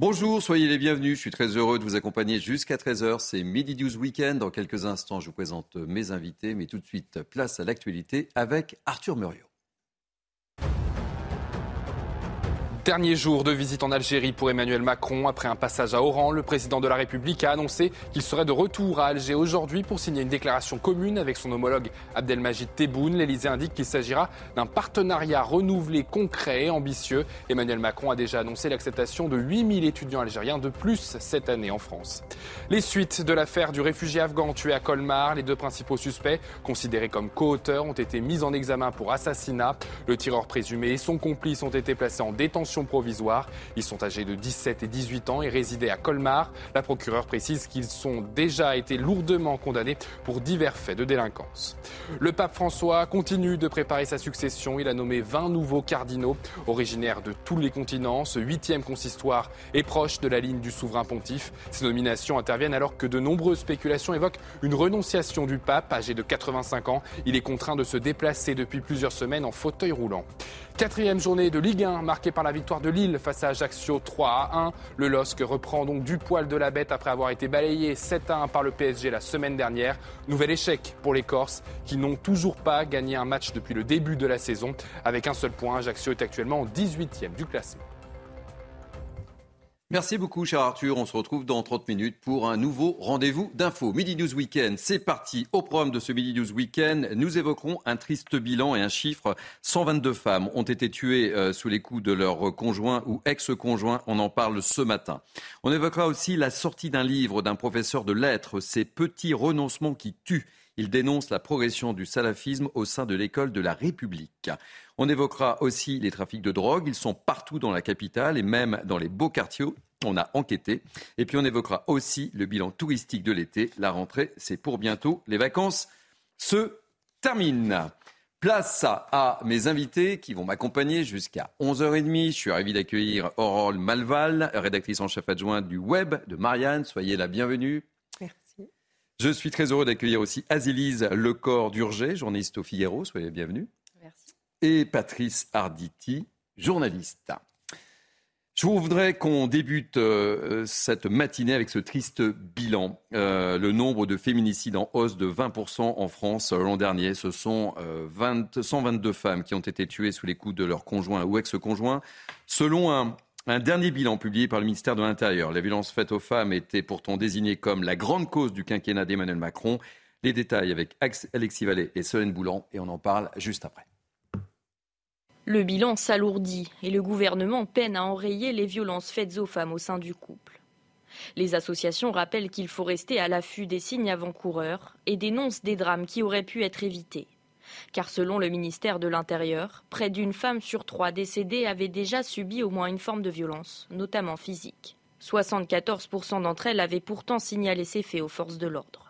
Bonjour, soyez les bienvenus. Je suis très heureux de vous accompagner jusqu'à 13h. C'est Midi News Weekend. Dans quelques instants, je vous présente mes invités. Mais tout de suite, place à l'actualité avec Arthur Muriot. Dernier jour de visite en Algérie pour Emmanuel Macron. Après un passage à Oran, le président de la République a annoncé qu'il serait de retour à Alger aujourd'hui pour signer une déclaration commune avec son homologue Abdelmajid Tebboune. L'Elysée indique qu'il s'agira d'un partenariat renouvelé, concret et ambitieux. Emmanuel Macron a déjà annoncé l'acceptation de 8000 étudiants algériens de plus cette année en France. Les suites de l'affaire du réfugié afghan tué à Colmar, les deux principaux suspects, considérés comme co-auteurs, ont été mis en examen pour assassinat. Le tireur présumé et son complice ont été placés en détention provisoire. Ils sont âgés de 17 et 18 ans et résidaient à Colmar. La procureure précise qu'ils ont déjà été lourdement condamnés pour divers faits de délinquance. Le pape François continue de préparer sa succession. Il a nommé 20 nouveaux cardinaux originaires de tous les continents. Ce huitième consistoire est proche de la ligne du souverain pontife. Ces nominations interviennent alors que de nombreuses spéculations évoquent une renonciation du pape âgé de 85 ans. Il est contraint de se déplacer depuis plusieurs semaines en fauteuil roulant. Quatrième journée de Ligue 1 marquée par la victoire de Lille face à Ajaccio 3 à 1. Le LOSC reprend donc du poil de la bête après avoir été balayé 7 à 1 par le PSG la semaine dernière. Nouvel échec pour les Corses qui n'ont toujours pas gagné un match depuis le début de la saison. Avec un seul point, Ajaccio est actuellement en 18e du classement. Merci beaucoup, cher Arthur. On se retrouve dans 30 minutes pour un nouveau rendez-vous d'infos. Midi News Weekend, c'est parti. Au programme de ce Midi News Weekend, nous évoquerons un triste bilan et un chiffre. 122 femmes ont été tuées euh, sous les coups de leur conjoint ou ex-conjoint. On en parle ce matin. On évoquera aussi la sortie d'un livre d'un professeur de lettres, Ces petits renoncements qui tuent. Il dénonce la progression du salafisme au sein de l'école de la République. On évoquera aussi les trafics de drogue. Ils sont partout dans la capitale et même dans les beaux quartiers. On a enquêté. Et puis on évoquera aussi le bilan touristique de l'été. La rentrée, c'est pour bientôt. Les vacances se terminent. Place à mes invités qui vont m'accompagner jusqu'à 11h30. Je suis ravi d'accueillir Aurore Malval, rédactrice en chef adjointe du web de Marianne. Soyez la bienvenue. Je suis très heureux d'accueillir aussi Azilise Lecor d'Urgé, journaliste au Figaro. Soyez la bienvenue. Et Patrice Arditi, journaliste. Je voudrais qu'on débute euh, cette matinée avec ce triste bilan. Euh, le nombre de féminicides en hausse de 20% en France l'an dernier. Ce sont 20, 122 femmes qui ont été tuées sous les coups de leur conjoint ou ex-conjoint. Selon un, un dernier bilan publié par le ministère de l'Intérieur. La violence faite aux femmes était pourtant désignée comme la grande cause du quinquennat d'Emmanuel Macron. Les détails avec Alexis Vallée et Solène Boulan et on en parle juste après. Le bilan s'alourdit et le gouvernement peine à enrayer les violences faites aux femmes au sein du couple. Les associations rappellent qu'il faut rester à l'affût des signes avant-coureurs et dénoncent des drames qui auraient pu être évités. Car selon le ministère de l'Intérieur, près d'une femme sur trois décédée avait déjà subi au moins une forme de violence, notamment physique. 74% d'entre elles avaient pourtant signalé ces faits aux forces de l'ordre.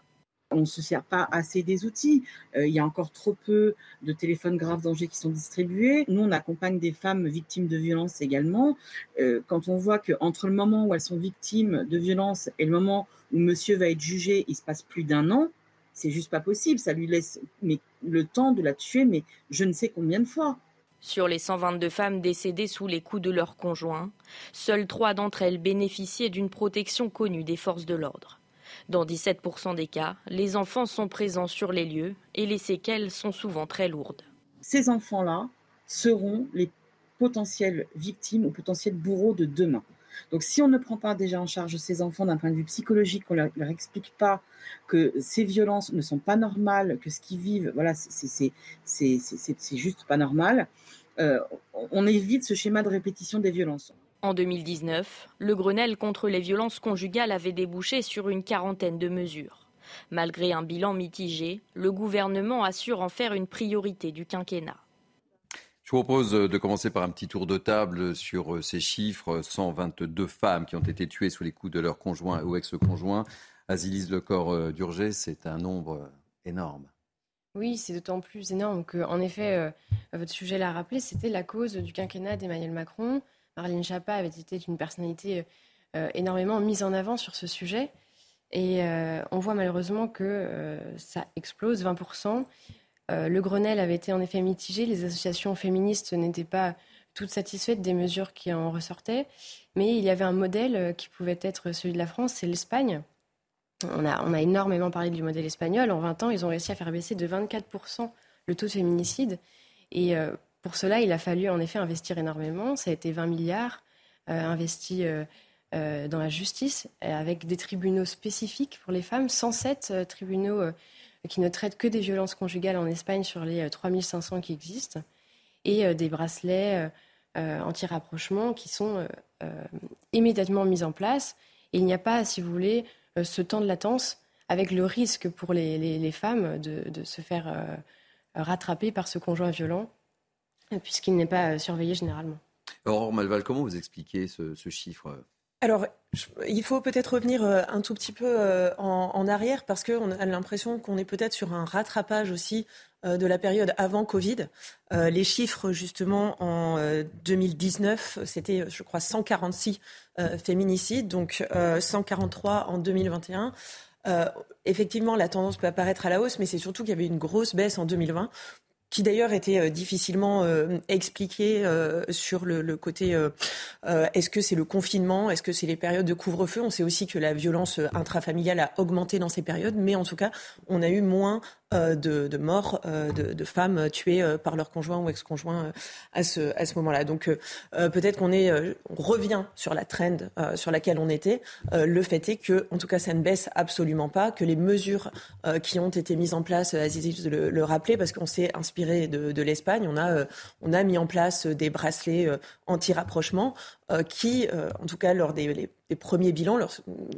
On ne se sert pas assez des outils. Euh, il y a encore trop peu de téléphones graves dangers qui sont distribués. Nous, on accompagne des femmes victimes de violences également. Euh, quand on voit qu'entre le moment où elles sont victimes de violences et le moment où monsieur va être jugé, il se passe plus d'un an, c'est juste pas possible. Ça lui laisse le temps de la tuer, mais je ne sais combien de fois. Sur les 122 femmes décédées sous les coups de leurs conjoints, seules trois d'entre elles bénéficiaient d'une protection connue des forces de l'ordre. Dans 17% des cas, les enfants sont présents sur les lieux et les séquelles sont souvent très lourdes. Ces enfants-là seront les potentielles victimes ou potentiels bourreaux de demain. Donc si on ne prend pas déjà en charge ces enfants d'un point de vue psychologique, qu'on ne leur, explique pas que ces violences ne sont pas normales, que ce qu'ils vivent, voilà, c'est juste pas normal, euh, on évite ce schéma de répétition des violences. En 2019, le Grenelle contre les violences conjugales avait débouché sur une quarantaine de mesures. Malgré un bilan mitigé, le gouvernement assure en faire une priorité du quinquennat. Je vous propose de commencer par un petit tour de table sur ces chiffres. 122 femmes qui ont été tuées sous les coups de leur conjoint ou ex-conjoint. Azilis Le Corps d'Urgé, c'est un nombre énorme. Oui, c'est d'autant plus énorme que, en effet, euh, votre sujet l'a rappelé, c'était la cause du quinquennat d'Emmanuel Macron. Marlène Schiappa avait été une personnalité euh, énormément mise en avant sur ce sujet. Et euh, on voit malheureusement que ça explose, 20%. le Grenelle avait été en effet mitigé. Les associations féministes n'étaient pas toutes satisfaites des mesures qui en ressortaient. Mais il y avait un modèle qui pouvait être celui de la France, c'est l'Espagne. On a, énormément parlé du modèle espagnol. En 20 ans, ils ont réussi à faire baisser de 24% le taux de féminicide. Et euh, pour cela, il a fallu en effet investir énormément. Ça a été 20 milliards euh, investis euh, dans la justice, avec des tribunaux spécifiques pour les femmes, 107 tribunaux qui ne traitent que des violences conjugales en Espagne sur les 3500 qui existent, et des bracelets anti-rapprochement qui sont immédiatement mis en place. Il n'y a pas, si vous voulez, euh, ce temps de latence avec le risque pour les, femmes de, se faire euh, rattraper par ce conjoint violent, puisqu'il n'est pas euh, surveillé généralement. Aurore Malval, comment vous expliquez ce, chiffre? Alors, il faut peut-être revenir un tout petit peu en, arrière parce qu'on a l'impression qu'on est peut-être sur un rattrapage aussi de la période avant Covid. les chiffres, justement, en 2019, c'était, je crois, 146 euh, féminicides, donc 143 euh, en 2021. Euh, effectivement, la tendance peut apparaître à la hausse, mais c'est surtout qu'il y avait une grosse baisse en 2020 qui d'ailleurs était difficilement expliquée sur le, côté est-ce que c'est le confinement, est-ce que c'est les périodes de couvre-feu? On sait aussi que la violence intrafamiliale a augmenté dans ces périodes, mais en tout cas, on a eu moins euh, de, de, morts euh, de, femmes tuées euh, par leur conjoint ou ex-conjoint à ce, à ce moment-là. Donc peut-être qu'on est, on revient sur la trend sur laquelle on était. le fait est que, en tout cas, ça ne baisse absolument pas, que les mesures qui ont été mises en place, Aziz le, le rappeler, parce qu'on s'est inspiré de, de l'Espagne, on a, on a mis en place des bracelets anti-rapprochement qui, en tout cas, lors des, des premiers bilans,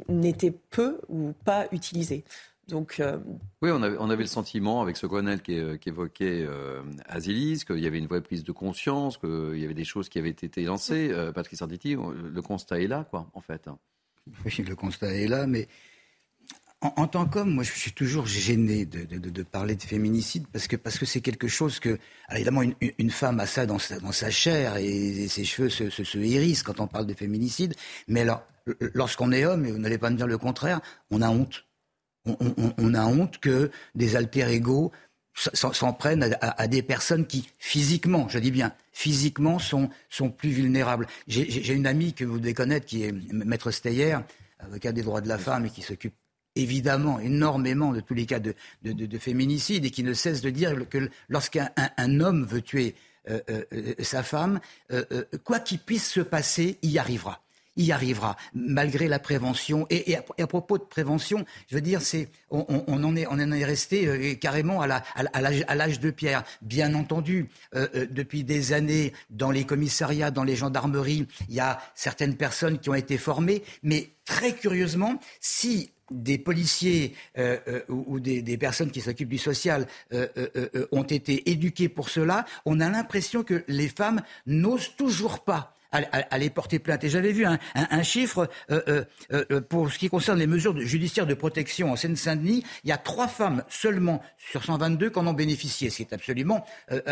n'étaient peu ou pas utilisés. Donc, euh, Oui, on avait, on avait, le sentiment, avec ce Grenelle qui, qu'évoquait euh, Azilis, qu'il y avait une vraie prise de conscience, qu'il y avait des choses qui avaient été lancées. Euh, Patrick Sarditi, le constat est là, quoi, en fait. Oui, le constat est là, mais en, tant qu'homme, moi, je suis toujours gêné de, de, de, parler de féminicide parce que parce que c'est quelque chose que, alors évidemment, une, une, femme a ça dans sa, dans sa chair et, ses cheveux se, se, se, hérissent quand on parle de féminicide. Mais alors, lorsqu'on est homme, et vous n'allez pas me dire le contraire, on a honte on, a honte que des alter-égaux s'en prennent à, des personnes qui, physiquement, je dis bien, physiquement, sont, sont plus vulnérables. J'ai une amie que vous devez connaître, qui est Maître Steyer, avocat des droits de la femme, et qui s'occupe évidemment énormément de tous les cas de, féminicide, et qui ne cesse de dire que lorsqu'un homme veut tuer euh, euh, euh, sa femme, quoi qu'il puisse se passer, il y arrivera y arrivera, malgré la prévention. Et, à, propos de prévention, je veux dire, c'est, on, en est, resté euh, carrément à, l'âge de pierre. Bien entendu, euh, euh, depuis des années, dans les commissariats, dans les gendarmeries, il y a certaines personnes qui ont été formées, mais très curieusement, si des policiers ou, des, des, personnes qui s'occupent du social ont été éduqués pour cela, on a l'impression que les femmes n'osent toujours pas aller porter plainte. Et j'avais vu un, chiffre euh, euh, euh, pour ce qui concerne les mesures judiciaires de protection en Seine-Saint-Denis. Il y a trois femmes seulement sur 122 qui en ont bénéficié, ce qui est absolument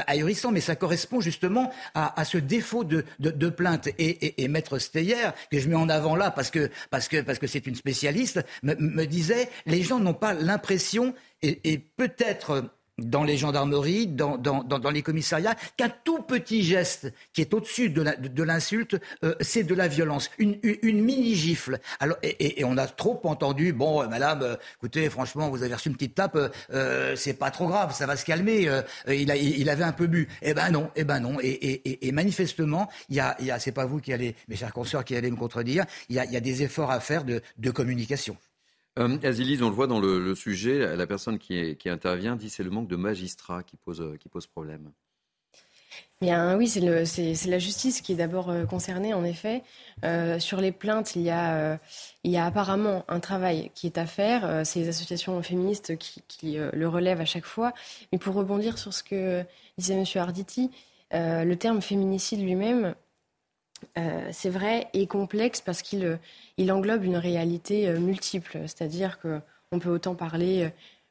ahurissant, mais ça correspond justement à, ce défaut de, plainte. Et, Maître Steyer, que je mets en avant là parce que parce que parce que c'est une spécialiste, me, disait les gens n'ont pas l'impression et peut-être dans les gendarmeries, dans, dans, dans, les commissariats, qu'un tout petit geste qui est au-dessus de l'insulte, euh, c'est de la violence, une, une, mini-gifle. Alors, et, on a trop entendu, bon, euh, madame, euh, écoutez, franchement, vous avez reçu une petite tape, c'est pas trop grave, ça va se calmer, il, a, il, avait un peu bu. Eh ben non, eh ben non. Et, et manifestement, il y a, y a c'est pas vous qui allez, mes chers consoeurs, qui allez me contredire, il y a, y a des efforts à faire de, de communication. Euh, on le voit dans le, sujet, la personne qui, intervient dit c'est le manque de magistrats qui pose, qui pose problème. Bien, oui, c'est la justice qui est d'abord euh, concernée, en effet. Euh, sur les plaintes, il y, a, il y a apparemment un travail qui est à faire. c'est les associations féministes qui, qui le relèvent à chaque fois. Mais pour rebondir sur ce que disait M. Arditi, le terme féminicide lui-même, c'est vrai, est complexe parce qu'il il englobe une réalité multiple. C'est-à-dire qu'on peut autant parler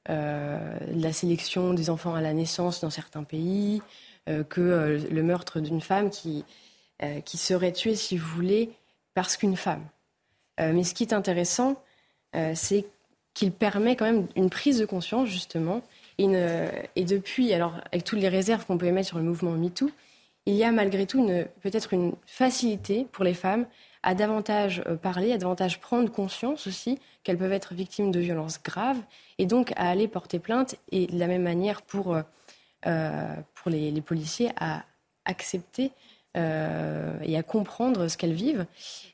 de la sélection des enfants à la naissance dans certains pays que le meurtre d'une femme qui, qui serait tuée, si vous voulez, parce qu'une femme. mais ce qui est intéressant, c'est qu'il permet quand même une prise de conscience, justement. Et, depuis, alors avec toutes les réserves qu'on peut émettre sur le mouvement MeToo, il y a malgré tout peut-être une facilité pour les femmes à davantage euh, parler, à davantage prendre conscience aussi qu'elles peuvent être victimes de violences graves et donc à aller porter plainte et de la même manière pour, euh, euh, pour les, policiers à accepter et à comprendre ce qu'elles vivent.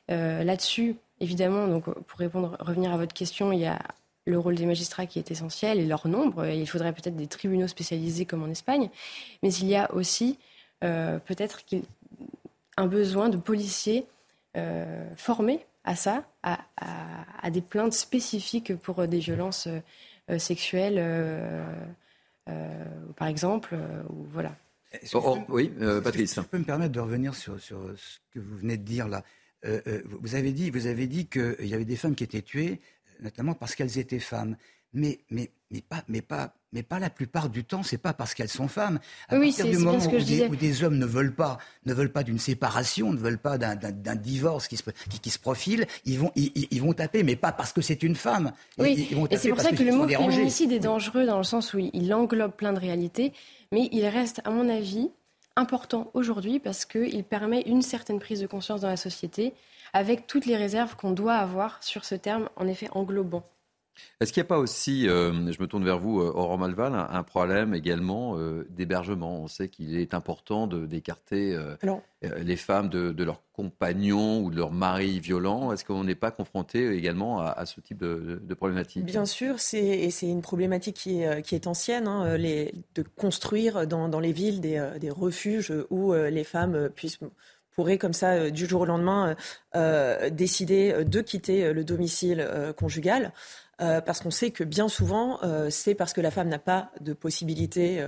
Là-dessus, évidemment, donc pour répondre, revenir à votre question, il y a le rôle des magistrats qui est essentiel et leur nombre. Il faudrait peut-être des tribunaux spécialisés comme en Espagne. Mais il y a aussi peut-être un besoin de policiers euh, formés à ça, à, des plaintes spécifiques pour des violences euh, sexuelles, par exemple. Ou, voilà. Oh, oui, Patrice. je peux me permettre de revenir sur, sur, ce que vous venez de dire là? vous avez dit, vous avez dit qu'il y avait des femmes qui étaient tuées notamment parce qu'elles étaient femmes. Mais, mais, mais, pas, mais, pas, mais pas la plupart du temps, c'est pas parce qu'elles sont femmes. À oui, partir du moment où, des, où, des, hommes ne veulent pas, ne veulent pas d'une séparation, ne veulent pas d'un divorce qui se, qui, se profile, ils vont, ils, vont taper, mais pas parce que c'est une femme. Oui, et c'est pour ça que, le mot féminicide est dangereux dans le sens où il englobe plein de réalités, mais il reste, à mon avis, important aujourd'hui parce qu'il permet une certaine prise de conscience dans la société avec toutes les réserves qu'on doit avoir sur ce terme, en effet englobant. Est-ce qu'il n'y a pas aussi, euh, je me tourne vers vous, euh, Aurore Malval, un, problème également euh, d'hébergement? On sait qu'il est important d'écarter les femmes de, leurs compagnons ou de leurs maris violents. Est-ce qu'on n'est pas confronté également à, ce type de, problématique? Bien sûr, c'est une problématique qui est, qui est ancienne, hein, les, de construire dans, dans les villes des, des, refuges où les femmes puissent pourrait comme ça, du jour au lendemain, euh, décider de quitter le domicile conjugal. Parce qu'on sait que bien souvent, c'est parce que la femme n'a pas de possibilité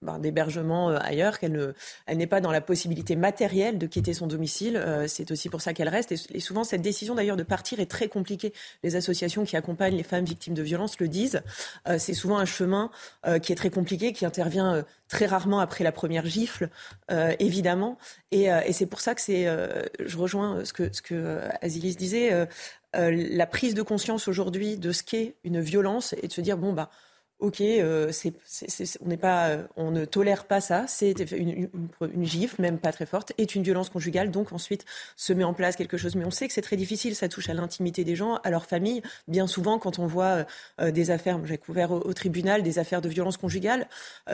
ben, d'hébergement euh, ailleurs, qu'elle n'est pas dans la possibilité matérielle de quitter son domicile. Euh, c'est aussi pour ça qu'elle reste. Et, souvent, cette décision d'ailleurs de partir est très compliquée. Les associations qui accompagnent les femmes victimes de violences le disent. Euh, c'est souvent un chemin qui est très compliqué, qui intervient très rarement après la première gifle, évidemment. Et, c'est pour ça que c'est, je rejoins ce que, ce disait, la prise de conscience aujourd'hui de ce qu'est une violence et de se dire, bon, bah, ok, euh, on pas, euh, on ne tolère pas ça. C'est une, gifle, même pas très forte, est une violence conjugale. Donc ensuite se met en place quelque chose. Mais on sait que c'est très difficile. Ça touche à l'intimité des gens, à leur famille. Bien souvent, quand on voit euh, des affaires, j'ai couvert au, tribunal des affaires de violence conjugale,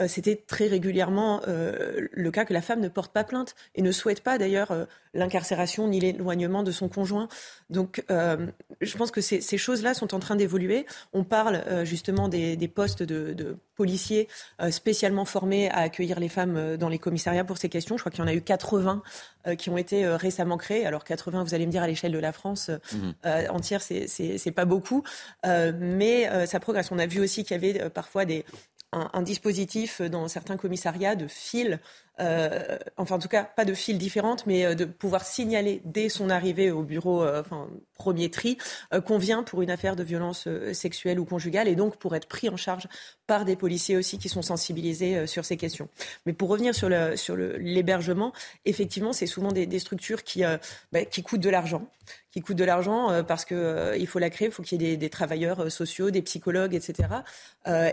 c'était très régulièrement le cas que la femme ne porte pas plainte et ne souhaite pas d'ailleurs l'incarcération ni l'éloignement de son conjoint. Donc je pense que ces, ces choses-là sont en train d'évoluer. On parle justement des, des postes de, policiers euh, spécialement formés à accueillir les femmes euh, dans les commissariats pour ces questions. Je crois qu'il y en a eu 80 euh, qui ont été récemment créés. Alors 80, vous allez me dire, à l'échelle de la France mhm. entière, c'est pas beaucoup. mais ça progresse. On a vu aussi qu'il y avait parfois des, un, dispositif dans certains commissariats de fil euh, enfin en tout cas pas de file différente, mais euh, de pouvoir signaler dès son arrivée au bureau, euh, enfin premier tri, qu'on vient pour une affaire de violence sexuelle ou conjugale, et donc pour être pris en charge par des policiers aussi qui sont sensibilisés sur ces questions. Mais pour revenir sur le sur l'hébergement, effectivement, c'est souvent des, structures qui bah, qui coûtent de l'argent, qui coûtent de l'argent parce que il faut la créer, il faut qu'il y ait des, travailleurs sociaux, des psychologues, etc.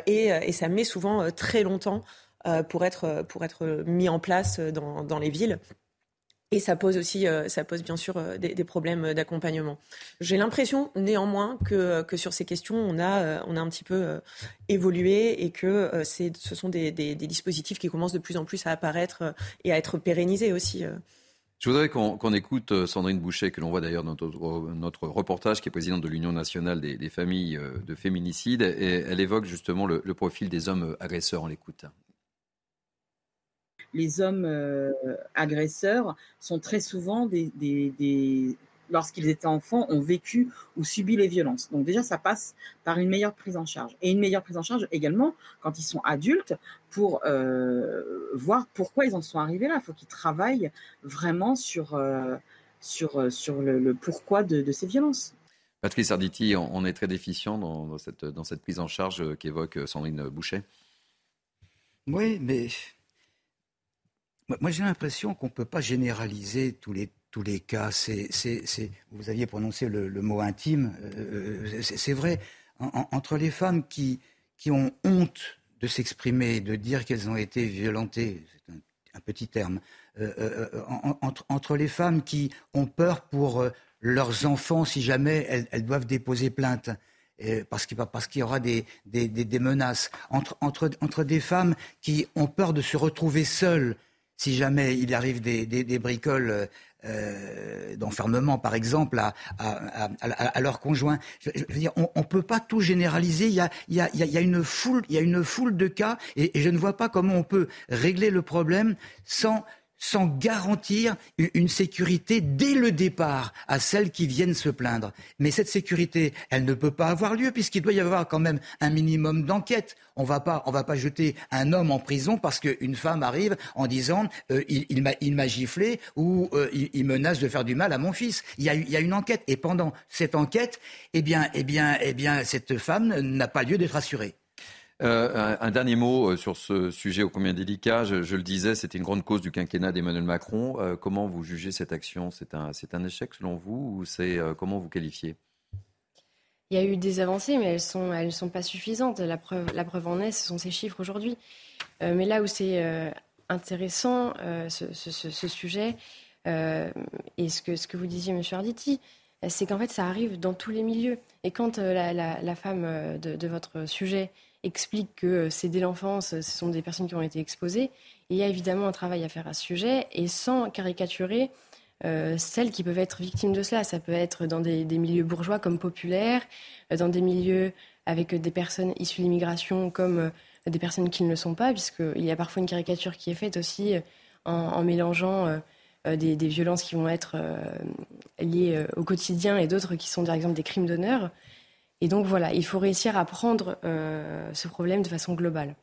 Et, et, ça met souvent très longtemps euh, pour, être, pour être mis en place dans, les villes. Et ça pose aussi, euh, ça pose bien sûr euh, des, problèmes d'accompagnement. J'ai l'impression néanmoins que, sur ces questions, on a, on a un petit peu évolué et que ce sont des, dispositifs qui commencent de plus en plus à apparaître et à être pérennisés aussi. Je voudrais qu'on écoute Sandrine Boucher, que l'on voit d'ailleurs dans notre, reportage, qui est présidente de l'Union nationale des, familles de féminicide. Et elle évoque justement le, le profil des hommes agresseurs. On l'écoute les hommes euh, agresseurs sont très souvent des, lorsqu'ils étaient enfants, ont vécu ou subi les violences. Donc déjà, ça passe par une meilleure prise en charge. Et une meilleure prise en charge également quand ils sont adultes pour euh, voir pourquoi ils en sont arrivés là. Il faut qu'ils travaillent vraiment sur, euh, sur, sur le, pourquoi de, ces violences. Patrice Arditi, on est très déficient dans, cette, dans cette prise en charge qu'évoque Sandrine Boucher. Oui, mais moi j'ai l'impression qu'on ne peut pas généraliser tous les tous les cas. Vous aviez prononcé le, mot intime. Euh, c'est, vrai. entre les femmes qui, qui ont honte de s'exprimer, de dire qu'elles ont été violentées, c'est un, petit terme, euh, euh, entre, entre, les femmes qui ont peur pour leurs enfants si jamais elles, doivent déposer plainte. Parce qu'il, parce y aura des, des, des menaces. Entre, entre, entre des femmes qui ont peur de se retrouver seules si jamais il arrive des, bricoles euh, d'enfermement, par exemple, à, à, à, leur conjoint. Je, veux dire, on ne peut pas tout généraliser. Il y a, une foule, il y a une foule de cas, et je ne vois pas comment on peut régler le problème sans sans garantir une sécurité dès le départ à celles qui viennent se plaindre. Mais cette sécurité, elle ne peut pas avoir lieu puisqu'il doit y avoir quand même un minimum d'enquête. On va pas, on va pas jeter un homme en prison parce qu'une femme arrive en disant euh, il, il m'a giflé ou euh, il, menace de faire du mal à mon fils. Il y, a, il y a une enquête et pendant cette enquête, eh bien, eh bien, eh bien, cette femme n'a pas lieu d'être assurée. Euh, un, dernier mot euh, sur ce sujet ô combien délicat. Je, le disais, c'était une grande cause du quinquennat d'Emmanuel Macron. Euh, comment vous jugez cette action? C'est un, échec selon vous ou comment vous qualifiez? Il y a eu des avancées, mais elles ne sont, elles sont pas suffisantes. La preuve, en est, ce sont ces chiffres aujourd'hui. mais là où c'est intéressant, ce, sujet, et ce que, vous disiez, M. Arditi, c'est qu'en fait, ça arrive dans tous les milieux. Et quand la, femme de votre sujet explique que euh, c'est dès l'enfance, ce sont des personnes qui ont été exposées. il y a évidemment un travail à faire à ce sujet, et sans caricaturer euh, celles qui peuvent être victimes de cela. Ça peut être dans des, milieux bourgeois comme populaires, euh, dans des milieux avec des personnes issues de l'immigration comme des personnes qui ne le sont pas, puisqu'il y a parfois une caricature qui est faite aussi en, mélangeant des, violences qui vont être liées au quotidien et d'autres qui sont par exemple des crimes d'honneur. Et donc voilà, il faut réussir à prendre euh, ce problème de façon globale.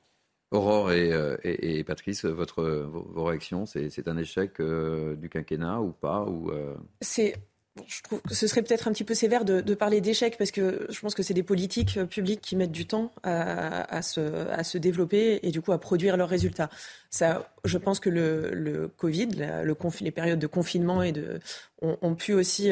Aurore et, euh, Patrice, votre, vos, réactions, c'est un échec euh, du quinquennat ou pas ou, C'est je trouve que ce serait peut-être un petit peu sévère de, parler d'échec parce que je pense que c'est des politiques publiques qui mettent du temps à, se, à, se, développer et du coup à produire leurs résultats. Ça, je pense que le, le Covid, le, les périodes de confinement et de, ont, pu aussi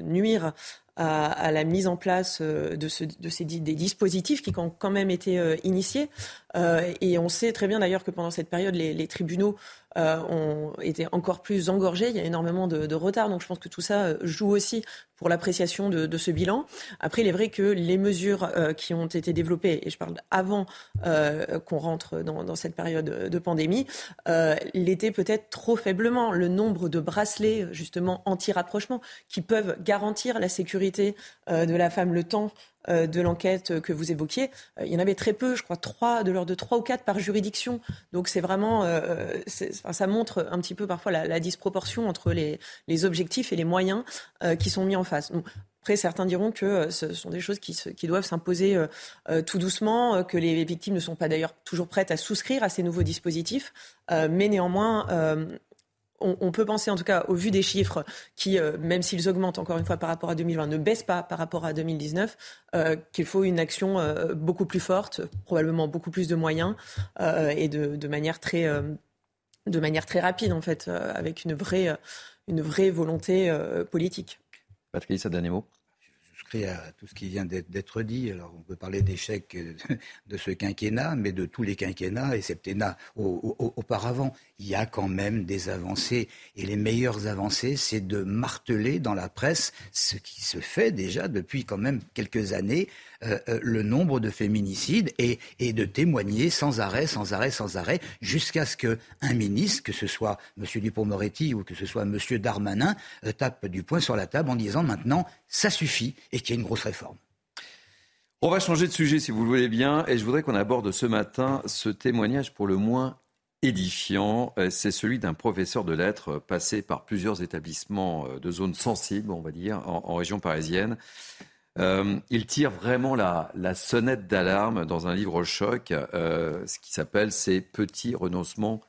nuire à, la mise en place euh, de, ce, de ces des dispositifs qui ont quand même été euh, initiés. Euh, et on sait très bien d'ailleurs que pendant cette période, les tribunaux ont été encore plus engorgés. Il y a énormément de, retard. Donc je pense que tout ça joue aussi pour l'appréciation de, ce bilan. Après, il est vrai que les mesures qui ont été développées, et je parle avant qu'on rentre dans, cette période de pandémie, l'étaient peut-être trop faiblement. Le nombre de bracelets justement anti-rapprochement qui peuvent garantir la sécurité euh, de la femme le temps euh, de l'enquête que vous évoquiez, euh, il y en avait très peu, je crois trois, de l'ordre de trois ou quatre par juridiction. Donc c'est vraiment, ça montre un petit peu parfois la, disproportion entre les, objectifs et les moyens qui sont mis en face. après, certains diront que ce sont des choses qui doivent s'imposer tout doucement, que les victimes ne sont pas d'ailleurs toujours prêtes à souscrire à ces nouveaux dispositifs, mais néanmoins, on, peut penser, en tout cas, au vu des chiffres, qui, euh, même s'ils augmentent encore une fois par rapport à 2020, ne baissent pas par rapport à 2019, euh, qu'il faut une action euh, beaucoup plus forte, probablement beaucoup plus de moyens et de, manière très, de manière très rapide, en fait, avec une vraie, une vraie volonté politique. Patrice, un dernier mot à tout ce qui vient d'être dit. Alors, on peut parler d'échec de ce quinquennat, mais de tous les quinquennats et septennats auparavant, il y a quand même des avancées. Et les meilleures avancées, c'est de marteler dans la presse ce qui se fait déjà depuis quand même quelques années, euh, euh, le nombre de féminicides et, de témoigner sans arrêt, sans arrêt, sans arrêt, jusqu'à ce qu'un ministre, que ce soit M. Dupont-Moretti ou que ce soit M. Darmanin, euh, tape du poing sur la table en disant maintenant, ça suffit et qu'il y ait une grosse réforme. On va changer de sujet si vous le voulez bien et je voudrais qu'on aborde ce matin ce témoignage pour le moins édifiant. Euh, c'est celui d'un professeur de lettres passé par plusieurs établissements euh, de zones sensibles, on va dire, en, région parisienne. Euh, il tire vraiment la, sonnette d'alarme dans un livre choc, ce qui s'appelle Ces petits renoncements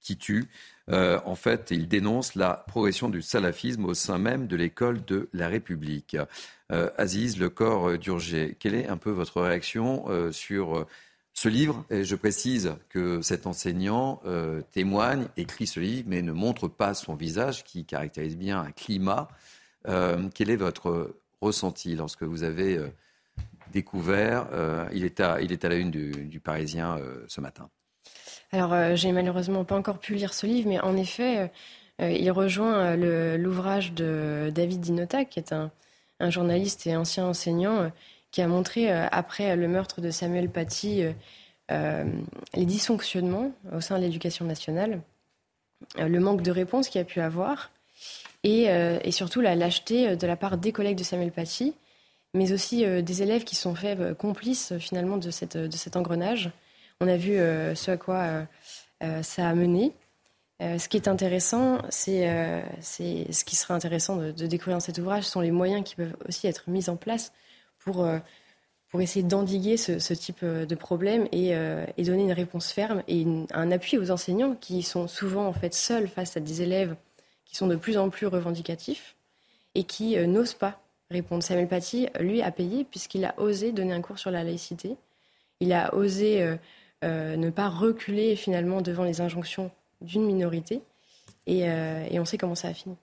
qui tuent. en fait, il dénonce la progression du salafisme au sein même de l'école de la République. Aziz, le corps d'Urgé, quelle est un peu votre réaction sur ce livre, et je précise que cet enseignant euh, témoigne, écrit ce livre, mais ne montre pas son visage qui caractérise bien un climat. Euh, quel est votre ressenti lorsque vous avez euh, découvert il est, à, il est à la une du, Parisien ce matin? Alors, j'ai malheureusement pas encore pu lire ce livre, mais en effet, il rejoint l'ouvrage de David Dinota, qui est un, un journaliste et ancien enseignant qui a montré, euh, après le meurtre de Samuel Paty, euh, euh, les dysfonctionnements au sein de l'éducation nationale, le manque de réponse qu'il a pu avoir, et, surtout la lâcheté de la part des collègues de Samuel Paty, mais aussi des élèves qui sont faits complices finalement de, cette, de cet engrenage. On a vu ce à quoi ça a mené. ce qui est intéressant, c'est ce qui serait intéressant de, de, découvrir dans cet ouvrage, sont les moyens qui peuvent aussi être mis en place pour, euh, pour essayer d'endiguer ce, type euh, de problème euh, et, donner une réponse ferme et un appui aux enseignants qui sont souvent en fait seuls face à des élèves qui sont de plus en plus revendicatifs et qui n'osent pas répondre. Samuel Paty, lui, a payé puisqu'il a osé donner un cours sur la laïcité. Il a osé ne pas reculer finalement devant les injonctions d'une minorité. Et, et, on sait comment ça a fini.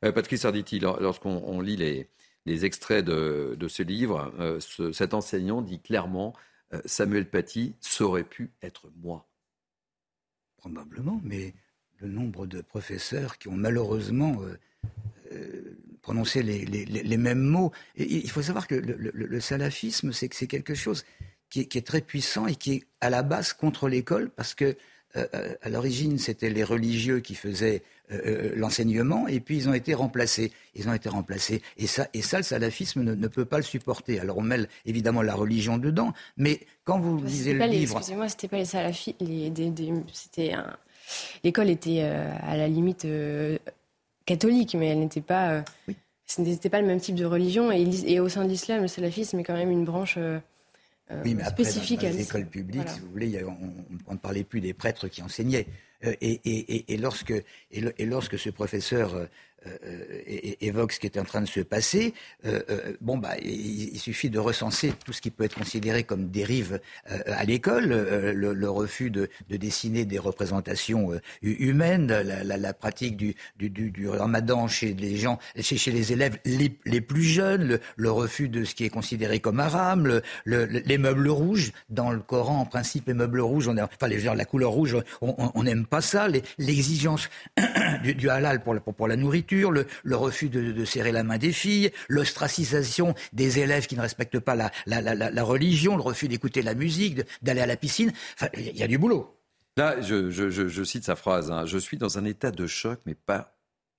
Patrice Arditi, lorsqu'on lit les, les extraits de, ce livre, euh, cet enseignant dit clairement euh, Samuel Paty, ça aurait pu être moi. Probablement, mais le nombre de professeurs qui ont malheureusement euh, prononcé les, mêmes mots. il faut savoir que le, salafisme, c'est quelque chose qui est, très puissant et qui est à la base contre l'école parce que à l'origine, c'était les religieux qui faisaient euh, euh, l'enseignement, et puis ils ont été remplacés. Ils ont été remplacés. Et ça, et ça le salafisme ne, peut pas le supporter. Alors on mêle évidemment la religion dedans, mais quand vous lisez le livre... Excusez-moi, c'était pas les salafistes, c'était L'école était euh, à la limite catholique, mais elle n'était pas... Ce n'était pas le même type de religion. Et, au sein de l'islam, le salafisme est quand même une branche... oui, mais après, dans, les écoles publiques, si vous voulez, on ne parlait plus des prêtres qui enseignaient. Euh, et, lorsque, et, lorsque ce professeur euh, euh, évoque ce qui est en train de se passer, euh, euh, bon, bah, il, suffit de recenser tout ce qui peut être considéré comme dérive à l'école, le, refus de, dessiner des représentations humaines, la, pratique du, ramadan chez les gens, chez, les élèves les, plus jeunes, le, refus de ce qui est considéré comme haram, les meubles rouges. Dans le Coran, en principe, les meubles rouges, enfin, la couleur rouge, on n'aime pas ça. L'exigence du, halal pour la nourriture le, refus de, serrer la main des filles, l'ostracisation des élèves qui ne respectent pas la, religion, le refus d'écouter la musique, d'aller à la piscine. il y a du boulot. Là, je, cite sa phrase, hein. je suis dans un état de choc, mais pas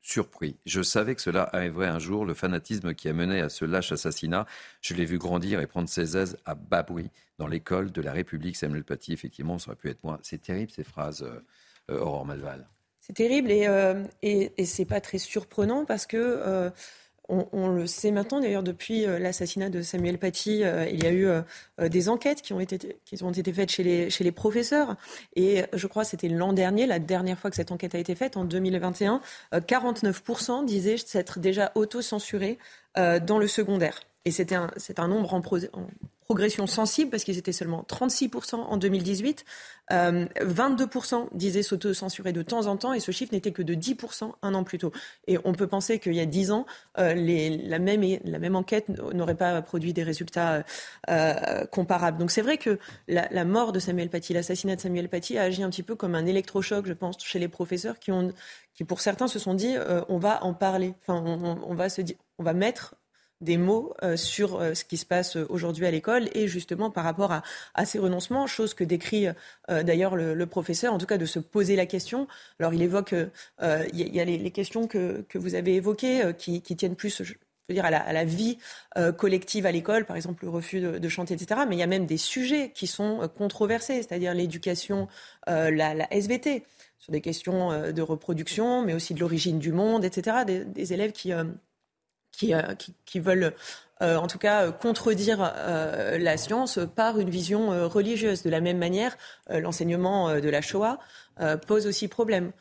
surpris. Je savais que cela arriverait un jour, le fanatisme qui a mené à ce lâche assassinat. Je l'ai vu grandir et prendre ses aises à bas bruit dans l'école de la République. Samuel Paty, effectivement, ça aurait pu être moi. C'est terrible ces phrases, euh, euh, Aurore Malval. C'est terrible et, euh, et, et c'est pas très surprenant parce que euh, on, le sait maintenant, d'ailleurs, depuis euh, l'assassinat de Samuel Paty, il y a eu des enquêtes qui ont été, qui ont été faites chez les, chez les professeurs. Et je crois que c'était l'an dernier, la dernière fois que cette enquête a été faite, en 2021, 49% disaient s'être déjà auto-censurés dans le secondaire. Et c'est un, nombre en, progression sensible parce qu'ils étaient seulement 36% en 2018. 22% euh, disaient s'auto-censurer de temps en temps et ce chiffre n'était que de 10% un an plus tôt. Et on peut penser qu'il y a 10 ans, euh, la, même, enquête n'aurait pas produit des résultats euh, comparables. Donc c'est vrai que la, mort de Samuel Paty, l'assassinat de Samuel Paty a agi un petit peu comme un électrochoc, je pense, chez les professeurs qui pour certains se sont dit on va en parler. Enfin, on va se dire, on va mettre des mots euh, sur euh, ce qui se passe euh, aujourd'hui à l'école et justement par rapport à, ces renoncements, chose que décrit d'ailleurs le, professeur, en tout cas de se poser la question. Alors il évoque, il y a les, questions que, vous avez évoquées qui, tiennent plus dire, à la, vie collective à l'école, par exemple le refus de, chanter, etc. Mais il y a même des sujets qui sont controversés, c'est-à-dire l'éducation, la, SVT, sur des questions de reproduction, mais aussi de l'origine du monde, etc. Des, élèves qui, qui, qui, veulent euh, en tout cas contredire euh, la science par une vision euh, religieuse. De la même manière, l'enseignement de la Shoah pose aussi problème.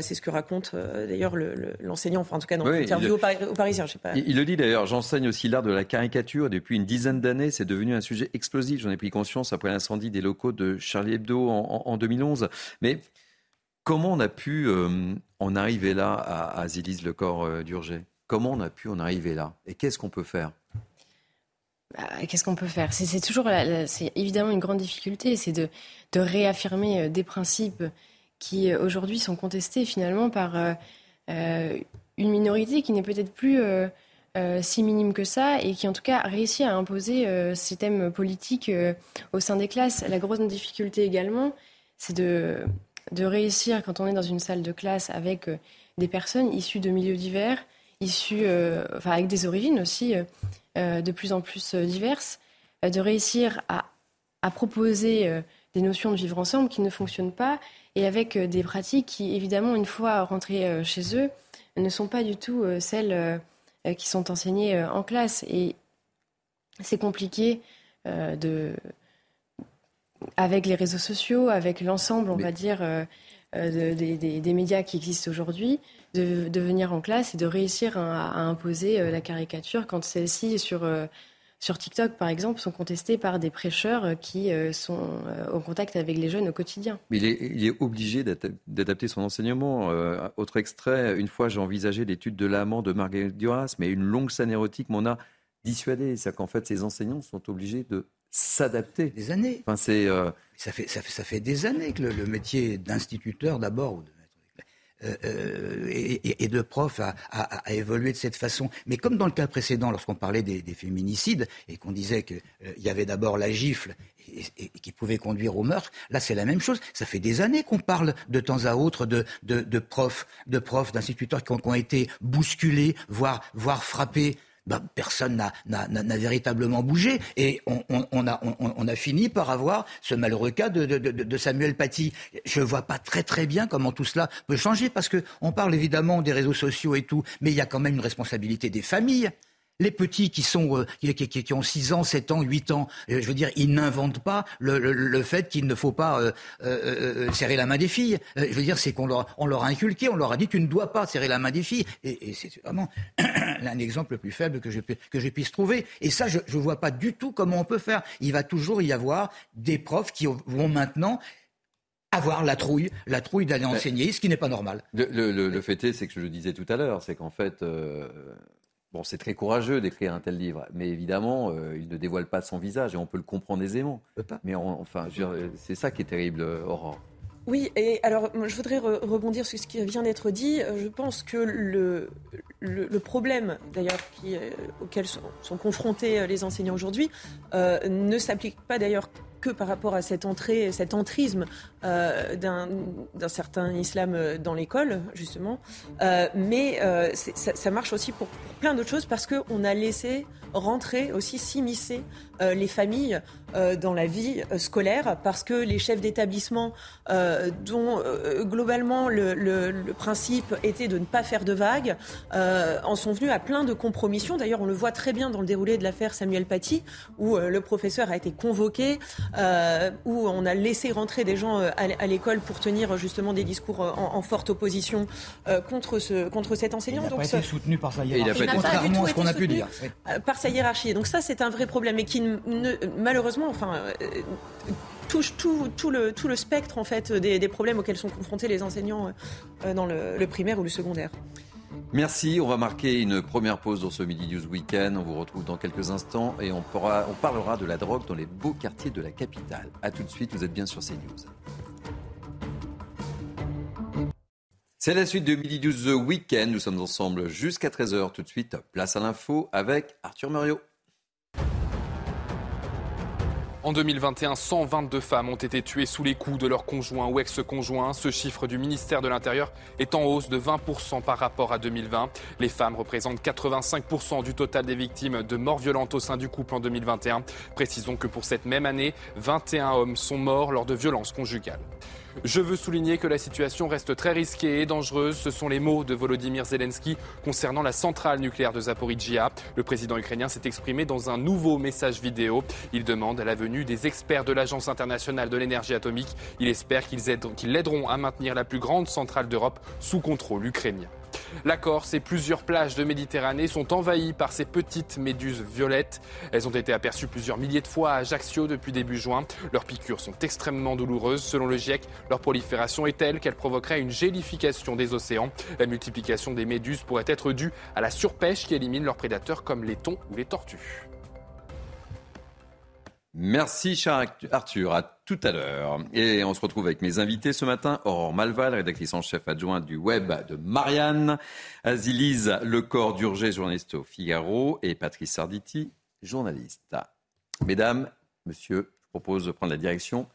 c'est ce que raconte d'ailleurs l'enseignant, enfin en tout cas dans l'interview au, Parisien. Il, le dit d'ailleurs, j'enseigne aussi l'art de la caricature. Depuis une dizaine d'années, c'est devenu un sujet explosif. J'en ai pris conscience après l'incendie des locaux de Charlie Hebdo en, 2011. Mais comment on a pu en arriver là à, à Le Corps d'Urgé? Comment on a pu en arriver là? Et qu'est-ce qu'on peut faire? Bah, Qu'est-ce qu'on peut faire? C'est toujours, c'est évidemment une grande difficulté, c'est de, réaffirmer euh, des principes qui euh, aujourd'hui sont contestés finalement par euh, une minorité qui n'est peut-être plus si minime que ça et qui en tout cas réussit à imposer ces thèmes politiques au sein des classes. La grosse difficulté également, c'est de, de réussir quand on est dans une salle de classe avec des personnes issues de milieux divers issus, euh, enfin, avec des origines aussi euh, euh, de plus en plus diverses, de réussir à, à proposer des notions de vivre ensemble qui ne fonctionnent pas et avec des pratiques qui, évidemment, une fois rentrées chez eux, ne sont pas du tout celles qui sont enseignées en classe. Et c'est compliqué de, avec les réseaux sociaux, avec l'ensemble, on va dire, des, médias qui existent aujourd'hui, de, venir en classe et de réussir à, imposer euh, la caricature quand celles-ci sur euh, sur TikTok, par exemple, sont contestées par des prêcheurs euh, qui sont en contact avec les jeunes au quotidien. Mais il est, il est obligé d'adapter son enseignement. autre extrait, une fois j'ai envisagé l'étude de l'amant de Marguerite Duras, mais une longue scène érotique m'en a dissuadé. C'est-à-dire qu'en fait, ces enseignants sont obligés de s'adapter. Des années. Enfin, c'est, ça, fait, ça, fait, ça fait des années que le, le métier d'instituteur, d'abord, ou de euh, euh, et, de prof à, évoluer de cette façon. Mais comme dans le cas précédent, lorsqu'on parlait des, féminicides et qu'on disait qu'il euh, y avait d'abord la gifle qui pouvait conduire au meurtre, là c'est la même chose. Ça fait des années qu'on parle de temps à autre de, profs, de profs, d'instituteurs qui, qui ont, été bousculés, voire, voire frappés bah, personne n'a véritablement bougé. Et on, a, fini par avoir ce malheureux cas de, Samuel Paty. Je ne vois pas très très bien comment tout cela peut changer, parce qu'on parle évidemment des réseaux sociaux et tout, mais il y a quand même une responsabilité des familles. Les petits qui sont euh, qui, ont 6 ans, 7 ans, 8 ans, euh, je veux dire, ils n'inventent pas le, fait qu'il ne faut pas euh, serrer la main des filles. je veux dire, c'est qu'on leur, on leur a inculqué, on leur a dit tu ne dois pas serrer la main des filles. Et, c'est vraiment un exemple le plus faible que je, que je puisse trouver. Et ça, je ne vois pas du tout comment on peut faire. Il va toujours y avoir des profs qui vont maintenant avoir la trouille, la trouille d'aller enseigner, ce qui n'est pas normal. Le, fait est, c'est que je disais tout à l'heure, c'est qu'en fait, Bon, c'est très courageux d'écrire un tel livre, mais évidemment, euh, il ne dévoile pas son visage et on peut le comprendre aisément. Mais enfin, c'est ça qui est terrible, Aurore. Oui, et alors je voudrais rebondir sur ce qui vient d'être dit. Euh, je pense que le, le, problème, d'ailleurs, euh, auquel sont, sont, confrontés les enseignants aujourd'hui, ne s'applique pas d'ailleurs par rapport à cette entrée, cet entrisme euh, d'un certain islam dans l'école, justement. Euh, mais euh, ça, ça, marche aussi pour, pour plein d'autres choses parce qu'on a laissé rentrer aussi, s'immiscer les familles dans la vie scolaire parce que les chefs d'établissement, dont globalement le, le, le, principe était de ne pas faire de vagues, en sont venus à plein de compromissions. D'ailleurs, on le voit très bien dans le déroulé de l'affaire Samuel Paty, où le professeur a été convoqué, euh, où on a laissé rentrer des gens euh, à l'école pour tenir justement des discours euh, en, forte opposition contre, ce, contre cet enseignant. Il n'a pas été soutenu par sa hiérarchie, contrairement à ce qu'on a pu dire. Par sa hiérarchie. Donc ça, c'est un vrai problème et qui, malheureusement, enfin touche tout, le, tout le spectre en fait des, problèmes auxquels sont confrontés les enseignants dans le primaire ou le secondaire. Merci. On va marquer une première pause dans ce Midi News Weekend. On vous retrouve dans quelques instants et on, parlera de la drogue dans les beaux quartiers de la capitale. A tout de suite, vous êtes bien sur CNews. C'est la suite de Midi News Weekend. Nous sommes ensemble jusqu'à 13h. Tout de suite, place à l'info avec Arthur Muriot. En 2021, 122 femmes ont été tuées sous les coups de leur conjoint ou ex-conjoint. Ce chiffre du ministère de l'Intérieur est en hausse de 20% par rapport à 2020. Les femmes représentent 85% du total des victimes de morts violentes au sein du couple en 2021. Précisons que pour cette même année, 21 hommes sont morts lors de violences conjugales. Je veux souligner que la situation reste très risquée et dangereuse. Ce sont les mots de Volodymyr Zelensky concernant la centrale nucléaire de Zaporizhia. Le président ukrainien s'est exprimé dans un nouveau message vidéo. Il demande la venue des experts de l'Agence internationale de l'énergie atomique. Il espère qu'ils l'aideront à maintenir la plus grande centrale d'Europe sous contrôle ukrainien. La Corse et plusieurs plages de Méditerranée sont envahies par ces petites méduses violettes. Elles ont été aperçues plusieurs milliers de fois à Ajaccio depuis début juin. Leurs piqûres sont extrêmement douloureuses. Selon le GIEC, leur prolifération est telle qu'elle provoquerait une gélification des océans. La multiplication des méduses pourrait être due à la surpêche qui élimine leurs prédateurs comme les thons ou les tortues. Merci, cher Arthur. À tout à l'heure. Et on se retrouve avec mes invités ce matin. Aurore Malval, rédactrice en chef adjointe du web de Marianne. Azilise Lecor d'Urgé, journaliste au Figaro. Et Patrice Sarditi, journaliste. Mesdames, monsieur, je propose de prendre la direction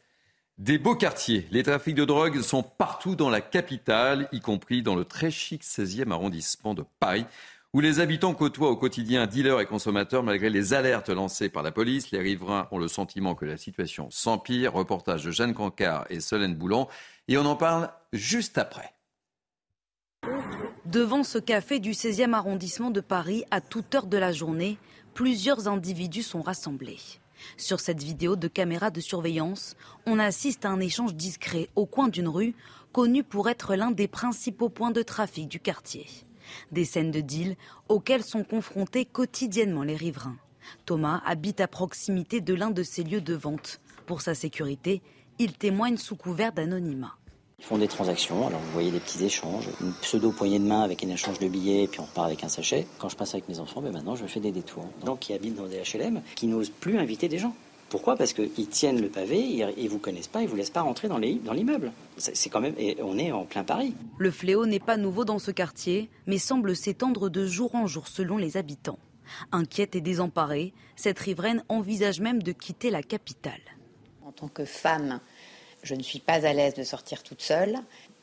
des beaux quartiers. Les trafics de drogue sont partout dans la capitale, y compris dans le très chic 16e arrondissement de Paris où les habitants côtoient au quotidien dealers et consommateurs malgré les alertes lancées par la police. Les riverains ont le sentiment que la situation s'empire. Reportage de Jeanne Cancard et Solène Boulan. Et on en parle juste après. Devant ce café du 16e arrondissement de Paris, à toute heure de la journée, plusieurs individus sont rassemblés. Sur cette vidéo de caméra de surveillance, on assiste à un échange discret au coin d'une rue, connue pour être l'un des principaux points de trafic du quartier. Des scènes de deal auxquelles sont confrontés quotidiennement les riverains. Thomas habite à proximité de l'un de ces lieux de vente. Pour sa sécurité, il témoigne sous couvert d'anonymat. Ils font des transactions, alors vous voyez des petits échanges, une pseudo poignée de main avec un échange de billets, puis on repart avec un sachet. Quand je passe avec mes enfants, ben maintenant je fais des détours. Des gens qui habitent dans des HLM, qui n'osent plus inviter des gens. Pourquoi? Parce qu'ils tiennent le pavé, ils ne vous connaissent pas, ils ne vous laissent pas rentrer dans l'immeuble. C'est quand même, et on est en plein Paris. Le fléau n'est pas nouveau dans ce quartier, mais semble s'étendre de jour en jour selon les habitants. Inquiète et désemparée, cette riveraine envisage même de quitter la capitale. En tant que femme, je ne suis pas à l'aise de sortir toute seule.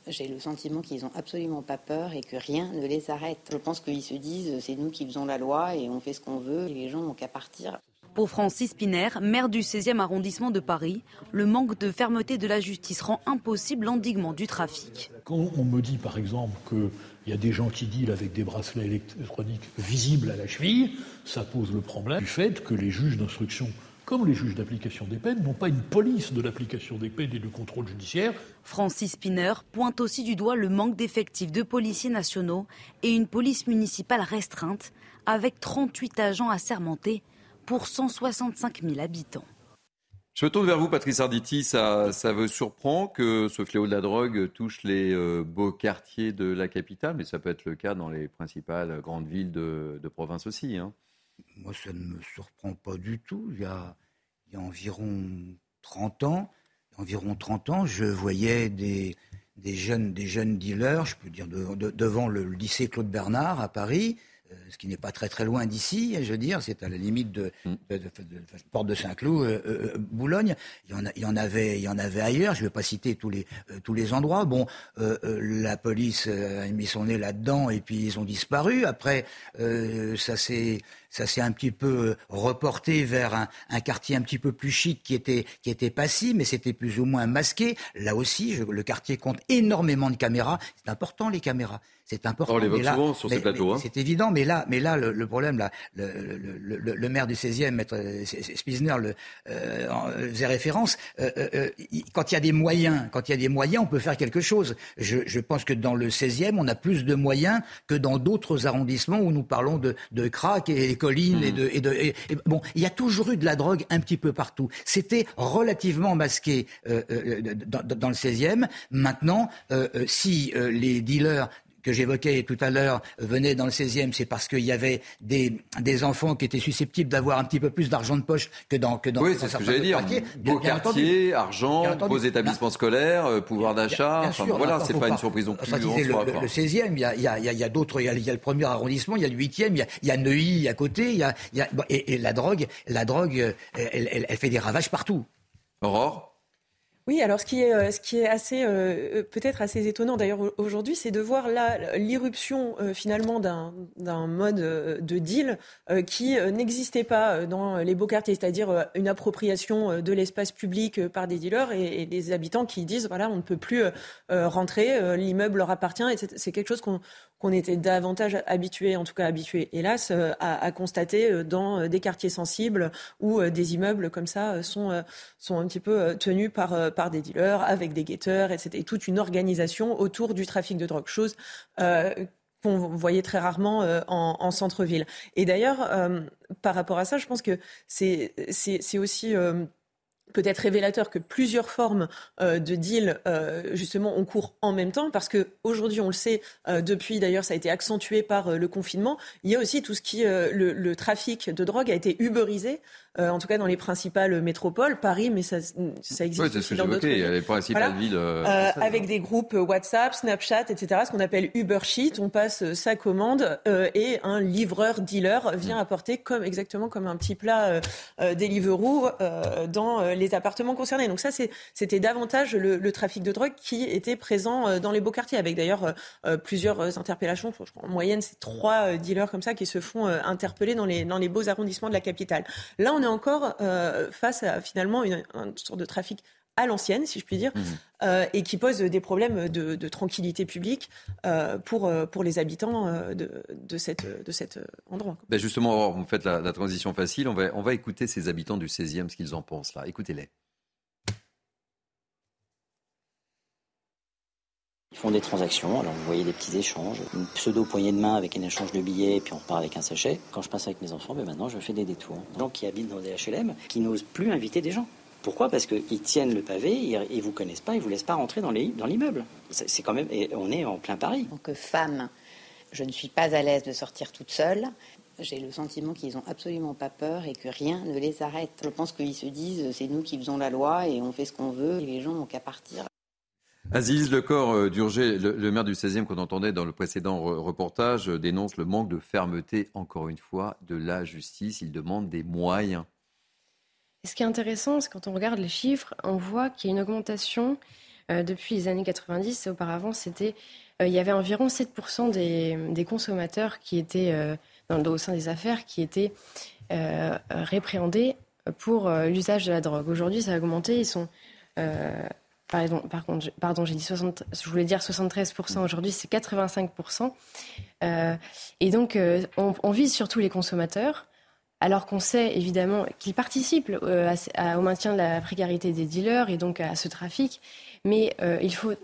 J'ai le sentiment qu'ils n'ont absolument pas peur et que rien ne les arrête. Je pense qu'ils se disent c'est nous qui faisons la loi et on fait ce qu'on veut et les gens n'ont qu'à partir. Pour Francis Piner, maire du 16e arrondissement de Paris, le manque de fermeté de la justice rend impossible l'endiguement du trafic. Quand on me dit par exemple qu'il y a des gens qui dealent avec des bracelets électroniques visibles à la cheville, ça pose le problème du fait que les juges d'instruction comme les juges d'application des peines, n'ont pas une police de l'application des peines et du contrôle judiciaire. Francis Spinner pointe aussi du doigt le manque d'effectifs de policiers nationaux et une police municipale restreinte, avec 38 agents assermentés pour 165 000 habitants. Je me tourne vers vous, Patrice Arditi. Ça, ça vous surprend que ce fléau de la drogue touche les euh, beaux quartiers de la capitale, mais ça peut être le cas dans les principales grandes villes de, province aussi. Hein. Moi, ça ne me surprend pas du tout. Il y a, environ 30 ans, environ 30 ans, je voyais des, des, jeunes, des jeunes dealers, je peux dire, devant le lycée Claude Bernard à Paris, euh, ce qui n'est pas très très loin d'ici, je veux dire, c'est à la limite de, mm. Porte de Saint-Cloud, euh, euh, Boulogne. Il y, en il y en avait, il y en avait ailleurs. Je ne vais pas citer tous les tous les endroits. Bon, la police a mis son nez là-dedans et puis ils ont disparu. Après, ça s'est ça s'est un petit peu reporté vers un, un, quartier un petit peu plus chic qui était qui était passif, mais c'était plus ou moins masqué. Là aussi, je, le quartier compte énormément de caméras. C'est important les caméras. C'est important. On les souvent sur ces plateaux. Hein. C'est évident, mais là, mais là, le, problème, là, le, le, le, maire du 16e, maître Spizner, le, euh, faisait référence. Euh, euh, quand il y a des moyens, quand il y a des moyens, on peut faire quelque chose. Je, je pense que dans le 16e, on a plus de moyens que dans d'autres arrondissements où nous parlons de, de crack et collines et hmm. de, et de bon, il y a toujours eu de la drogue un petit peu partout. C'était relativement masqué dans, dans, le 16e. Maintenant, si les dealers que j'évoquais tout à l'heure venaient dans le 16e, c'est parce qu'il y avait des, des enfants qui étaient susceptibles d'avoir un petit peu plus d'argent de poche que dans que dans Oui, c'est ce que j'allais dire. Beau quartier, argent, beaux établissements scolaires, euh, pouvoir d'achat. Enfin, voilà, c'est pas, une surprise non plus. le, le, 16e, il y a, il y a, il y a d'autres. Il, y a le premier arrondissement, il y a le 8e, il y a, il y a Neuilly à côté. Il y a, il y a et, et, la drogue, la drogue, euh, elle, elle, elle fait des ravages partout. Aurore oui, alors ce qui est, euh, assez, euh, peut-être assez étonnant d'ailleurs aujourd'hui, c'est de voir là l'irruption euh, finalement d'un mode de deal qui n'existait pas dans les beaux quartiers, c'est-à-dire une appropriation de l'espace public par des dealers et, et, des habitants qui disent voilà on ne peut plus rentrer, l'immeuble leur appartient. Et c'est quelque chose qu'on qu'on était davantage habitué, en tout cas habitué, hélas, euh, à, à, constater euh, dans euh, des quartiers sensibles où des immeubles comme ça sont, sont un petit peu tenus par, par des dealers, avec des guetteurs, etc. Et toute une organisation autour du trafic de drogue, chose euh, qu'on voyait très rarement en, en centre-ville. Et d'ailleurs, par rapport à ça, je pense que c'est aussi peut-être révélateur que plusieurs formes euh, de deals euh, justement ont cours en même temps parce que aujourd'hui on le sait euh, depuis d'ailleurs ça a été accentué par le confinement il y a aussi tout ce qui le, le, trafic de drogue a été uberisé euh, en tout cas dans les principales métropoles, Paris, mais ça, ça existe oui, aussi dans d'autres les principales villes. Euh, euh, avec des groupes WhatsApp, Snapchat, etc., ce qu'on appelle Uber Sheet. On passe sa commande et un livreur dealer vient mm. apporter comme exactement comme un petit plat Deliveroo dans les appartements concernés. Donc ça, c'était davantage le, le, trafic de drogue qui était présent dans les beaux quartiers, avec d'ailleurs plusieurs interpellations. En moyenne, c'est trois dealers comme ça qui se font interpeller dans les, dans les beaux arrondissements de la capitale. Là, on est encore euh, face à finalement une, sorte de trafic à l'ancienne, si je puis dire, mmh. euh, et qui pose des problèmes de, tranquillité publique euh, pour, pour les habitants de, de, cette, de cet endroit. Ben justement, vous faites la, la, transition facile. On va, on va écouter ces habitants du 16e, ce qu'ils en pensent là. Écoutez-les. Ils font des transactions, alors vous voyez des petits échanges, une pseudo poignée de main avec un échange de billets, puis on repart avec un sachet. Quand je passe avec mes enfants, ben maintenant je fais des détours. Des gens qui habitent dans des HLM, qui n'osent plus inviter des gens. Pourquoi? Parce qu'ils tiennent le pavé, ils, vous connaissent pas, ils vous laissent pas rentrer dans l'immeuble. C'est quand même, on est en plein Paris. Donc femme, je ne suis pas à l'aise de sortir toute seule. J'ai le sentiment qu'ils ont absolument pas peur et que rien ne les arrête. Je pense qu'ils se disent c'est nous qui faisons la loi et on fait ce qu'on veut et les gens n'ont qu'à partir. Aziz Lecor euh, d'Urgé, le, maire du 16e qu'on entendait dans le précédent reportage, euh, dénonce le manque de fermeté, encore une fois, de la justice. Il demande des moyens. ce qui est intéressant, c'est quand on regarde les chiffres, on voit qu'il y a une augmentation euh, depuis les années 90. Auparavant, c'était, il y avait environ 7% des, consommateurs qui étaient dans, au sein des affaires qui étaient répréhendés pour l'usage de la drogue. Aujourd'hui, ça a augmenté. Ils sont Pardon, par contre, pardon, j'ai dit 60, je voulais dire 73%, aujourd'hui c'est 85%. Euh, et donc, euh, on, vise surtout les consommateurs, alors qu'on sait évidemment qu'ils participent euh, au maintien de la précarité des dealers et donc à ce trafic. Mais il faut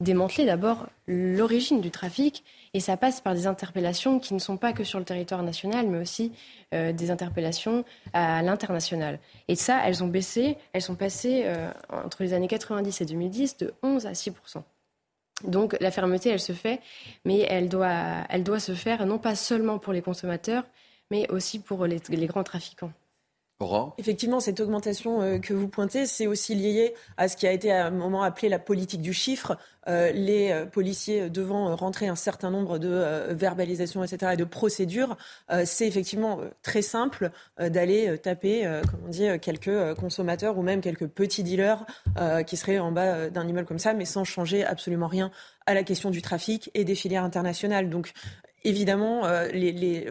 démanteler d'abord l'origine du trafic et ça passe par des interpellations qui ne sont pas que sur le territoire national, mais aussi euh, des interpellations à l'international. Et ça, elles ont baissé, elles sont passées euh, entre les années 90 et 2010 de 11 à 6 donc la fermeté, elle se fait, mais elle doit, se faire non pas seulement pour les consommateurs, mais aussi pour les grands trafiquants. Effectivement, cette augmentation euh, que vous pointez, c'est aussi lié à ce qui a été à un moment appelé la politique du chiffre. Euh, les euh, policiers devant rentrer un certain nombre de verbalisations, etc., et de procédures, c'est effectivement très simple d'aller taper, comme on dit, quelques consommateurs ou même quelques petits dealers qui seraient en bas d'un immeuble comme ça, mais sans changer absolument rien à la question du trafic et des filières internationales. Donc, évidemment, les,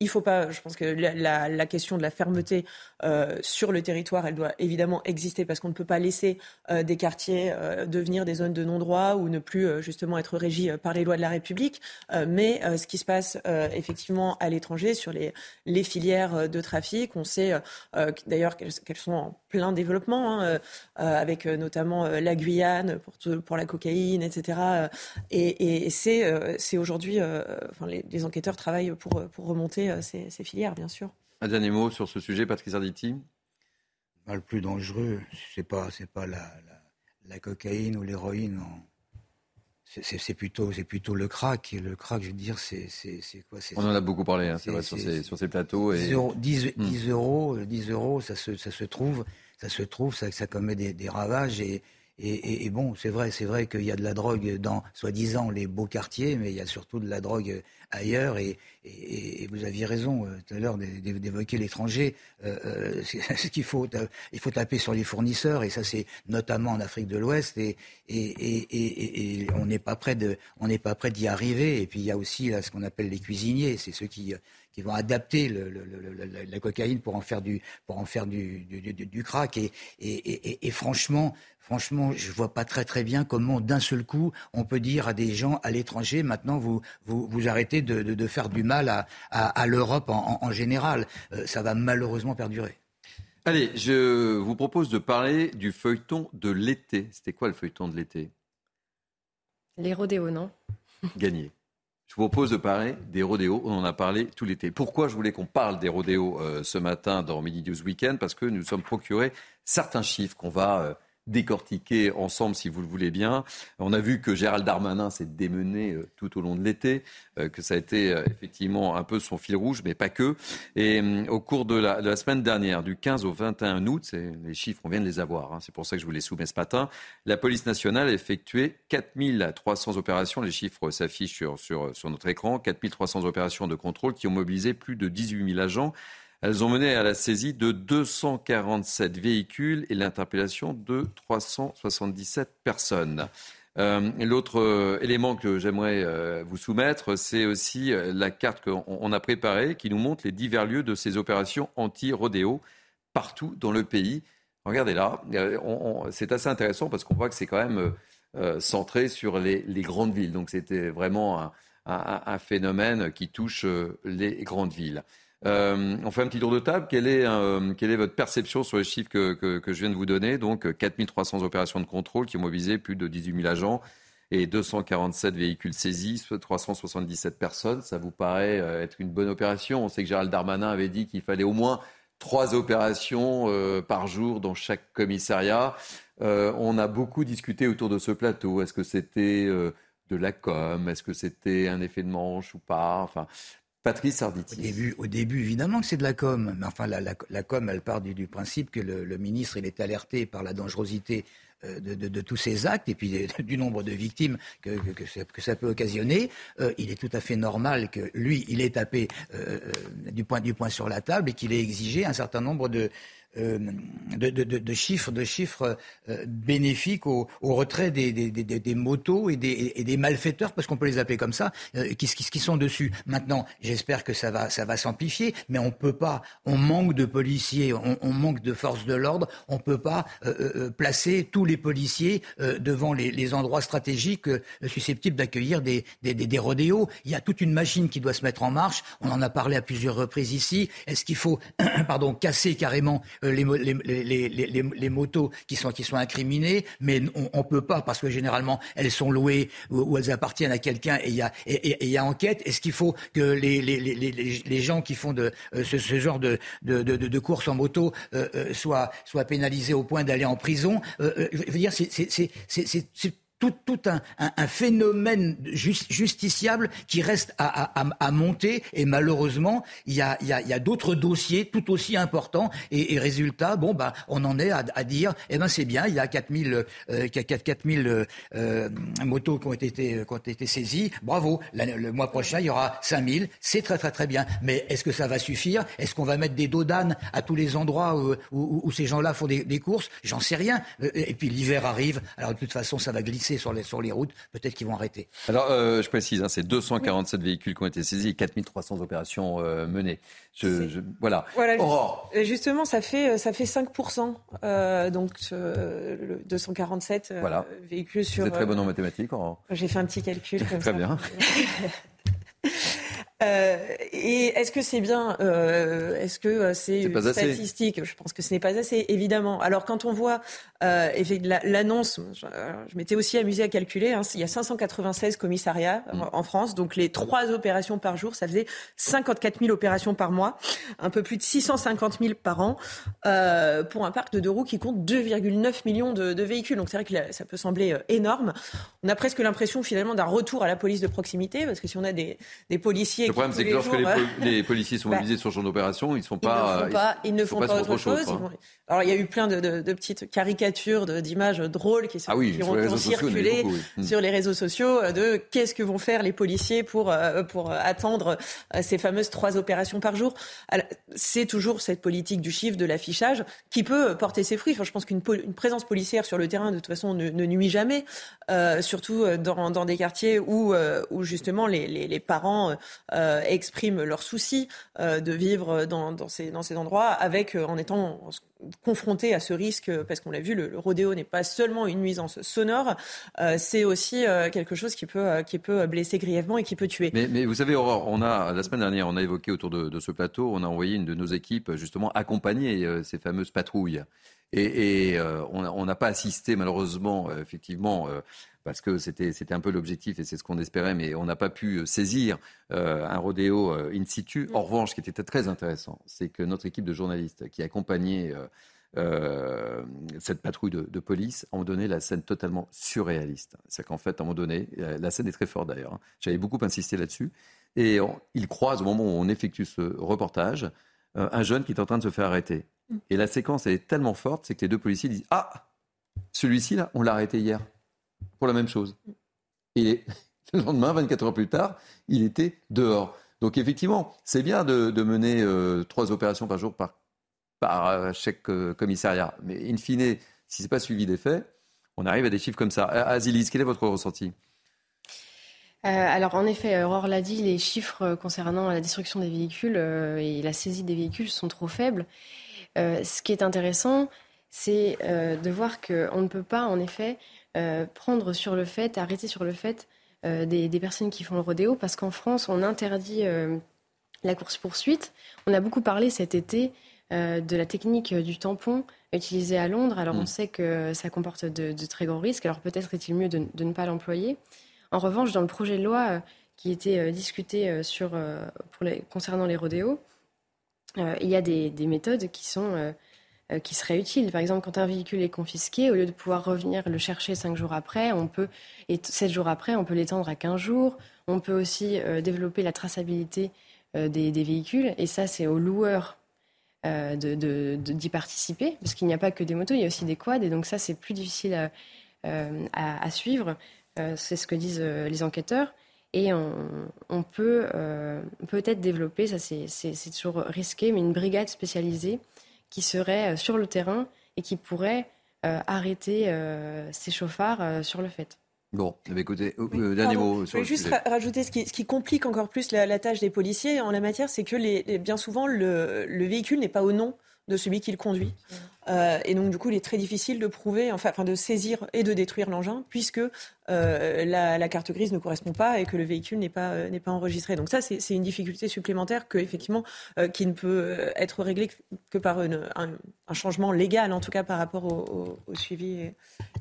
il faut pas, je pense que la, question de la fermeté euh, sur le territoire, elle doit évidemment exister parce qu'on ne peut pas laisser euh, des quartiers euh, devenir des zones de non-droit ou ne plus justement être régis par les lois de la République. mais ce qui se passe effectivement à l'étranger sur les, filières de trafic, on sait d'ailleurs qu'elles sont en plein développement, hein, avec notamment la Guyane pour, la cocaïne, etc. Et, c'est aujourd'hui, les, enquêteurs travaillent pour remonter euh, ces, filières, bien sûr. Un dernier mot sur ce sujet, Patrick Arditi Le plus dangereux, c'est pas, c'est pas la, la, cocaïne ou l'héroïne c'est plutôt, plutôt le crack. Le crack, je veux dire, c'est quoi On en a beaucoup parlé, hein, c'est vrai, sur ces, sur ces plateaux. 10, euros, 10, 10, euros, 10 euros, ça se, ça se trouve, ça se trouve, ça, ça commet des, des ravages et, et, bon, c'est vrai, c'est vrai qu'il y a de la drogue dans, soi-disant, les beaux quartiers, mais il y a surtout de la drogue ailleurs. Et, vous aviez raison euh, tout à l'heure d'évoquer l'étranger. Euh, euh ce qu'il faut, il faut taper sur les fournisseurs, et ça c'est notamment en Afrique de l'Ouest. Et, on n'est pas prêt de, on n'est pas prêt d'y arriver. Et puis il y a aussi là, ce qu'on appelle les cuisiniers, c'est ceux qui qui vont adapter le, le, la cocaïne pour en faire du, pour en faire du, du, du, du crack. Et, et, et, franchement, franchement, je vois pas très très bien comment d'un seul coup on peut dire à des gens à l'étranger maintenant vous, vous, vous arrêtez de, de, de, faire du mal à, à, à l'Europe en, en, général. Euh, ça va malheureusement perdurer. Allez, je vous propose de parler du feuilleton de l'été. C'était quoi le feuilleton de l'été? Les rodéos, non? Gagné. Je vous propose de parler des rodéos. On en a parlé tout l'été. Pourquoi je voulais qu'on parle des rodéos euh, ce matin dans Midi Weekend? Parce que nous sommes procurés certains chiffres qu'on va euh, décortiquer ensemble, si vous le voulez bien. On a vu que Gérald Darmanin s'est démené euh, tout au long de l'été, euh, que ça a été euh, effectivement un peu son fil rouge, mais pas que. Et au cours de la, semaine dernière, du 15 au 21 août, les chiffres, on vient de les avoir, hein, c'est pour ça que je vous les soumets ce matin, la police nationale a effectué 4300 opérations, les chiffres s'affichent sur, sur, sur notre écran, 4300 opérations de contrôle qui ont mobilisé plus de 18 000 agents elles ont mené à la saisie de 247 véhicules et l'interpellation de 377 personnes. Euh, l'autre euh, élément que j'aimerais euh, vous soumettre, c'est aussi la carte qu'on a préparée qui nous montre les divers lieux de ces opérations anti-rodéo partout dans le pays. Regardez là, c'est assez intéressant parce qu'on voit que c'est quand même centré sur les, grandes villes. Donc c'était vraiment un, phénomène qui touche les grandes villes. Euh, on fait un petit tour de table. Quelle est, euh, votre perception sur les chiffres que, je viens de vous donner? Donc 4300 opérations de contrôle qui ont mobilisé plus de 18 000 agents et 247 véhicules saisis, 377 personnes. Ça vous paraît euh, être une bonne opération? On sait que Gérald Darmanin avait dit qu'il fallait au moins trois opérations par jour dans chaque commissariat. on a beaucoup discuté autour de ce plateau. Est-ce que c'était de la com? Est-ce que c'était un effet de manche ou pas? Enfin, Patrice Arditi. Au début, au début, évidemment que c'est de la com. Mais enfin, la, la, com, elle part du, principe que le, ministre, il est alerté par la dangerosité euh, de, tous ces actes et puis du nombre de victimes que, que, ça, peut occasionner. Euh, il est tout à fait normal que lui, il ait tapé euh, du, point, du point sur la table et qu'il ait exigé un certain nombre de, euh, de, chiffres, de chiffres euh, bénéfiques au, retrait des, motos et des, et des malfaiteurs, parce qu'on peut les appeler comme ça, euh, qui, sont dessus. Maintenant, j'espère que ça va, ça va s'amplifier, mais on peut pas, on manque de policiers, on, manque de forces de l'ordre, on peut pas placer tous les policiers devant les, les, endroits stratégiques susceptibles d'accueillir des, des, des, rodéos. Il y a toute une machine qui doit se mettre en marche. On en a parlé à plusieurs reprises ici. Est-ce qu'il faut, pardon, casser carrément euh, les, motos qui sont, qui sont incriminées, mais on ne peut pas parce que généralement elles sont louées ou, elles appartiennent à quelqu'un et il y a, et, y a enquête. Est-ce qu'il faut que les, les, gens qui font de, euh, ce, genre de, de, de, courses en moto euh, soient, soient pénalisés au point d'aller en prison? Je veux dire, c'est tout, tout un, un, phénomène justiciable qui reste à, à, à, monter. Et malheureusement il y a, y a, y a d'autres dossiers tout aussi importants. Et, et, résultat bon bah on en est à, à dire eh ben c'est bien il y a 4000 euh, 4000 euh, euh, motos qui ont été qui ont été saisies. Bravo. Le mois prochain il y aura 5000 c'est très très très bien. Mais est-ce que ça va suffire? Est-ce qu'on va mettre des dodanes à tous les endroits où, où, où ces gens-là font des, des courses? J'en sais rien. Et puis l'hiver arrive. Alors de toute façon ça va glisser sur les, sur les routes, peut-être qu'ils vont arrêter. Alors, euh, je précise, hein, c'est 247 véhicules qui ont été saisis et 4300 opérations euh, menées. Je, voilà. voilà euh, Justement, ça fait, ça fait 5%, euh, donc 247 voilà. véhicules sur... Vous êtes très bon en mathématiques, J'ai fait un petit calcul comme très bien. Euh, Et est-ce que c'est bien euh, Est-ce que c'est une statistique? Je pense que ce n'est pas assez, évidemment. Alors quand on voit euh, l'annonce, je, je m'étais aussi amusé à calculer, hein, il y a 596 commissariats mm. en France, donc les trois opérations par jour, ça faisait 54 000 opérations par mois, un peu plus de 650 000 par an, euh, pour un parc de deux roues qui compte 2,9 millions de, de, véhicules. Donc c'est vrai que ça peut sembler euh, énorme. On a presque l'impression finalement d'un retour à la police de proximité, parce que si on a des, des policiers... Le problème c'est que lorsque les, les, policiers sont bah, mobilisés sur ce genre d'opération, ils ne sont pas... Ils ne font pas, ils, ne font pas, autre chose. Alors il y a eu plein de, de, de petites caricatures d'images drôles qui, sont, ah qui ont, circulé sur les réseaux sociaux euh, de qu'est-ce que vont faire les policiers pour, euh, pour attendre euh, ces fameuses trois opérations par jour. C'est toujours cette politique du chiffre, de l'affichage, qui peut porter ses fruits. Enfin, je pense qu'une présence policière sur le terrain, de toute façon, ne, ne nuit jamais, euh, surtout dans, dans, des quartiers où, où justement les, les, les parents euh, expriment leurs soucis de vivre dans, ces, endroits avec, en étant confronté à ce risque, parce qu'on l'a vu, le, rodéo n'est pas seulement une nuisance sonore, euh, c'est aussi euh, quelque chose qui peut, euh, qui peut blesser grièvement et qui peut tuer. Mais, vous savez, Aurore, on a, la semaine dernière, on a évoqué autour de, ce plateau, on a envoyé une de nos équipes justement accompagner ces fameuses patrouilles. Et on n'a pas assisté malheureusement, effectivement, parce que c'était un peu l'objectif et c'est ce qu'on espérait, mais on n'a pas pu saisir euh, un rodéo euh, in situ. En revanche, ce qui était très intéressant, c'est que notre équipe de journalistes qui accompagnait euh, cette patrouille de, de, police ont donné la scène totalement surréaliste. C'est qu'en fait, à un moment donné, la scène est très forte d'ailleurs, hein. j'avais beaucoup insisté là-dessus, et ils croisent au moment où on effectue ce reportage un jeune qui est en train de se faire arrêter. Mm. Et la séquence, elle est tellement forte, c'est que les deux policiers disent Ah, celui-ci, là, on l'a arrêté hier pour la même chose. Et le lendemain, 24 heures plus tard, il était dehors. Donc effectivement, c'est bien de, mener euh, trois opérations par jour par, euh, chaque euh, commissariat. Mais in fine, si ce n'est pas suivi des faits, on arrive à des chiffres comme ça. Azilis, quel est votre ressenti? Alors en effet, Aurore l'a dit, les chiffres concernant la destruction des véhicules et la saisie des véhicules sont trop faibles. ce qui est intéressant, c'est de voir qu'on ne peut pas en effet euh, prendre sur le fait, arrêter sur le fait euh, des, personnes qui font le rodéo, parce qu'en France, on interdit euh, la course-poursuite. On a beaucoup parlé cet été de la technique du tampon utilisée à Londres. Alors on mm. sait que ça comporte de, très gros risques, alors peut-être est-il mieux de, ne pas l'employer. En revanche, dans le projet de loi qui était discuté sur, pour concernant les rodéos, il y a des, des méthodes qui sont euh, qui serait utile. Par exemple, quand un véhicule est confisqué, au lieu de pouvoir revenir le chercher cinq jours après, on peut, et sept jours après, on peut l'étendre à 15 jours. On peut aussi euh, développer la traçabilité euh, des, véhicules, et ça, c'est aux loueurs d'y participer, parce qu'il n'y a pas que des motos, il y a aussi des quads, et donc ça, c'est plus difficile à, suivre. c'est ce que disent les enquêteurs. Et on, peut peut-être développer, ça c'est toujours risqué, mais une brigade spécialisée qui serait euh, sur le terrain et qui pourrait euh, arrêter euh, ces chauffards sur le fait. Bon, écoutez, dernier mot. je vais juste rajouter ce qui, ce qui, complique encore plus la, tâche des policiers en la matière, c'est que les, bien souvent le, le véhicule n'est pas au nom de celui qui le conduit. Euh, et donc, du coup, il est très difficile de prouver, enfin, de saisir et de détruire l'engin, puisque euh, la, carte grise ne correspond pas et que le véhicule n'est pas, euh, n'est pas enregistré. Donc ça, c'est une difficulté supplémentaire que, effectivement, qui ne peut être réglée que par un, changement légal, en tout cas par rapport au, suivi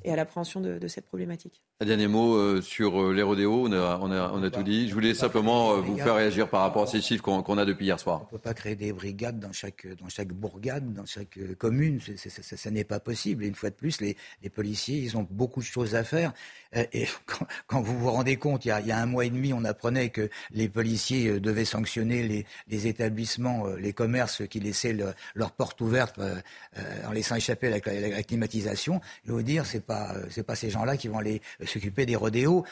et, à l'appréhension de, cette problématique. Un dernier mot sur les rodéos, on a, on a, on a tout dit. Je voulais simplement vous faire réagir par rapport à ces chiffres qu'on a depuis hier soir. On ne peut pas créer des brigades dans chaque, dans chaque bourgade, dans chaque commune ça, n'est pas possible. Et une fois de plus, les, policiers, ils ont beaucoup de choses à faire. Euh, et quand, vous vous rendez compte, il y, a, un mois et demi, on apprenait que les policiers euh, devaient sanctionner les, établissements, euh, les commerces qui laissaient leurs portes ouvertes en laissant échapper la, climatisation. Je veux vous dire, c'est pas pas ces gens-là qui vont s'occuper des rodéos.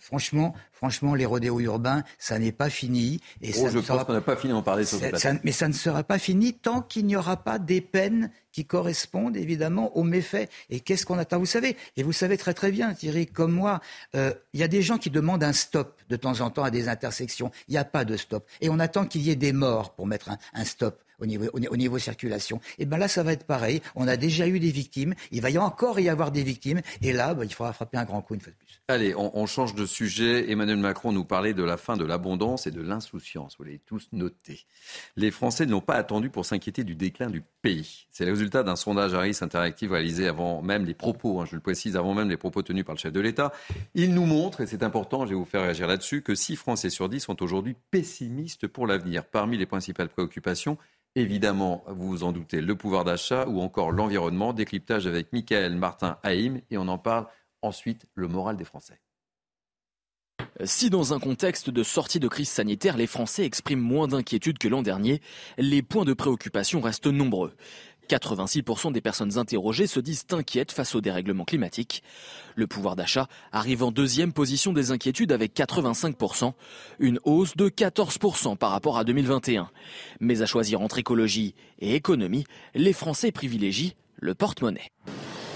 Franchement, franchement, les rodéos urbains, ça n'est pas fini. Et oh, je pense qu'on n'a pas fini d'en parler sur Mais ça ne sera pas fini tant qu'il n'y aura pas des peines qui correspondent évidemment aux méfaits. Et qu'est-ce qu'on attend? Vous savez, et vous savez très très bien, Thierry, comme moi, euh, il y a des gens qui demandent un stop de temps en temps à des intersections. Il n'y a pas de stop. Et on attend qu'il y ait des morts pour mettre un, stop au niveau, au, niveau circulation. Et ben là, ça va être pareil. On a déjà eu des victimes. Il va y encore y avoir des victimes. Et là, ben, il faudra frapper un grand coup une fois de plus. Allez, on, change de sujet. Emmanuel Macron nous parlait de la fin de l'abondance et de l'insouciance. Vous l'avez tous noté. Les Français ne l'ont pas attendu pour s'inquiéter du déclin du pays. C'est le résultat d'un sondage Harris Interactive réalisé avant même les propos, hein, je le précise, avant même les propos tenus par le chef de l'État. Il nous montre, et c'est important, je vais vous faire réagir là-dessus, que 6 Français sur 10 sont aujourd'hui pessimistes pour l'avenir. Parmi les principales préoccupations, évidemment, vous vous en doutez, le pouvoir d'achat ou encore l'environnement. Décryptage avec Michael Martin Haïm et on en parle ensuite, le moral des Français. Si dans un contexte de sortie de crise sanitaire, les Français expriment moins d'inquiétude que l'an dernier, les points de préoccupation restent nombreux. 86% des personnes interrogées se disent inquiètes face au dérèglement climatique. Le pouvoir d'achat arrive en deuxième position des inquiétudes avec 85%, une hausse de 14% par rapport à 2021. Mais à choisir entre écologie et économie, les Français privilégient le porte-monnaie.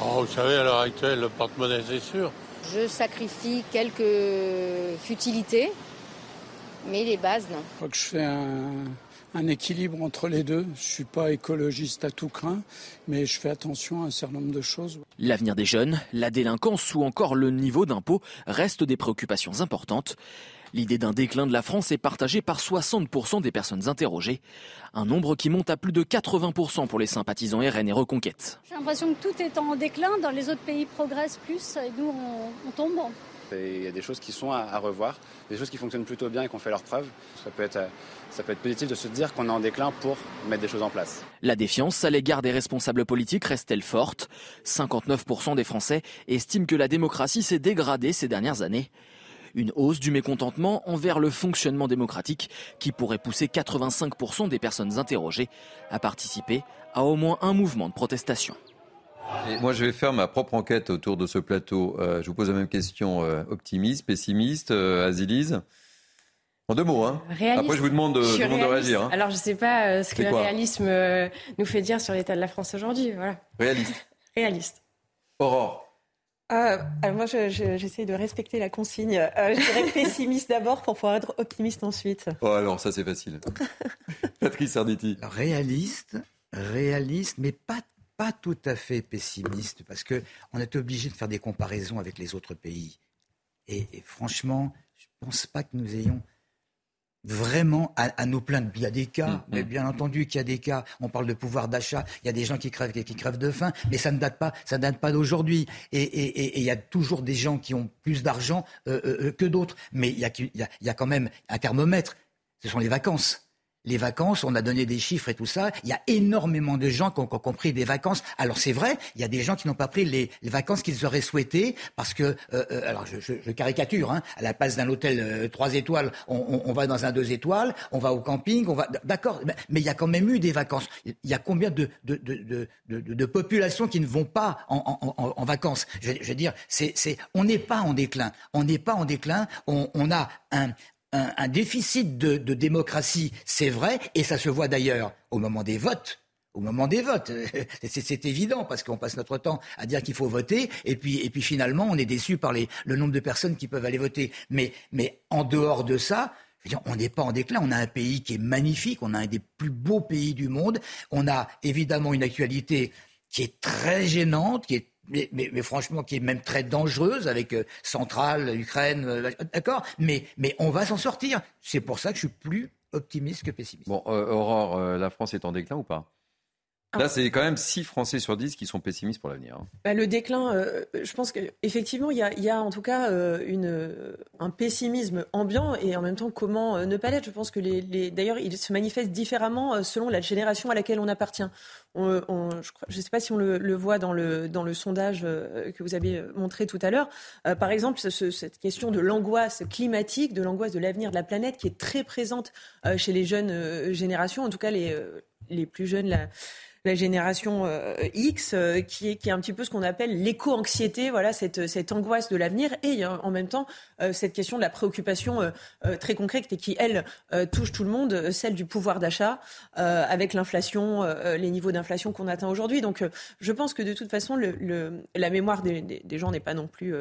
Oh, vous savez, à l'heure actuelle, le porte-monnaie, c'est sûr. Je sacrifie quelques futilités, mais les bases, non. Je crois que je fais un, équilibre entre les deux. Je ne suis pas écologiste à tout craint, mais je fais attention à un certain nombre de choses. L'avenir des jeunes, la délinquance ou encore le niveau d'impôt restent des préoccupations importantes. L'idée d'un déclin de la France est partagée par 60% des personnes interrogées, un nombre qui monte à plus de 80% pour les sympathisants RN et Reconquête. J'ai l'impression que tout est en déclin, dans les autres pays progressent plus et nous on, tombe. Il y a des choses qui sont à, revoir, des choses qui fonctionnent plutôt bien et qui ont fait leurs preuves. Ça peut être, ça peut être positif de se dire qu'on est en déclin pour mettre des choses en place. La défiance à l'égard des responsables politiques reste-t-elle forte? 59% des Français estiment que la démocratie s'est dégradée ces dernières années. Une hausse du mécontentement envers le fonctionnement démocratique qui pourrait pousser 85% des personnes interrogées à participer à au moins un mouvement de protestation. Et moi, je vais faire ma propre enquête autour de ce plateau. Euh, je vous pose la même question euh, optimiste, pessimiste, euh, Azilise en deux mots, hein. Après, je vous demande de, de réagir. Hein. Alors, je ne sais pas ce que le réalisme nous fait dire sur l'état de la France aujourd'hui. Voilà. Réaliste. Réaliste. Aurore. Euh, alors moi, j'essaie de respecter la consigne. Euh, je dirais pessimiste d'abord pour pouvoir être optimiste ensuite. Oh, alors ça, c'est facile. Patrice Arditi. Réaliste, réaliste, mais pas, pas tout à fait pessimiste, parce qu'on est obligé de faire des comparaisons avec les autres pays. Et, et franchement, je ne pense pas que nous ayons vraiment à, nous plaindre. Il y a des cas, mm, mais mm. bien entendu qu'il y a des cas. On parle de pouvoir d'achat. Il y a des gens qui crèvent, qui crèvent de faim, mais ça ne date pas, ça date pas d'aujourd'hui. Et, il y a toujours des gens qui ont plus d'argent euh, euh, euh, que d'autres. Mais il y, a, il y a quand même un thermomètre. Ce sont les vacances les vacances, on a donné des chiffres et tout ça. Il y a énormément de gens qui ont, compris des vacances. Alors c'est vrai, il y a des gens qui n'ont pas pris les, vacances qu'ils auraient souhaitées parce que, euh, euh, alors je, caricature, hein, à la place d'un hôtel euh, trois étoiles, on, va dans un deux étoiles, on va au camping, on va, d'accord, mais il y a quand même eu des vacances. Il y a combien de de, de, de, populations qui ne vont pas en, vacances? Je, veux dire, c'est, on n'est pas en déclin, on n'est pas en déclin. On, on a un, un, déficit de, démocratie, c'est vrai, et ça se voit d'ailleurs au moment des votes au moment des votes. C'est évident parce qu'on passe notre temps à dire qu'il faut voter et puis, et puis finalement on est déçu par le nombre de personnes qui peuvent aller voter. Mais, mais en dehors de ça, on n'est pas en déclin. On a un pays qui est magnifique. On a un des plus beaux pays du monde. On a évidemment une actualité qui est très gênante, qui est mais, mais, franchement, qui est même très dangereuse avec euh, Centrale, Ukraine, euh, d'accord mais, mais on va s'en sortir. C'est pour ça que je suis plus optimiste que pessimiste. Bon, euh, Aurore, la France est en déclin ou pas? Là, c'est quand même 6 Français sur 10 qui sont pessimistes pour l'avenir. Hein. Bah, le déclin, euh, je pense qu'effectivement, il y a, en tout cas euh, une, un pessimisme ambiant et en même temps, comment euh, ne pas l'être? Je pense que, les, d'ailleurs, il se manifeste différemment selon la génération à laquelle on appartient. Je ne sais pas si on le, voit dans le, dans le sondage que vous avez montré tout à l'heure. par exemple, cette question de l'angoisse climatique, de l'angoisse de l'avenir de la planète qui est très présente chez les jeunes générations, en tout cas les, les plus jeunes. La, la génération euh, X, euh, qui, est, qui est un petit peu ce qu'on appelle l'éco-anxiété, voilà, cette, cette angoisse de l'avenir, et en même temps euh, cette question de la préoccupation très concrète et qui, elle, touche tout le monde, celle du pouvoir d'achat, avec l'inflation, les niveaux d'inflation qu'on atteint aujourd'hui. Donc je pense que de toute façon, le, la mémoire des, des gens n'est pas non plus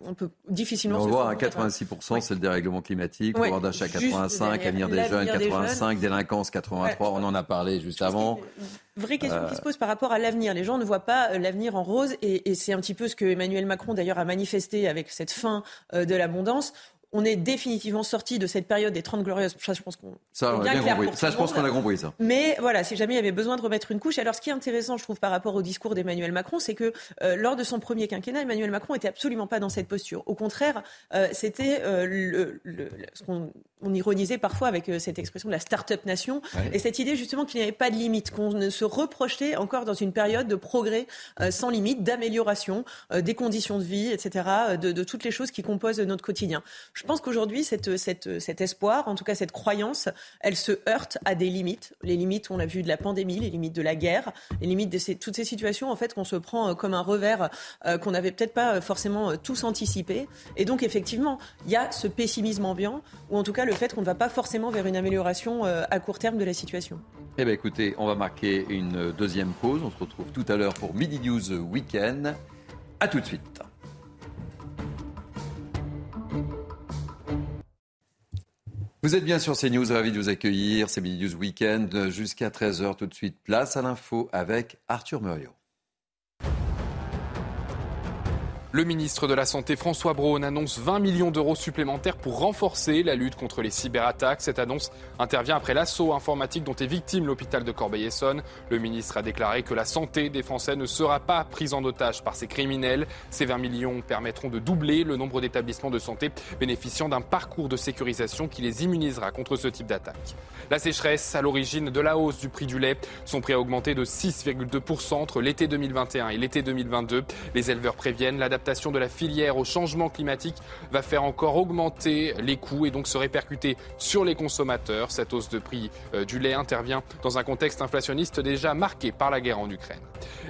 on peut difficilement. On voit à 86%, c'est le dérèglement climatique, pouvoir d'achat 85, avenir des jeunes 85, délinquance 83. On en a parlé juste avant. Vraie question qui se pose par rapport à l'avenir? Les gens ne voient pas l'avenir en rose et, et c'est un petit peu ce que Emmanuel Macron d'ailleurs a manifesté avec cette fin de l'abondance on est définitivement sorti de cette période des 30 glorieuses. Ça, je pense qu'on ça, bien compris. Ça, je pense qu'on a compris ça. Mais voilà, si jamais il y avait besoin de remettre une couche. Alors, ce qui est intéressant, je trouve, par rapport au discours d'Emmanuel Macron, c'est que euh, lors de son premier quinquennat, Emmanuel Macron était absolument pas dans cette posture. Au contraire, euh, c'était euh, le, le, ce qu'on on ironisait parfois avec cette expression de la start-up nation et cette idée justement qu'il n'y avait pas de limite, qu'on ne se reprojetait encore dans une période de progrès sans limite, d'amélioration des conditions de vie, etc., de, de, toutes les choses qui composent notre quotidien. Je pense qu'aujourd'hui, cet espoir, en tout cas cette croyance, elle se heurte à des limites. Les limites, on l'a vu, de la pandémie, les limites de la guerre, les limites de toutes ces situations, en fait, qu'on se prend comme un revers euh, qu'on n'avait peut-être pas forcément tous anticipé. Et donc, effectivement, il y a ce pessimisme ambiant, ou en tout cas le fait qu'on ne va pas forcément vers une amélioration euh, à court terme de la situation. Eh bien, écoutez, on va marquer une deuxième pause. On se retrouve tout à l'heure pour Midi News Weekend. A tout de suite. Vous êtes bien sur CNews, ravi de vous accueillir. C'est Midi News Weekend jusqu'à 13h tout de suite. Place à l'info avec Arthur Muriot. Le ministre de la Santé François Braun annonce 20 millions d'euros supplémentaires pour renforcer la lutte contre les cyberattaques. Cette annonce intervient après l'assaut informatique dont est victime l'hôpital de Corbeil-Essonne. Le ministre a déclaré que la santé des Français ne sera pas prise en otage par ces criminels. Ces 20 millions permettront de doubler le nombre d'établissements de santé bénéficiant d'un parcours de sécurisation qui les immunisera contre ce type d'attaque. La sécheresse à l'origine de la hausse du prix du lait. Son prix a augmenté de 6,2% entre l'été 2021 et l'été 2022. Les éleveurs préviennent l'adaptation de la filière au changement climatique va faire encore augmenter les coûts et donc se répercuter sur les consommateurs. Cette hausse de prix euh, du lait intervient dans un contexte inflationniste déjà marqué par la guerre en Ukraine.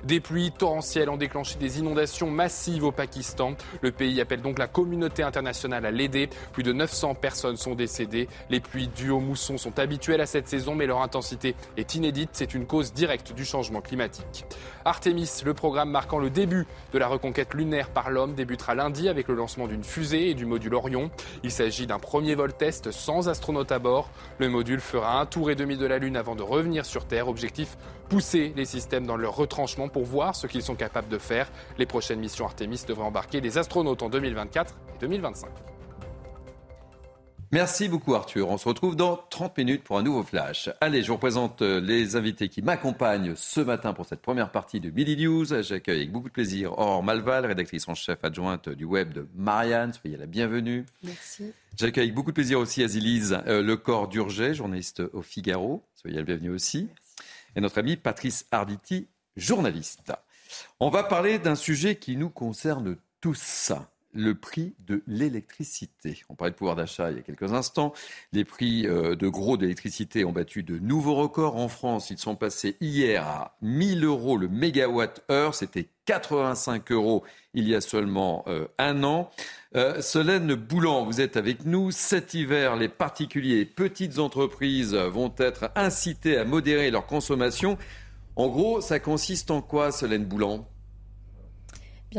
Des pluies torrentielles ont déclenché des inondations massives au Pakistan. Le pays appelle donc la communauté internationale à l'aider. Plus de 900 personnes sont décédées. Les pluies dues aux moussons sont habituelles à cette saison, mais leur intensité est inédite. C'est une cause directe du changement climatique. Artemis, le programme marquant le début de la reconquête lunaire par l'homme, débutera lundi avec le lancement d'une fusée et du module Orion. Il s'agit d'un premier vol test sans astronaute à bord. Le module fera un tour et demi de la Lune avant de revenir sur Terre. Objectif pousser les systèmes dans leur retranchement pour voir ce qu'ils sont capables de faire. Les prochaines missions Artemis devraient embarquer des astronautes en 2024 et 2025. Merci beaucoup Arthur. On se retrouve dans 30 minutes pour un nouveau flash. Allez, je vous présente euh, les invités qui m'accompagnent ce matin pour cette première partie de Midi News. J'accueille avec beaucoup de plaisir Aurore Malval, rédactrice en chef adjointe du web de Marianne. Soyez la bienvenue. Merci. J'accueille avec beaucoup de plaisir aussi Azilise euh, Le Corps d'Urget, journaliste au Figaro. Soyez la bienvenue aussi. Et notre ami Patrice Arditi, journaliste. On va parler d'un sujet qui nous concerne tous le prix de l'électricité. On parlait de pouvoir d'achat il y a quelques instants. Les prix euh, de gros d'électricité ont battu de nouveaux records en France. Ils sont passés hier à 1000 euros le mégawatt-heure. C'était 85 euros il y a seulement euh, un an. Euh, Solène Boulan, vous êtes avec nous. Cet hiver, les particuliers et petites entreprises vont être incités à modérer leur consommation. En gros, ça consiste en quoi, Solène Boulan?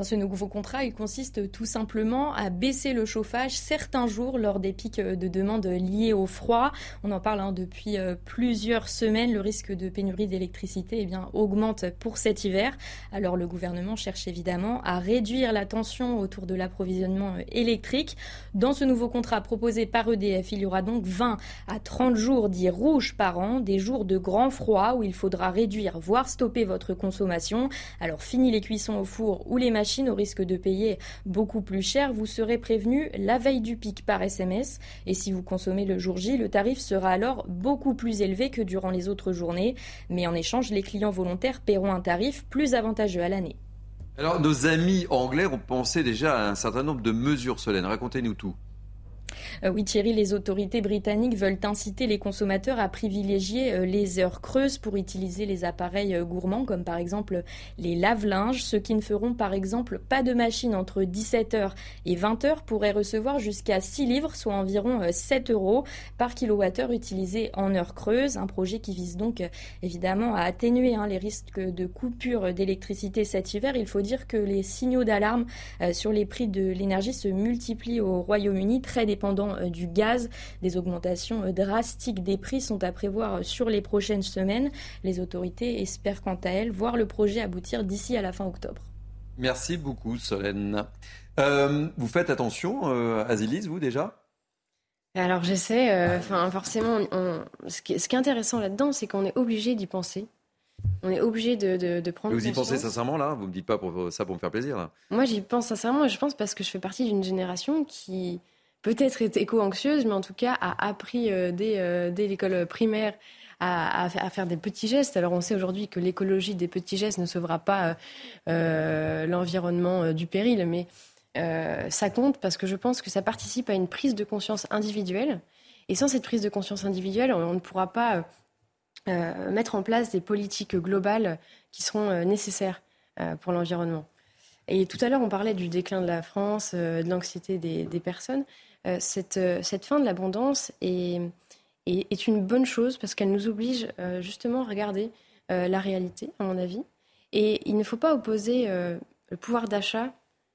Ce nouveau contrat, il consiste tout simplement à baisser le chauffage certains jours lors des pics de demande liés au froid. On en parle hein, depuis euh, plusieurs semaines. Le risque de pénurie d'électricité eh bien, augmente pour cet hiver. Alors le gouvernement cherche évidemment à réduire la tension autour de l'approvisionnement euh, électrique. Dans ce nouveau contrat proposé par EDF, il y aura donc 20 à 30 jours dits rouges par an, des jours de grand froid où il faudra réduire, voire stopper votre consommation. Alors fini les cuissons au four ou les machines Au risque de payer beaucoup plus cher, vous serez prévenu la veille du pic par SMS. Et si vous consommez le jour J, le tarif sera alors beaucoup plus élevé que durant les autres journées. Mais en échange, les clients volontaires paieront un tarif plus avantageux à l'année. Alors, nos amis anglais ont pensé déjà à un certain nombre de mesures, Solène. Racontez-nous tout. Euh, oui, Thierry, les autorités britanniques veulent inciter les consommateurs à privilégier euh, les heures creuses pour utiliser les appareils gourmands, comme par exemple les lave-linges. Ceux qui ne feront par exemple pas de machine entre 17h et 20h pourraient recevoir jusqu'à 6 livres, soit environ 7 euros par kilowattheure utilisé en heures creuses. Un projet qui vise donc évidemment à atténuer hein, les risques de coupure d'électricité cet hiver. Il faut dire que les signaux d'alarme sur les prix de l'énergie se multiplient au Royaume-Uni, très dépendant euh, du gaz. Des augmentations euh, drastiques des prix sont à prévoir euh, sur les prochaines semaines. Les autorités espèrent quant à elles voir le projet aboutir d'ici à la fin octobre. Merci beaucoup, Solène. vous faites attention, euh, Azilis, vous déjà? Alors j'essaie, enfin forcément, ce, qui, ce, qui, est intéressant là-dedans, c'est qu'on est obligé d'y penser. On est obligé de, de, prendre. vous y pensez sincèrement là? Vous me dites pas pour, ça pour me faire plaisir là Moi, j'y pense sincèrement. Je pense parce que je fais partie d'une génération qui peut-être est éco-anxieuse, mais en tout cas a appris euh, euh, dès, l'école primaire à, faire des petits gestes. Alors on sait aujourd'hui que l'écologie des petits gestes ne sauvera pas euh, l'environnement du péril, mais ça compte parce que je pense que ça participe à une prise de conscience individuelle. Et sans cette prise de conscience individuelle, on ne pourra pas mettre en place des politiques globales qui seront nécessaires pour l'environnement. Et tout à l'heure, on parlait du déclin de la France, de l'anxiété des, personnes. Cette, cette, fin de l'abondance est, une bonne chose parce qu'elle nous oblige justement à regarder la réalité, à mon avis. Et il ne faut pas opposer le pouvoir d'achat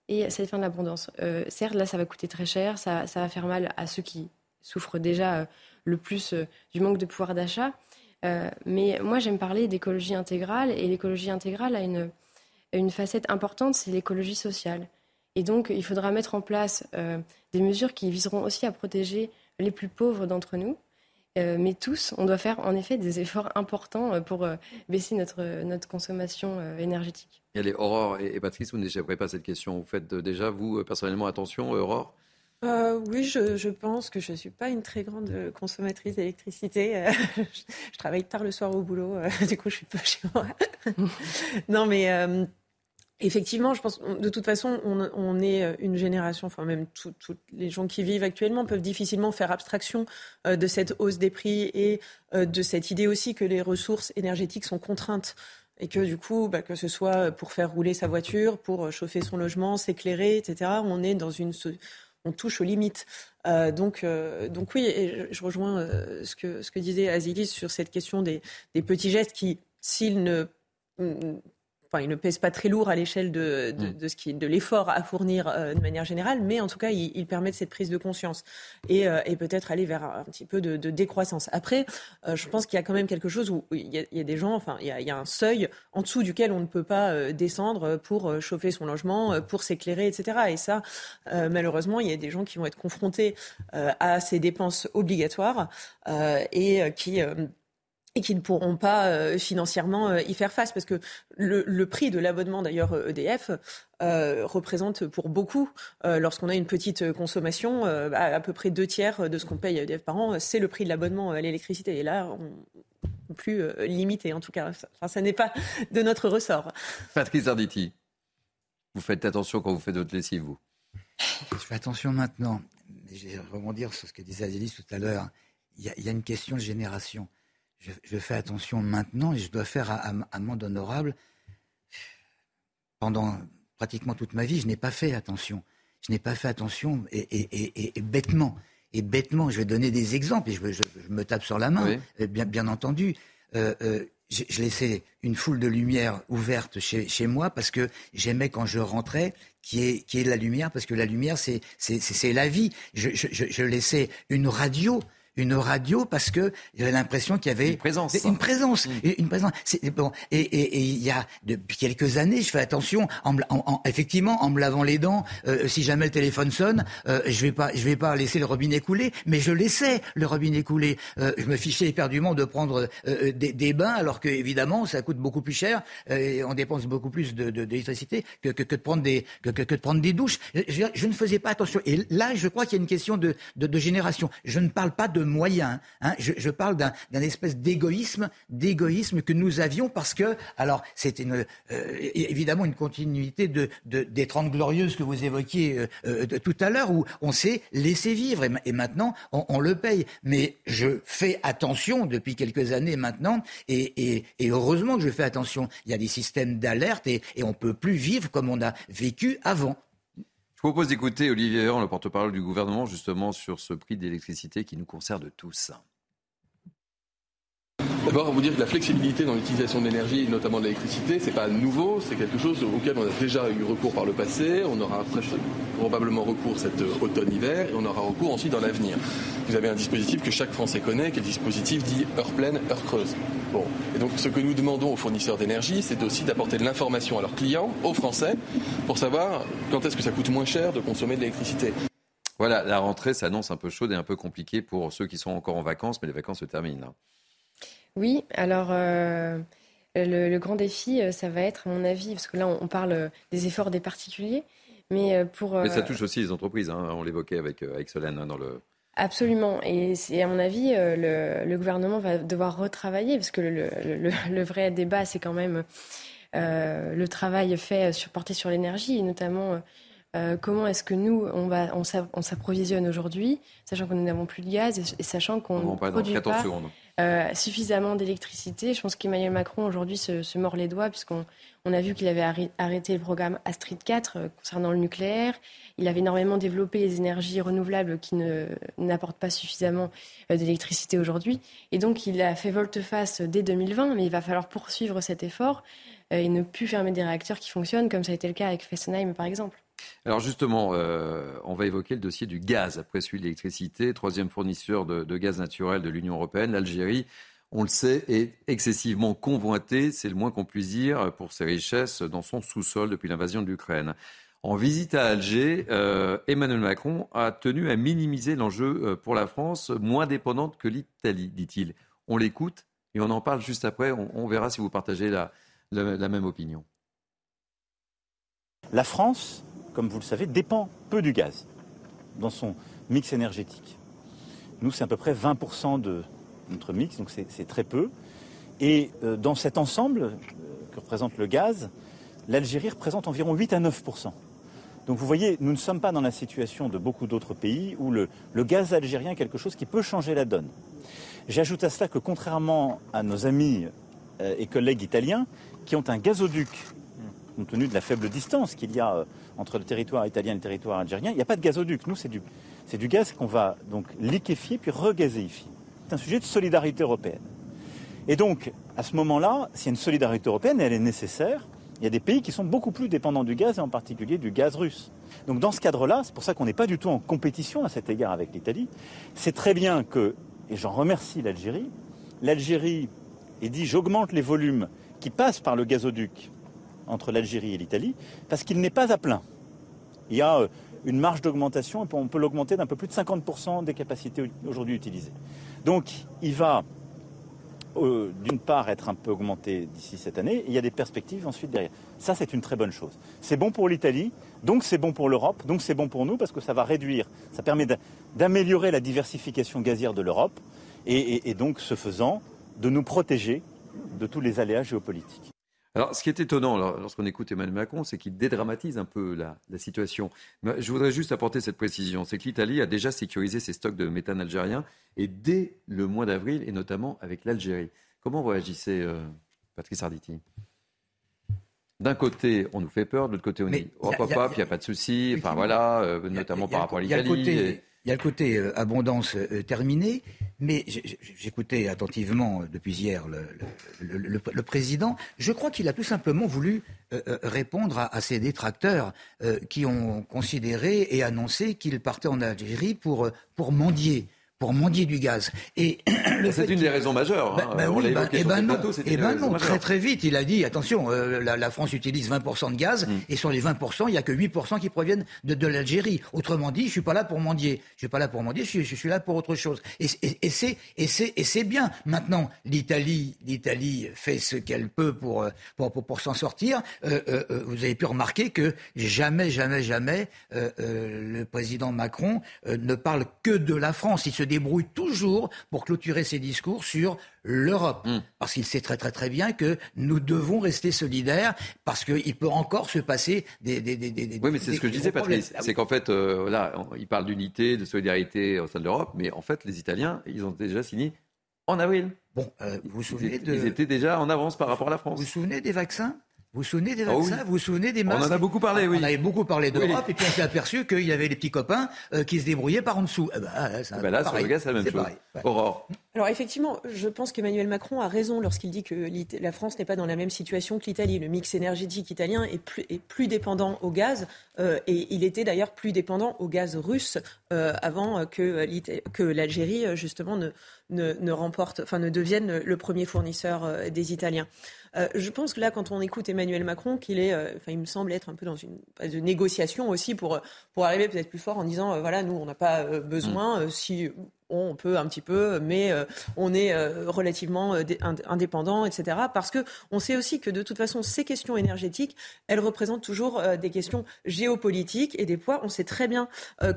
et cette fin de l'abondance. certes, là, ça va coûter très cher, ça, va faire mal à ceux qui souffrent déjà le plus du manque de pouvoir d'achat. Euh, mais moi, j'aime parler d'écologie intégrale, et l'écologie intégrale a une facette importante, c'est l'écologie sociale. Et donc, il faudra mettre en place euh, des mesures qui viseront aussi à protéger les plus pauvres d'entre nous. Euh, mais tous, on doit faire en effet des efforts importants pour baisser notre, notre consommation énergétique. Il y a les Aurore et, Patrice, vous n'échapperez pas à cette question. Vous faites déjà, vous, personnellement, attention, Aurore? Euh, oui, je, pense que je ne suis pas une très grande consommatrice d'électricité. Euh, je, travaille tard le soir au boulot, euh, du coup je suis pas chez moi. non, mais effectivement, je pense, de toute façon, on, est une génération, enfin même tous les gens qui vivent actuellement peuvent difficilement faire abstraction de cette hausse des prix et de cette idée aussi que les ressources énergétiques sont contraintes et que du coup, bah, que ce soit pour faire rouler sa voiture, pour chauffer son logement, s'éclairer, etc., on est dans une on touche aux limites. Euh, donc, euh, donc oui, je, rejoins euh, ce, que, ce que disait Azilis sur cette question des, des petits gestes qui, s'ils ne Enfin, il ne pèse pas très lourd à l'échelle de, de, mm. de, ce qui, de l'effort à fournir euh, de manière générale, mais en tout cas, il, il permet cette prise de conscience et, euh, et peut-être aller vers un petit peu de, de décroissance. Après, euh, je pense qu'il y a quand même quelque chose où il y a, il y a des gens, enfin, il y, a, il y, a, un seuil en dessous duquel on ne peut pas descendre pour chauffer son logement, pour s'éclairer, etc. Et ça, malheureusement, il y a des gens qui vont être confrontés à ces dépenses obligatoires et qui et qui ne pourront pas euh, financièrement euh, y faire face parce que le, le prix de l'abonnement d'ailleurs EDF euh, représente pour beaucoup lorsqu'on a une petite consommation à, à peu près deux tiers de ce qu'on paye à EDF par an c'est le prix de l'abonnement à l'électricité et là on plus limité en tout cas enfin, ça n'est pas de notre ressort. Patrice Arditi, vous faites attention quand vous faites votre lessive vous. Je fais attention maintenant. Je vais rebondir sur ce que disait Adélie tout à l'heure. Il, il y a une question de génération je, fais attention maintenant et je dois faire amende honorable. Pendant pratiquement toute ma vie, je n'ai pas fait attention. Je n'ai pas fait attention et, bêtement. Et bêtement, je vais donner des exemples et je, me tape sur la main, euh, bien, bien entendu. Euh, euh, je, laissais une foule de lumière ouverte chez, chez moi parce que j'aimais quand je rentrais qui est, qui est la lumière, parce que la lumière, c'est la vie. Je, je, je laissais une radio une radio parce que j'avais l'impression qu'il y avait une présence. Une présence. Mm. Une présence. Bon. Et il y a depuis quelques années, je fais attention, en, en, effectivement, en me lavant les dents, euh, si jamais le téléphone sonne, euh, je vais pas, je vais pas laisser le robinet couler, mais je laissais le robinet couler. Euh, je me fichais éperdument de prendre des, des, bains, alors que évidemment, ça coûte beaucoup plus cher et on dépense beaucoup plus d'électricité de, que, que, de prendre des que, que, de prendre des douches. Je, je, ne faisais pas attention. Et là, je crois qu'il y a une question de, de, de génération. Je ne parle pas de de moyens. Hein. Je, parle d'un espèce d'égoïsme, d'égoïsme que nous avions parce que, alors, c'est une, évidemment une continuité de, des Trente Glorieuses que vous évoquiez tout à l'heure, où on s'est laissé vivre et, maintenant on, le paye. Mais je fais attention depuis quelques années maintenant, et, heureusement que je fais attention. Il y a des systèmes d'alerte et, et on peut plus vivre comme on a vécu avant. Je vous propose d'écouter Olivier Véran, le porte-parole du gouvernement, justement sur ce prix d'électricité qui nous concerne tous. D'abord, vous dire que la flexibilité dans l'utilisation de l'énergie, notamment de l'électricité, c'est pas nouveau, c'est quelque chose auquel on a déjà eu recours par le passé, on aura probablement recours cet automne-hiver, et on aura recours ensuite dans l'avenir. Vous avez un dispositif que chaque Français connaît, qui est le dispositif dit heure pleine, heure creuse. Bon. Et donc, ce que nous demandons aux fournisseurs d'énergie, c'est aussi d'apporter de l'information à leurs clients, aux Français, pour savoir quand est-ce que ça coûte moins cher de consommer de l'électricité. Voilà, la rentrée s'annonce un peu chaude et un peu compliquée pour ceux qui sont encore en vacances, mais les vacances se terminent. Oui, alors euh, le, grand défi, euh, ça va être, à mon avis, parce que là, on, parle euh, des efforts des particuliers, mais pour. Mais ça touche aussi les entreprises, hein, on l'évoquait avec, avec Solène hein, dans le. Absolument. Et c'est à mon avis, le, gouvernement va devoir retravailler, parce que le, vrai débat, c'est quand même le travail fait sur, porté sur l'énergie, et notamment comment est-ce que nous, on, va, on s'approvisionne aujourd'hui, sachant que nous n'avons plus de gaz et, sachant qu'on ne produit pas. Secondes. Euh, suffisamment d'électricité. Je pense qu'Emmanuel Macron aujourd'hui se, mord les doigts puisqu'on on a vu qu'il avait arrêté le programme Astrid 4 euh, concernant le nucléaire. Il avait énormément développé les énergies renouvelables qui n'apportent pas suffisamment euh, d'électricité aujourd'hui. Et donc il a fait volte-face dès 2020, mais il va falloir poursuivre cet effort et ne plus fermer des réacteurs qui fonctionnent comme ça a été le cas avec Fessenheim par exemple. Alors justement, euh, on va évoquer le dossier du gaz après celui de l'électricité, troisième fournisseur de, gaz naturel de l'Union européenne, l'Algérie. On le sait, est excessivement convoité, c'est le moins qu'on puisse dire, pour ses richesses dans son sous-sol depuis l'invasion de l'Ukraine. En visite à Alger, euh, Emmanuel Macron a tenu à minimiser l'enjeu euh, pour la France, moins dépendante que l'Italie, dit-il. On l'écoute et on en parle juste après. On, verra si vous partagez la même opinion. La France comme vous le savez, dépend peu du gaz dans son mix énergétique. Nous, c'est à peu près 20% de notre mix, donc c'est très peu. Et euh, dans cet ensemble euh, que représente le gaz, l'Algérie représente environ 8 à 9%. Donc vous voyez, nous ne sommes pas dans la situation de beaucoup d'autres pays où le, gaz algérien est quelque chose qui peut changer la donne. J'ajoute à cela que contrairement à nos amis euh, et collègues italiens qui ont un gazoduc compte tenu de la faible distance qu'il y a euh, entre le territoire italien et le territoire algérien, il n'y a pas de gazoduc. Nous, c'est du, gaz qu'on va donc liquéfier puis regazéifier. C'est un sujet de solidarité européenne. Et donc, à ce moment-là, s'il y a une solidarité européenne, elle est nécessaire. Il y a des pays qui sont beaucoup plus dépendants du gaz, et en particulier du gaz russe. Donc dans ce cadre-là, c'est pour ça qu'on n'est pas du tout en compétition à cet égard avec l'Italie. C'est très bien que, et j'en remercie l'Algérie, l'Algérie ait dit j'augmente les volumes qui passent par le gazoduc entre l'Algérie et l'Italie, parce qu'il n'est pas à plein. Il y a euh, une marge d'augmentation, on peut l'augmenter d'un peu plus de 50% des capacités aujourd'hui utilisées. Donc il va euh, d'une part être un peu augmenté d'ici cette année, et il y a des perspectives ensuite derrière. Ça, c'est une très bonne chose. C'est bon pour l'Italie, donc c'est bon pour l'Europe, donc c'est bon pour nous, parce que ça va réduire, ça permet d'améliorer la diversification gazière de l'Europe, et donc, ce faisant, de nous protéger de tous les aléas géopolitiques. Alors, ce qui est étonnant lorsqu'on écoute Emmanuel Macron, c'est qu'il dédramatise un peu la, situation. Je voudrais juste apporter cette précision, c'est que l'Italie a déjà sécurisé ses stocks de méthane algérien, et dès le mois d'avril, et notamment avec l'Algérie. Comment réagissez, euh, Patrice Arditi? D'un côté, on nous fait peur, de l'autre côté, on dit oh, papa, puis il n'y a pas de souci, enfin voilà, euh, notamment par rapport à l'Italie. Il y a le côté euh, abondance euh, terminée, mais j'écoutais attentivement euh, depuis hier le, président. Je crois qu'il a tout simplement voulu répondre à, ces détracteurs qui ont considéré et annoncé qu'il partait en Algérie pour mendier pour mendier du gaz. Et c'est une des raisons majeures. Bah, hein. bah oui, bah, et ben non, et ben non très très vite, il a dit attention, euh, la, France utilise 20% de gaz mm. et sur les 20%, il y a que 8% qui proviennent de, de l'Algérie. Autrement dit, je suis pas là pour mendier. Je suis pas là pour mendier, je suis, je suis là pour autre chose. Et, c'est et c'est et c'est bien. Maintenant, l'Italie, l'Italie fait ce qu'elle peut pour euh, pour pour, pour s'en sortir. Euh, euh, euh, vous avez pu remarquer que jamais jamais jamais le président Macron ne parle que de la France. Il se débrouille toujours pour clôturer ses discours sur l'Europe. Hmm. Parce qu'il sait très très très bien que nous devons rester solidaires parce qu'il peut encore se passer des... des, des, oui, mais c'est ce que je disais, Patrice. C'est qu'en fait, euh, là, il parle d'unité, de solidarité au sein de l'Europe, mais en fait, les Italiens, ils ont déjà signé en avril. Bon, euh, vous vous souvenez de... Ils étaient déjà en avance par rapport à la France. Vous vous souvenez des vaccins? Vous vous souvenez des ah vaccins Vous vous souvenez des masques On en a beaucoup parlé, oui. On avait beaucoup parlé d'Europe et puis on s'est aperçu qu'il y avait les petits copains euh, qui se débrouillaient par en dessous. Eh ben, eh ben là, sur le gaz, c'est la même chose. Aurore. Alors effectivement, je pense qu'Emmanuel Macron a raison lorsqu'il dit que la France n'est pas dans la même situation que l'Italie. Le mix énergétique italien est plus, est plus dépendant au gaz euh, et il était d'ailleurs plus dépendant au gaz russe euh, avant que, que l'Algérie justement ne, ne, ne, remporte, enfin ne devienne le premier fournisseur des Italiens. Euh, je pense que là, quand on écoute Emmanuel Macron, qu'il est, euh, il me semble être un peu dans une phase de négociation aussi pour, pour arriver peut-être plus fort en disant, euh, voilà, nous, on n'a pas besoin, si on peut un petit peu, mais euh, on est euh, relativement euh, indépendant, etc. Parce que on sait aussi que de toute façon, ces questions énergétiques, elles représentent toujours des questions géopolitiques et des poids. On sait très bien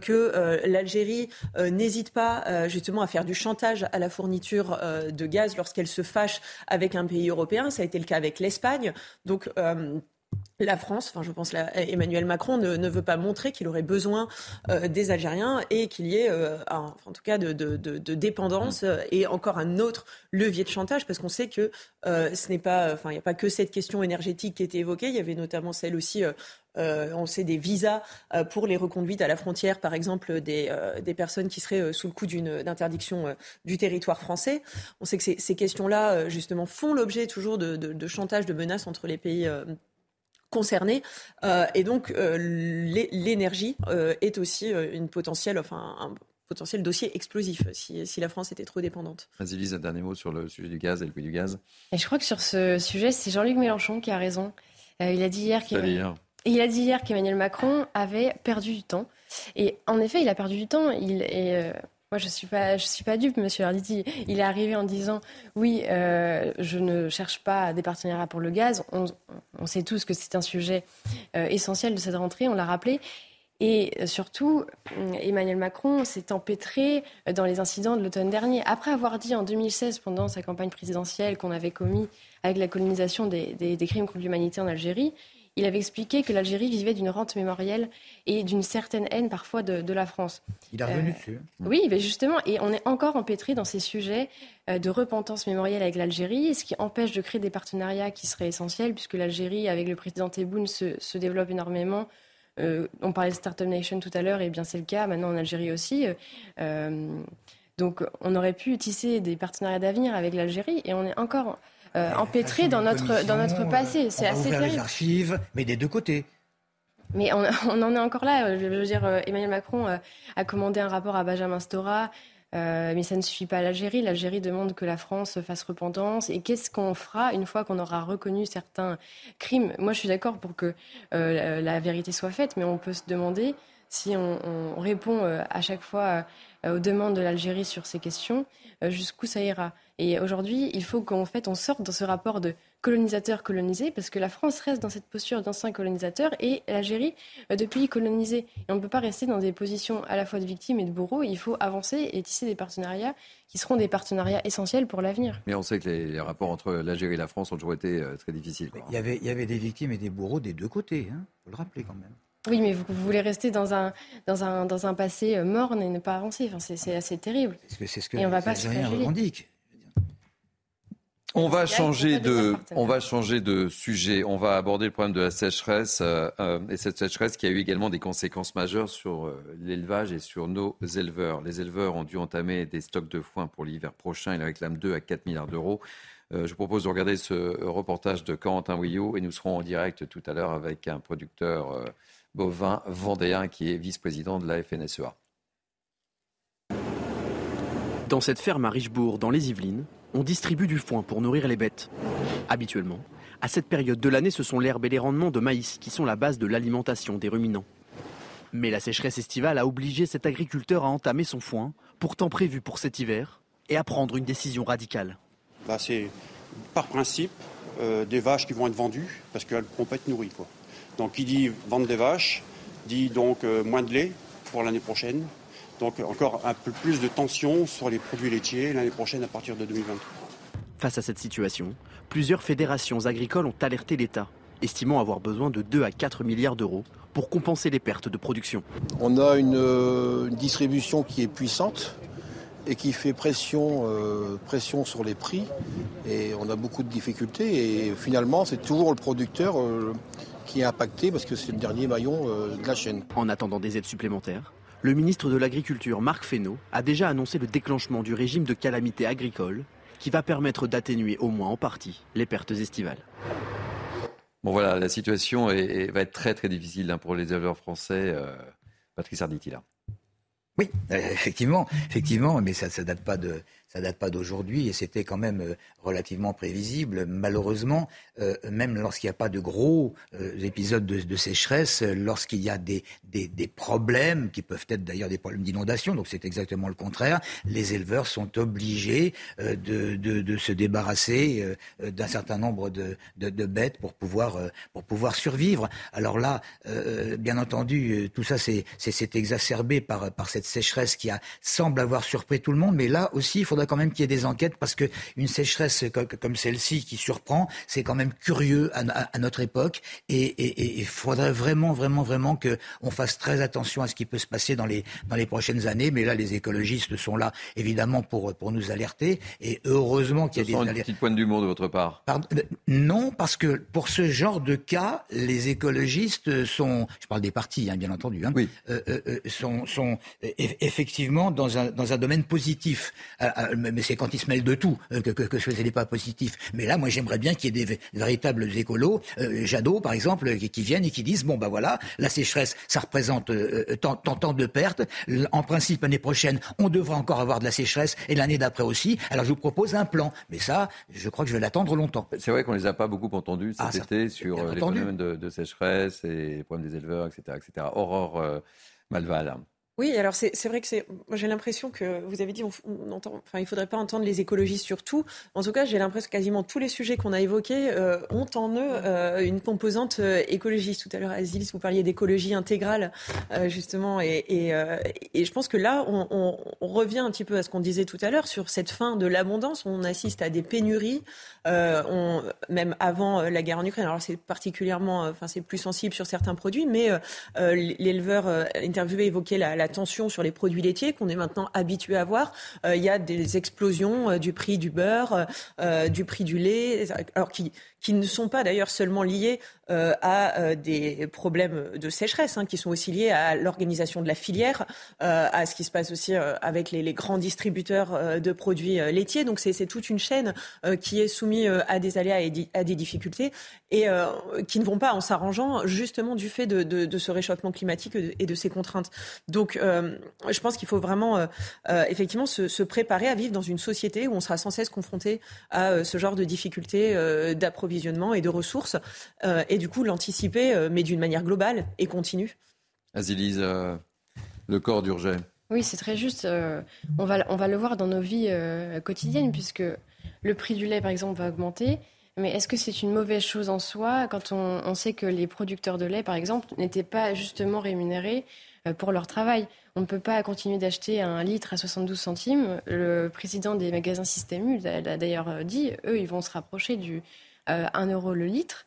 que l'Algérie n'hésite pas justement à faire du chantage à la fourniture de gaz lorsqu'elle se fâche avec un pays européen. Ça a été le cas avec l'Espagne. Donc la France, enfin je pense là, Emmanuel Macron ne, veut pas montrer qu'il aurait besoin euh, des Algériens et qu'il y ait, euh, en tout cas, de, dépendance euh, et encore un autre levier de chantage parce qu'on sait que ce n'est pas, enfin il n'y a pas que cette question énergétique qui était évoquée, il y avait notamment celle aussi. on sait des visas pour les reconduites à la frontière, par exemple, des, personnes qui seraient sous le coup d'une interdiction du territoire français. On sait que ces questions-là, justement, font l'objet toujours de, chantage, de menaces entre les pays concernés. Euh, et donc, euh, l'énergie euh, est aussi une potentielle, enfin, un potentiel dossier explosif si, si, la France était trop dépendante. Vas-y, un dernier mot sur le sujet du gaz et le prix du gaz. Et je crois que sur ce sujet, c'est Jean-Luc Mélenchon qui a raison. il a dit hier qu'Emmanuel il a dit hier qu'Emmanuel Macron avait perdu du temps. Et en effet, il a perdu du temps. Il est, moi, je suis, pas, je suis pas dupe, monsieur Arditi. Il est arrivé en disant Oui, euh, je ne cherche pas des partenariats pour le gaz. On, sait tous que c'est un sujet euh, essentiel de cette rentrée, on l'a rappelé. Et surtout, Emmanuel Macron s'est empêtré dans les incidents de l'automne dernier. Après avoir dit en 2016, pendant sa campagne présidentielle, qu'on avait commis avec la colonisation des, des crimes contre l'humanité en Algérie, il avait expliqué que l'Algérie vivait d'une rente mémorielle et d'une certaine haine parfois de, la France. Il a revenu euh, dessus. Hein. Oui, mais justement, et on est encore empêtré dans ces sujets euh, de repentance mémorielle avec l'Algérie, ce qui empêche de créer des partenariats qui seraient essentiels, puisque l'Algérie, avec le président Tebboune, se, développe énormément. Euh, on parlait de Startup Nation tout à l'heure, et bien c'est le cas maintenant en Algérie aussi. donc on aurait pu tisser des partenariats d'avenir avec l'Algérie, et on est encore euh, empêtré dans notre, dans notre passé. C'est assez terrible. les archives, mais des deux côtés. Mais on, on, en est encore là. Je veux dire, euh, Emmanuel Macron euh, a commandé un rapport à Benjamin Stora, mais ça ne suffit pas à l'Algérie. L'Algérie demande que la France fasse repentance. Et qu'est-ce qu'on fera une fois qu'on aura reconnu certains crimes? Moi, je suis d'accord pour que la, vérité soit faite, mais on peut se demander si on, on répond à chaque fois aux demandes de l'Algérie sur ces questions, jusqu'où ça ira. Et aujourd'hui, il faut qu'en fait, on sorte dans ce rapport de colonisateur-colonisé, parce que la France reste dans cette posture d'ancien colonisateur et l'Algérie euh, de pays colonisé. Et on ne peut pas rester dans des positions à la fois de victimes et de bourreaux. Il faut avancer et tisser des partenariats qui seront des partenariats essentiels pour l'avenir. Mais on sait que les, rapports entre l'Algérie et la France ont toujours été euh, très difficiles. Il y, avait, il y avait des victimes et des bourreaux des deux côtés, il hein. faut le rappeler quand même. Oui, mais vous, voulez rester dans un, dans un, dans un passé euh, morne et ne pas avancer. Enfin, c'est assez terrible. C'est ce que, et on va pas se revendiquent. On va changer de, on va changer de sujet. On va aborder le problème de la sécheresse euh, euh, et cette sécheresse qui a eu également des conséquences majeures sur euh, l'élevage et sur nos éleveurs. Les éleveurs ont dû entamer des stocks de foin pour l'hiver prochain. Ils réclament 2 à 4 milliards d'euros. je vous propose de regarder ce reportage de Quentin Ouillot et nous serons en direct tout à l'heure avec un producteur bovin vendéen qui est vice-président de la FNSEA. Dans cette ferme à Richebourg, dans les Yvelines, on distribue du foin pour nourrir les bêtes. Habituellement, à cette période de l'année, ce sont l'herbe et les rendements de maïs qui sont la base de l'alimentation des ruminants. Mais la sécheresse estivale a obligé cet agriculteur à entamer son foin, pourtant prévu pour cet hiver, et à prendre une décision radicale. Bah, c'est par principe euh, des vaches qui vont être vendues parce qu'elles ne pourront pas être nourries. Donc qui dit vendre des vaches dit donc euh, moins de lait pour l'année prochaine, Donc encore un peu plus de tension sur les produits laitiers l'année prochaine à partir de 2023. Face à cette situation, plusieurs fédérations agricoles ont alerté l'État, estimant avoir besoin de 2 à 4 milliards d'euros pour compenser les pertes de production. On a une, euh, une distribution qui est puissante et qui fait pression, euh, pression sur les prix. Et on a beaucoup de difficultés. Et finalement, c'est toujours le producteur euh, qui est impacté parce que c'est le dernier maillon euh, de la chaîne. En attendant des aides supplémentaires, le ministre de l'Agriculture, Marc Fesneau, a déjà annoncé le déclenchement du régime de calamité agricole qui va permettre d'atténuer au moins en partie les pertes estivales. Bon voilà, la situation est- est- va être très très difficile hein, pour les éleveurs français. Euh, Patrice Arditi là. Oui, euh, effectivement, effectivement, mais ça, ça date pas de, ça date pas d'aujourd'hui et c'était quand même euh, relativement prévisible. Malheureusement, euh, même lorsqu'il n'y a pas de gros euh, épisodes de, sécheresse, lorsqu'il y a des, des, des problèmes qui peuvent être d'ailleurs des problèmes d'inondation, donc c'est exactement le contraire, les éleveurs sont obligés de, de, de se débarrasser d'un certain nombre de, bêtes pour pouvoir, pour pouvoir survivre. Alors là, bien entendu, tout ça c'est exacerbé par, par cette sécheresse qui a, semble avoir surpris tout le monde, mais là aussi, il faudra quand même qu'il y ait des enquêtes parce que une sécheresse co- comme celle-ci qui surprend, c'est quand même curieux à, à- à notre époque et il faudrait vraiment, vraiment, vraiment que on fasse très attention à ce qui peut se passer dans les, dans les prochaines années. Mais là, les écologistes sont là, évidemment, pour, pour nous alerter et heureusement qu'il y a des une alertes. petite pointe d'humour de votre part. Pardon, euh, non, parce que pour ce genre de cas, les écologistes sont, je parle des partis, hein, bien entendu, hein, euh, euh, euh, sont, sont eff- effectivement dans un, dans un domaine positif. Euh, mais c'est quand ils se mêlent de tout euh, que, que, que ce n'est pas positif. Mais là, moi, j'aimerais bien qu'il y ait des, vé- véritables écolos, euh, Jadot, par exemple, qui, qui viennent et qui disent, bon, ben voilà, la sécheresse, ça représente euh, tant, tant, tant de pertes. En principe, l'année prochaine, on devra encore avoir de la sécheresse et l'année d'après aussi. Alors, je vous propose un plan. Mais ça, je crois que je vais l'attendre longtemps. C'est vrai qu'on les a pas beaucoup entendus cet Ah, ça- été sur les entendu. problèmes de, de sécheresse et les problèmes des éleveurs, etc. etc. Aurore euh, Malval. Oui, alors c'est vrai que c'est. J'ai l'impression que vous avez dit, on, on entend. Enfin, il faudrait pas entendre les écologistes sur tout. En tout cas, j'ai l'impression que quasiment tous les sujets qu'on a évoqués euh, ont en eux euh, une composante euh, écologiste. Tout à l'heure, Azilis, vous parliez d'écologie intégrale, justement, et, et, je pense que là, on, revient un petit peu à ce qu'on disait tout à l'heure sur cette fin de l'abondance. On assiste à des pénuries, même avant la guerre en Ukraine. Alors c'est particulièrement, enfin c'est plus sensible sur certains produits, mais l'éleveur interviewé évoquait la, la tension sur les produits laitiers qu'on est maintenant habitué à voir. Euh, Il y a des explosions euh, du prix du beurre, euh, du prix du lait, alors qui qui ne sont pas d'ailleurs seulement liés euh, à euh, des problèmes de sécheresse, hein, qui sont aussi liés à l'organisation de la filière, euh, à ce qui se passe aussi euh, avec les, les grands distributeurs euh, de produits euh, laitiers. Donc c'est toute une chaîne qui est soumise à des aléas et à des difficultés et qui ne vont pas en s'arrangeant justement du fait de, de- de ce réchauffement climatique et de ces contraintes. Donc je pense qu'il faut vraiment effectivement se, se préparer à vivre dans une société où on sera sans cesse confronté à ce genre de difficultés euh, d'approvisionnement et de ressources euh, et du coup l'anticiper euh, mais d'une manière globale et continue. Azilise, euh, le corps d'Urget. Oui, c'est très juste. Euh, on, va, on va le voir dans nos vies euh, quotidiennes, puisque le prix du lait, par exemple, va augmenter. Mais est-ce que c'est une mauvaise chose en soi quand on, on sait que les producteurs de lait, par exemple, n'étaient pas justement rémunérés euh, pour leur travail? On ne peut pas continuer d'acheter un litre à 72 centimes. Le président des magasins Système U l'a l'a d'ailleurs dit, eux, ils vont se rapprocher du euh, 1 euro le litre.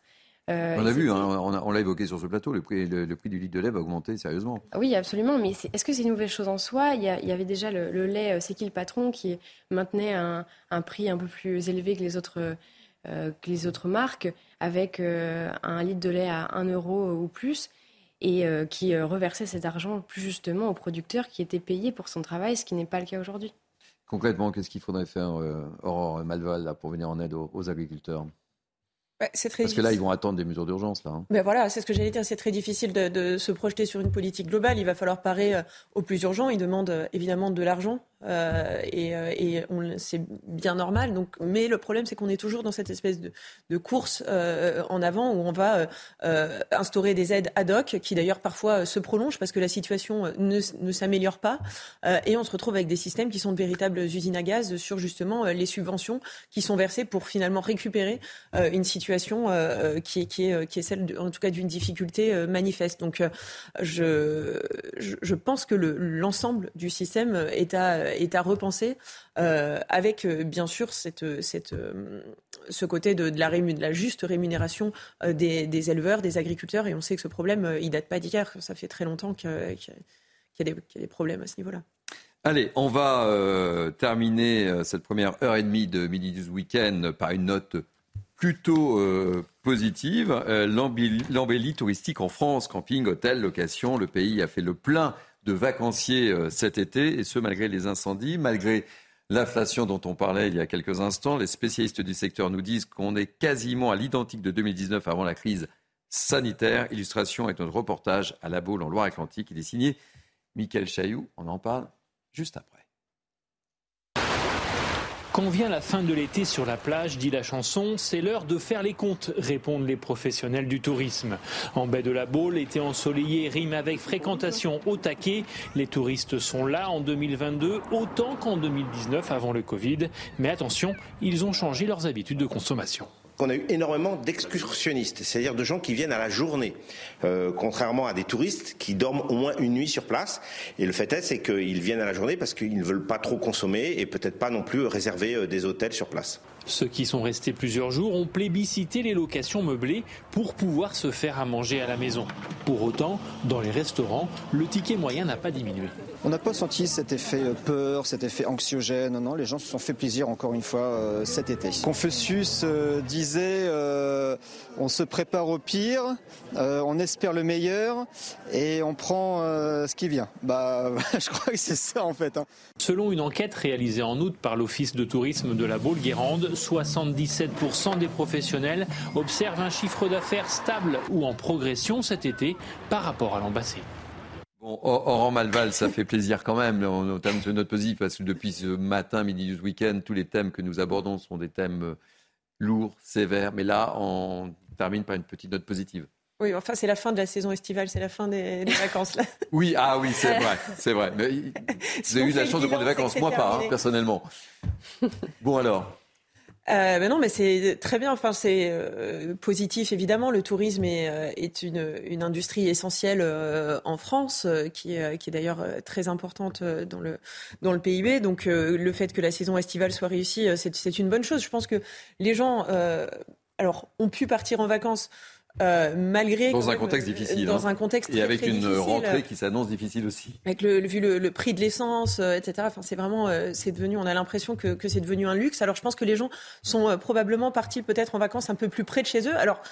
Euh, on a vu, hein, on a- on l'a évoqué sur ce plateau, le prix, le, le prix du litre de lait va augmenter sérieusement. Oui, absolument. Mais est-ce que c'est une nouvelle chose en soi? Il y, a- il y avait déjà le, le lait euh, C'est qui le patron qui maintenait un, un prix un peu plus élevé que les autres, euh, que les autres marques, avec euh, un litre de lait à 1 euro ou plus, et euh, qui euh, reversait cet argent plus justement aux producteurs qui étaient payés pour son travail, ce qui n'est pas le cas aujourd'hui. Concrètement, qu'est-ce qu'il faudrait faire, euh, Aurore Malval, là, pour venir en aide aux, aux agriculteurs? Ouais, c'est très Parce que là, ils vont attendre des mesures d'urgence, là. hein. Ben voilà, c'est ce que j'allais dire. C'est très difficile de, de se projeter sur une politique globale. Il va falloir parer euh, au plus urgent. Il demande euh, évidemment de l'argent. Et, et c'est bien normal. Donc, mais le problème, c'est qu'on est toujours dans cette espèce de, course en avant où on va instaurer des aides ad hoc qui d'ailleurs parfois se prolongent parce que la situation ne, s'améliore pas et on se retrouve avec des systèmes qui sont de véritables usines à gaz sur justement les subventions qui sont versées pour finalement récupérer une situation qui, est, celle, en tout cas, d'une difficulté manifeste. Donc, je, pense que l'ensemble du système est à, est à repenser euh, avec euh, bien sûr cette, cette, euh, ce côté de, la de, la juste rémunération des, des, éleveurs, des agriculteurs. Et on sait que ce problème, il date pas d'hier. Ça fait très longtemps qu'il y, a des problèmes à ce niveau-là. Allez, on va terminer cette première heure et demie de Midi 12 Week-end par une note plutôt positive. L'embellie touristique en France, camping, hôtel, location, le pays a fait le plein de vacanciers cet été, et ce malgré les incendies, malgré L'inflation dont on parlait il y a quelques instants, les spécialistes du secteur nous disent qu'on est quasiment à l'identique de 2019 avant la crise sanitaire. Illustration avec notre reportage à La Baule en Loire-Atlantique. Il est signé Michael Chailloux. On en parle juste après. Quand vient la fin de l'été sur la plage, dit la chanson, c'est l'heure de faire les comptes, répondent les professionnels du tourisme. En baie de la Baule, l'été ensoleillé rime avec fréquentation au taquet. Les touristes sont là en 2022 autant qu'en 2019 avant le Covid. Mais attention, ils ont changé leurs habitudes de consommation qu'on a eu énormément d'excursionnistes, c'est-à-dire de gens qui viennent à la journée, euh, contrairement à des touristes qui dorment au moins une nuit sur place. Et le fait est, c'est qu'ils viennent à la journée parce qu'ils ne veulent pas trop consommer et peut-être pas non plus réserver euh, des hôtels sur place. Ceux qui sont restés plusieurs jours ont plébiscité les locations meublées pour pouvoir se faire à manger à la maison. Pour autant, dans les restaurants, le ticket moyen n'a pas diminué. On n'a pas senti cet effet euh, peur, cet effet anxiogène. Non, les gens se sont fait plaisir encore une fois euh, cet été. Confucius euh, disait on se prépare au pire, on espère le meilleur et on prend ce qui vient. Bah, je crois que c'est ça en fait. Hein. Selon une enquête réalisée en août par l'Office de tourisme de la Baule-Guérande, 77% des professionnels observent un chiffre d'affaires stable ou en progression cet été par rapport à l'an passé. Bon, Oran Malval, ça fait plaisir quand même, au terme de notre positif, parce que depuis ce matin, midi du week-end, tous les thèmes que nous abordons sont des thèmes euh, lourds, sévères. Mais là, on termine par une petite note positive. Oui, enfin, c'est la fin de la saison estivale, c'est la fin des, vacances. Là. Oui, ah oui, c'est vrai, c'est vrai. Mais vous avez eu la chance de prendre des vacances, moi pas, hein, personnellement. Bon alors, euh, non, mais c'est très bien. Enfin, c'est euh, positif évidemment. Le tourisme est, euh, une, une, industrie essentielle euh, en France, qui qui est d'ailleurs très importante dans le dans le PIB. Donc, le fait que la saison estivale soit réussie, c'est une bonne chose. Je pense que les gens, alors, ont pu partir en vacances euh, malgré dans un contexte difficile, dans hein. un contexte et avec une rentrée qui s'annonce difficile aussi. Avec le, vu le, prix de l'essence, euh, etc. Enfin, c'est vraiment, euh, c'est devenu, on a l'impression que, que c'est devenu un luxe. Alors, je pense que les gens sont probablement partis peut-être en vacances un peu plus près de chez eux. Alors,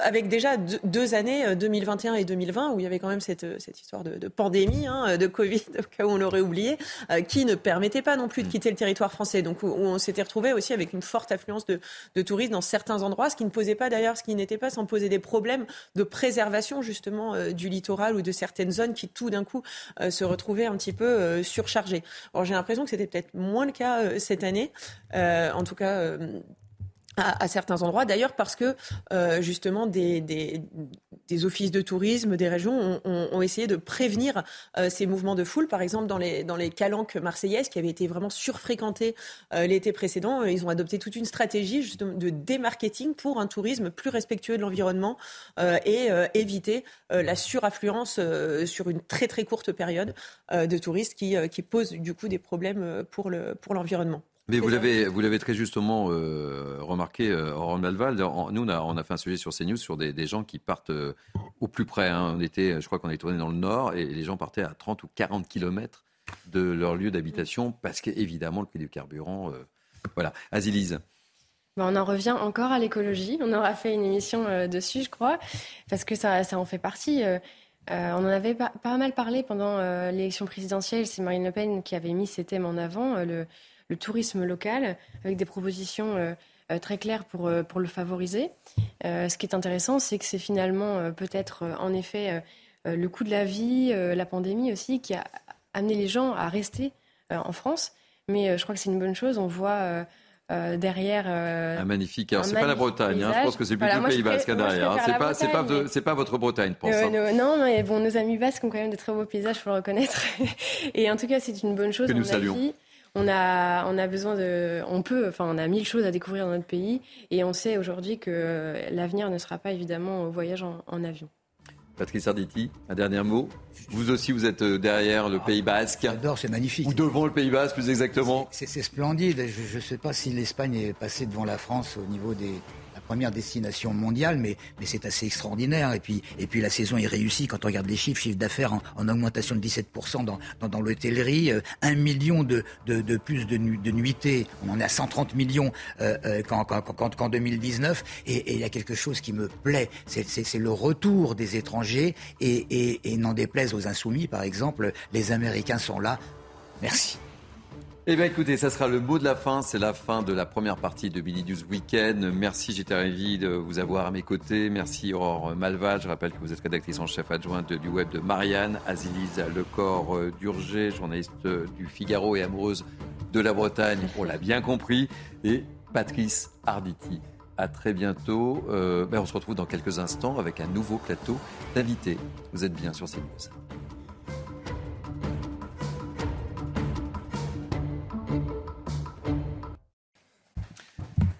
avec déjà deux années, 2021 euh, et 2020, où il y avait quand même cette, euh, cette histoire de, de pandémie, hein, de Covid, au cas où on l'aurait oublié, euh, qui ne permettait pas non plus de mm. quitter le territoire français. Donc où, on s'était retrouvé aussi avec une forte affluence de, de, touristes dans certains endroits, ce qui ne posait pas d'ailleurs, ce qui n'était pas sans poser des problèmes de préservation justement du littoral ou de certaines zones qui tout d'un coup se retrouvaient un petit peu surchargées. Alors j'ai l'impression que c'était peut-être moins le cas cette année, en tout cas à, certains endroits. D'ailleurs, parce que euh, justement des, des, offices de tourisme, des régions ont, essayé de prévenir euh, ces mouvements de foule. Par exemple, dans les, dans les calanques marseillaises qui avaient été vraiment surfréquentées euh, l'été précédent, ils ont adopté toute une stratégie de démarketing pour un tourisme plus respectueux de l'environnement et éviter la suraffluence sur une très très courte période de touristes qui, qui posent du coup des problèmes pour l'environnement. Le, pour mais vous l'avez, vous l'avez très justement euh, remarqué, euh, Malval. Nous, on a, on a, fait un sujet sur CNews sur des, des gens qui partent euh, au plus près. Hein. On était, je crois qu'on est tourné dans le nord et les gens partaient à 30 ou 40 kilomètres de leur lieu d'habitation parce qu'évidemment, le prix du carburant. Euh, voilà. Azilise. Ben, on en revient encore à l'écologie. On aura fait une émission dessus, je crois, parce que ça, ça en fait partie. on en avait pas, pas mal parlé pendant l'élection présidentielle. C'est Marine Le Pen qui avait mis ces thèmes en avant. le le tourisme local avec des propositions euh, euh, très claires pour, euh, pour le favoriser. ce qui est intéressant, c'est que c'est finalement peut-être en effet le coût de la vie, la pandémie aussi, qui a amené les gens à rester en France. Mais je crois que c'est une bonne chose. On voit euh, derrière. Euh, un magnifique. Alors, c'est pas la Bretagne, hein, je pense que c'est plutôt le Pays Basque derrière. C'est pas, c'est pas, c'est pas votre Bretagne, ça. Euh, non, mais bon, nos amis basques ont quand même de très beaux paysages, faut le reconnaître. Et en tout cas, c'est une bonne chose. Que nous saluons. On a, on a besoin de, on peut, enfin, on a mille choses à découvrir dans notre pays, et on sait aujourd'hui que l'avenir ne sera pas évidemment au voyage en avion. Patrice Arditi, un dernier mot. Vous aussi, vous êtes euh, derrière le Pays Basque. J'adore, c'est magnifique. Ou devant le Pays Basque, plus exactement? C'est splendide. Je ne sais pas si l'Espagne est passée devant la France au niveau des, première destination mondiale, mais, mais c'est assez extraordinaire. Et puis, et puis la saison est réussie quand on regarde les chiffres, chiffre d'affaires en, augmentation de 17% dans, dans, l'hôtellerie, euh, un million de, de, de plus de, de, nuitées, on en est à 130 millions euh, euh, qu'en, qu'en, 2019. Et il y a quelque chose qui me plaît, c'est, c'est, le retour des étrangers et, et, et n'en déplaise aux insoumis, par exemple, les Américains sont là. Merci. Eh bien écoutez, ça sera le mot de la fin. C'est la fin de la première partie de News Weekend. Merci, j'étais ravi de vous avoir à mes côtés. Merci Aurore Malval. Je rappelle que vous êtes rédactrice en chef adjointe du web de Marianne. Azilise Lecor euh, d'Urgé, journaliste euh, du Figaro et amoureuse de la Bretagne. On l'a bien compris. Et Patrice Arditi. À très bientôt. Euh, ben, on se retrouve dans quelques instants avec un nouveau plateau d'invités. Vous êtes bien sur CNews.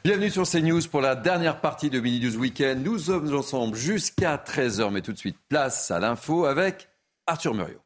Bienvenue sur CNews pour la dernière partie de Mini News Weekend. Nous sommes ensemble jusqu'à 13h, mais tout de suite, place à l'info avec Arthur Muriot.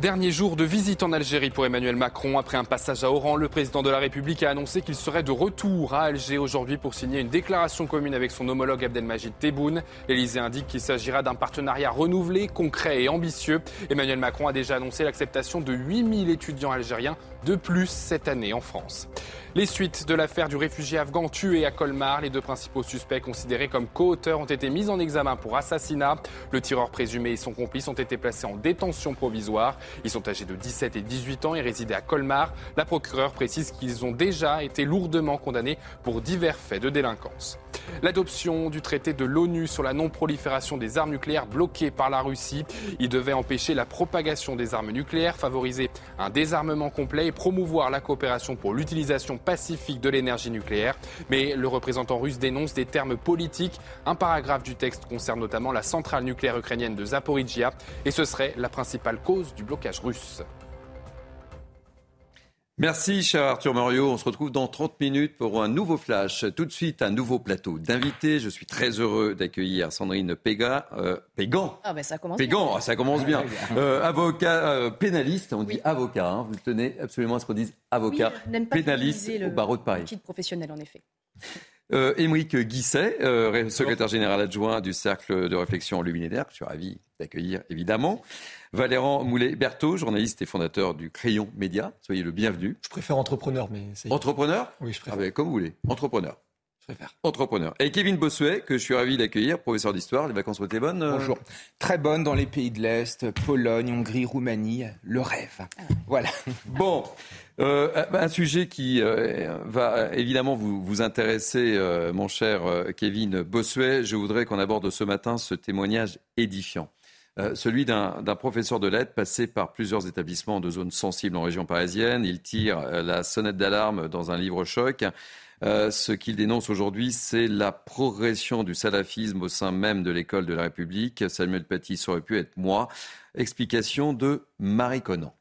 Dernier jour de visite en Algérie pour Emmanuel Macron. Après un passage à Oran, le président de la République a annoncé qu'il serait de retour à Alger aujourd'hui pour signer une déclaration commune avec son homologue Abdelmajid Tebboune. L'Élysée indique qu'il s'agira d'un partenariat renouvelé, concret et ambitieux. Emmanuel Macron a déjà annoncé l'acceptation de 8000 étudiants algériens de plus cette année en France. Les suites de l'affaire du réfugié afghan tué à Colmar, les deux principaux suspects considérés comme co-auteurs ont été mis en examen pour assassinat. Le tireur présumé et son complice ont été placés en détention provisoire. Ils sont âgés de 17 et 18 ans et résidaient à Colmar. La procureure précise qu'ils ont déjà été lourdement condamnés pour divers faits de délinquance. L'adoption du traité de l'ONU sur la non-prolifération des armes nucléaires bloqué par la Russie. Il devait empêcher la propagation des armes nucléaires, favoriser un désarmement complet et promouvoir la coopération pour l'utilisation pacifique de l'énergie nucléaire. Mais le représentant russe dénonce des termes politiques. Un paragraphe du texte concerne notamment la centrale nucléaire ukrainienne de Zaporizhia et ce serait la principale cause du blocage russe. Merci, cher Arthur Moriot. On se retrouve dans 30 minutes pour un nouveau flash. Tout de suite, un nouveau plateau d'invités. Je suis très heureux d'accueillir Sandrine Péga, euh, Pégan. Ah ben ça commence Pégan, bien. Ah, ça commence bien. Euh, avocat euh, pénaliste, on dit avocat. Hein. Vous tenez absolument à ce qu'on dise avocat oui, pénaliste le au barreau de Paris. Titre professionnel, en effet. Euh, Émeric Guisset, secrétaire général adjoint du Cercle de réflexion luminaire, je suis ravi d'accueillir évidemment. Valéran Moulet-Berthaud, journaliste et fondateur du Crayon Média, soyez le bienvenu. Je préfère entrepreneur, mais c'est... Entrepreneur Oui, je préfère. Ah ben, comme vous voulez, entrepreneur. Je préfère. Entrepreneur. Et Kevin Bossuet, que je suis ravi d'accueillir, professeur d'histoire. Les vacances ont été bonnes euh Bonjour. Très bonnes dans les pays de l'Est, Pologne, Hongrie, Roumanie, le rêve. Voilà. Bon, euh, un sujet qui euh, va évidemment vous, vous intéresser, euh, mon cher euh, Kevin Bossuet. Je voudrais qu'on aborde ce matin ce témoignage édifiant. Euh, celui d'un professeur de lettres passé par plusieurs établissements de zones sensibles en région parisienne. Il tire euh, la sonnette d'alarme dans un livre choc. Euh, ce qu'il dénonce aujourd'hui, c'est la progression du salafisme au sein même de l'école de la République. Samuel Paty, ça aurait pu être moi. Explication de Marie Conan.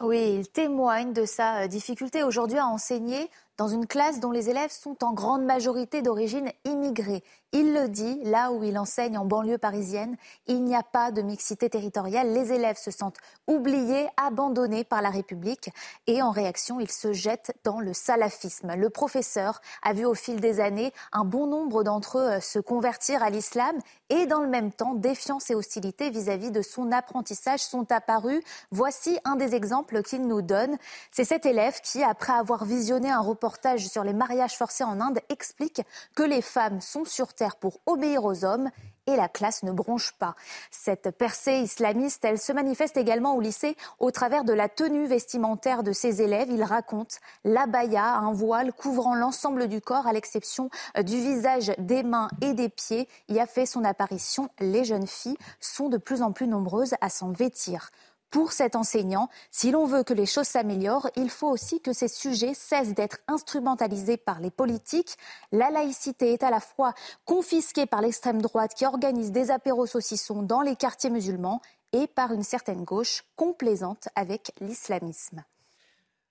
Oui, il témoigne de sa difficulté aujourd'hui à enseigner dans une classe dont les élèves sont en grande majorité d'origine immigrée. Il le dit, là où il enseigne en banlieue parisienne, il n'y a pas de mixité territoriale. Les élèves se sentent oubliés, abandonnés par la République et en réaction, ils se jettent dans le salafisme. Le professeur a vu au fil des années un bon nombre d'entre eux se convertir à l'islam et dans le même temps, défiance et hostilité vis-à-vis de son apprentissage sont apparus. Voici un des exemples qu'il nous donne. C'est cet élève qui, après avoir visionné un reportage sur les mariages forcés en Inde, explique que les femmes sont sur pour obéir aux hommes et la classe ne bronche pas. Cette percée islamiste, elle se manifeste également au lycée au travers de la tenue vestimentaire de ses élèves. Il raconte l'abaya, un voile couvrant l'ensemble du corps à l'exception du visage, des mains et des pieds, y a fait son apparition. Les jeunes filles sont de plus en plus nombreuses à s'en vêtir pour cet enseignant. Si l'on veut que les choses s'améliorent, il faut aussi que ces sujets cessent d'être instrumentalisés par les politiques. La laïcité est à la fois confisquée par l'extrême droite qui organise des apéros saucissons dans les quartiers musulmans et par une certaine gauche complaisante avec l'islamisme.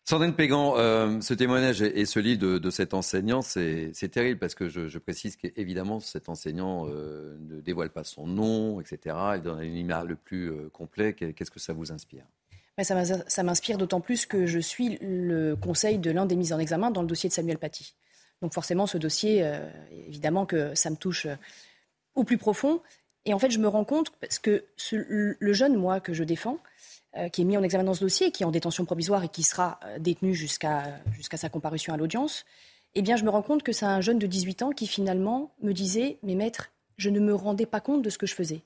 Sandrine Pégan, euh, ce témoignage et, ce livre de, cet enseignant, c'est terrible parce que je, précise qu'évidemment, cet enseignant euh, ne dévoile pas son nom, etc. Il donne l'image le plus euh, complet. Qu'est-ce que ça vous inspire? Ça m'inspire d'autant plus que je suis le conseil de l'un des mises en examen dans le dossier de Samuel Paty. Donc forcément, ce dossier, évidemment que ça me touche au plus profond. Et en fait, je me rends compte, parce que le jeune, moi, que je défends, qui est mis en examen dans ce dossier, qui est en détention provisoire et qui sera euh, détenu jusqu'à jusqu'à sa comparution à l'audience, eh bien, je me rends compte que c'est un jeune de 18 ans qui finalement me disait Mais maître, je ne me rendais pas compte de ce que je faisais.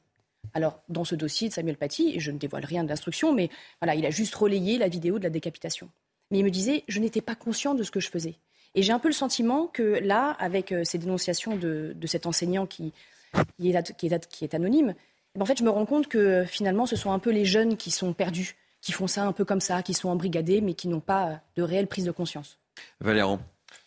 Alors, dans ce dossier de Samuel Paty, je ne dévoile rien de l'instruction, mais voilà, il a juste relayé la vidéo de la décapitation. Mais il me disait Je n'étais pas conscient de ce que je faisais. Et j'ai un peu le sentiment que là, avec euh, ces dénonciations de, de cet enseignant qui, qui, est, qui, est, anonyme, en fait, je me rends compte que finalement, ce sont un peu les jeunes qui sont perdus, qui font ça un peu comme ça, qui sont embrigadés, mais qui n'ont pas de réelle prise de conscience. Valérand.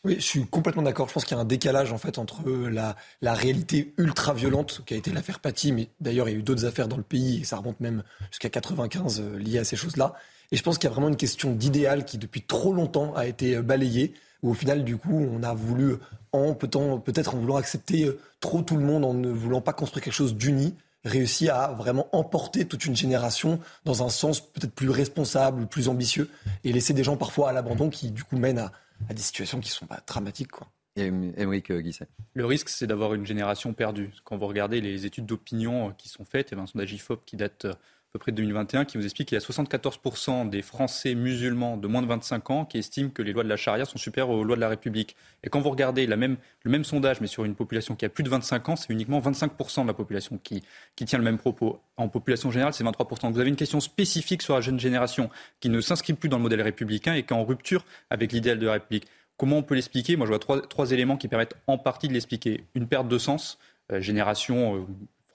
Oui, je suis complètement d'accord. Je pense qu'il y a un décalage en fait entre la, la réalité ultra violente qui a été l'affaire Paty, mais d'ailleurs il y a eu d'autres affaires dans le pays et ça remonte même jusqu'à 95 euh, liées à ces choses-là. Et je pense qu'il y a vraiment une question d'idéal qui depuis trop longtemps a été euh, balayée, où au final du coup on a voulu en peut-être en voulant accepter euh, trop tout le monde, en ne voulant pas construire quelque chose d'uni, réussi à vraiment emporter toute une génération dans un sens peut-être plus responsable, plus ambitieux, et laisser des gens parfois à l'abandon qui du coup mènent à, des situations qui sont pas dramatiques. Quoi. Émeric Guisset. Le risque, c'est d'avoir une génération perdue. Quand vous regardez les études d'opinion qui sont faites, il y a un sondage IFOP qui date à peu près de 2021, qui vous explique qu'il y a 74% des Français musulmans de moins de 25 ans qui estiment que les lois de la charia sont supérieures aux lois de la République. Et quand vous regardez la même, le même sondage, mais sur une population qui a plus de 25 ans, c'est uniquement 25% de la population qui, qui tient le même propos. En population générale, c'est 23%. vous avez une question spécifique sur la jeune génération qui ne s'inscrit plus dans le modèle républicain et qui est en rupture avec l'idéal de la République. Comment on peut l'expliquer? Moi, je vois trois, trois, éléments qui permettent en partie de l'expliquer. Une perte de sens, euh, génération euh,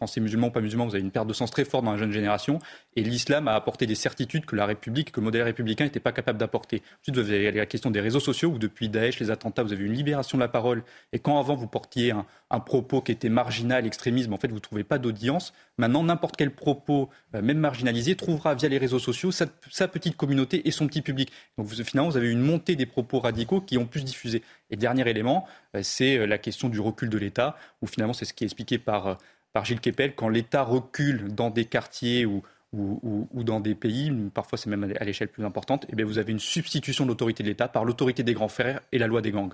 français musulmans, pas musulmans, vous avez une perte de sens très forte dans la jeune génération. Et l'islam a apporté des certitudes que la République, que le modèle républicain n'était pas capable d'apporter. Ensuite, vous avez la question des réseaux sociaux, où depuis Daesh, les attentats, vous avez une libération de la parole. Et quand avant, vous portiez un, propos qui était marginal, extrémisme, en fait, vous ne trouvez pas d'audience. Maintenant, n'importe quel propos, euh, même marginalisé, trouvera via les réseaux sociaux sa, petite communauté et son petit public. Donc, finalement, vous avez une montée des propos radicaux qui ont pu se diffuser. Et dernier élément, euh, c'est euh, la question du recul de l'État, où finalement, c'est ce qui est expliqué par par Gilles Kepel, quand l'État recule dans des quartiers ou, ou, dans des pays, parfois c'est même à l'échelle plus importante, et eh bien vous avez une substitution de l'autorité de l'État par l'autorité des grands frères et la loi des gangs.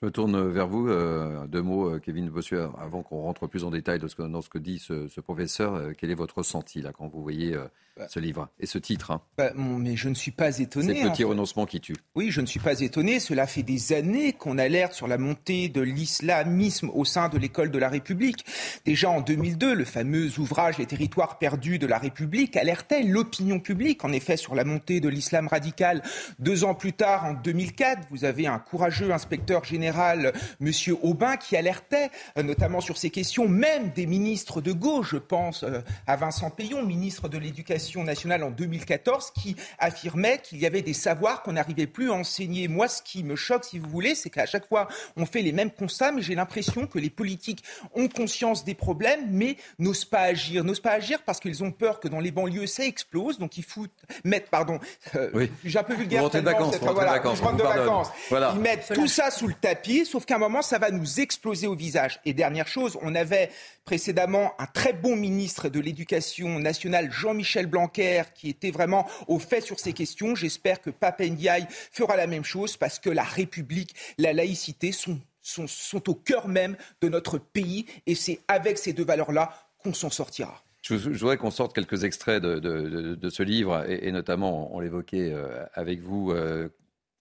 Je me tourne vers vous. Euh, deux mots, euh, Kevin Bossuet, avant qu'on rentre plus en détail dans ce que, dans ce que dit ce, professeur. Euh, quel est votre ressenti là, quand vous voyez bah. ce livre et ce titre hein bah, Mais je ne suis pas étonné. Ces petits renoncements qui tuent. Oui, je ne suis pas étonné. Cela fait des années qu'on alerte sur la montée de l'islamisme au sein de l'école de la République. Déjà en 2002, le fameux ouvrage Les territoires perdus de la République alertait l'opinion publique, en effet, sur la montée de l'islam radical. Deux ans plus tard, en 2004, vous avez un courageux inspecteur général général, M. Aubin, qui alertait euh, notamment sur ces questions, même des ministres de gauche, je pense euh, à Vincent Payon, ministre de l'Éducation nationale en 2014, qui affirmait qu'il y avait des savoirs qu'on n'arrivait plus à enseigner. Moi, ce qui me choque, si vous voulez, c'est qu'à chaque fois, on fait les mêmes constats, mais j'ai l'impression que les politiques ont conscience des problèmes, mais n'osent pas agir. N'osent pas agir parce qu'ils ont peur que dans les banlieues, ça explose. Donc, il faut mettre, pardon, euh, j'ai un peu vulgaire. Vous de vacances, voilà, vacances, de vacances. Ils mettent tout ça sous le tapis sauf qu'à un moment, ça va nous exploser au visage. Et dernière chose, on avait précédemment un très bon ministre de l'Éducation nationale, Jean-Michel Blanquer, qui était vraiment au fait sur ces questions. J'espère que Papendiaï fera la même chose parce que la République, la laïcité sont, sont, au cœur même de notre pays et c'est avec ces deux valeurs-là qu'on s'en sortira. Je, voudrais qu'on sorte quelques extraits de, ce livre, et, notamment, on l'évoquait euh, avec vous, euh,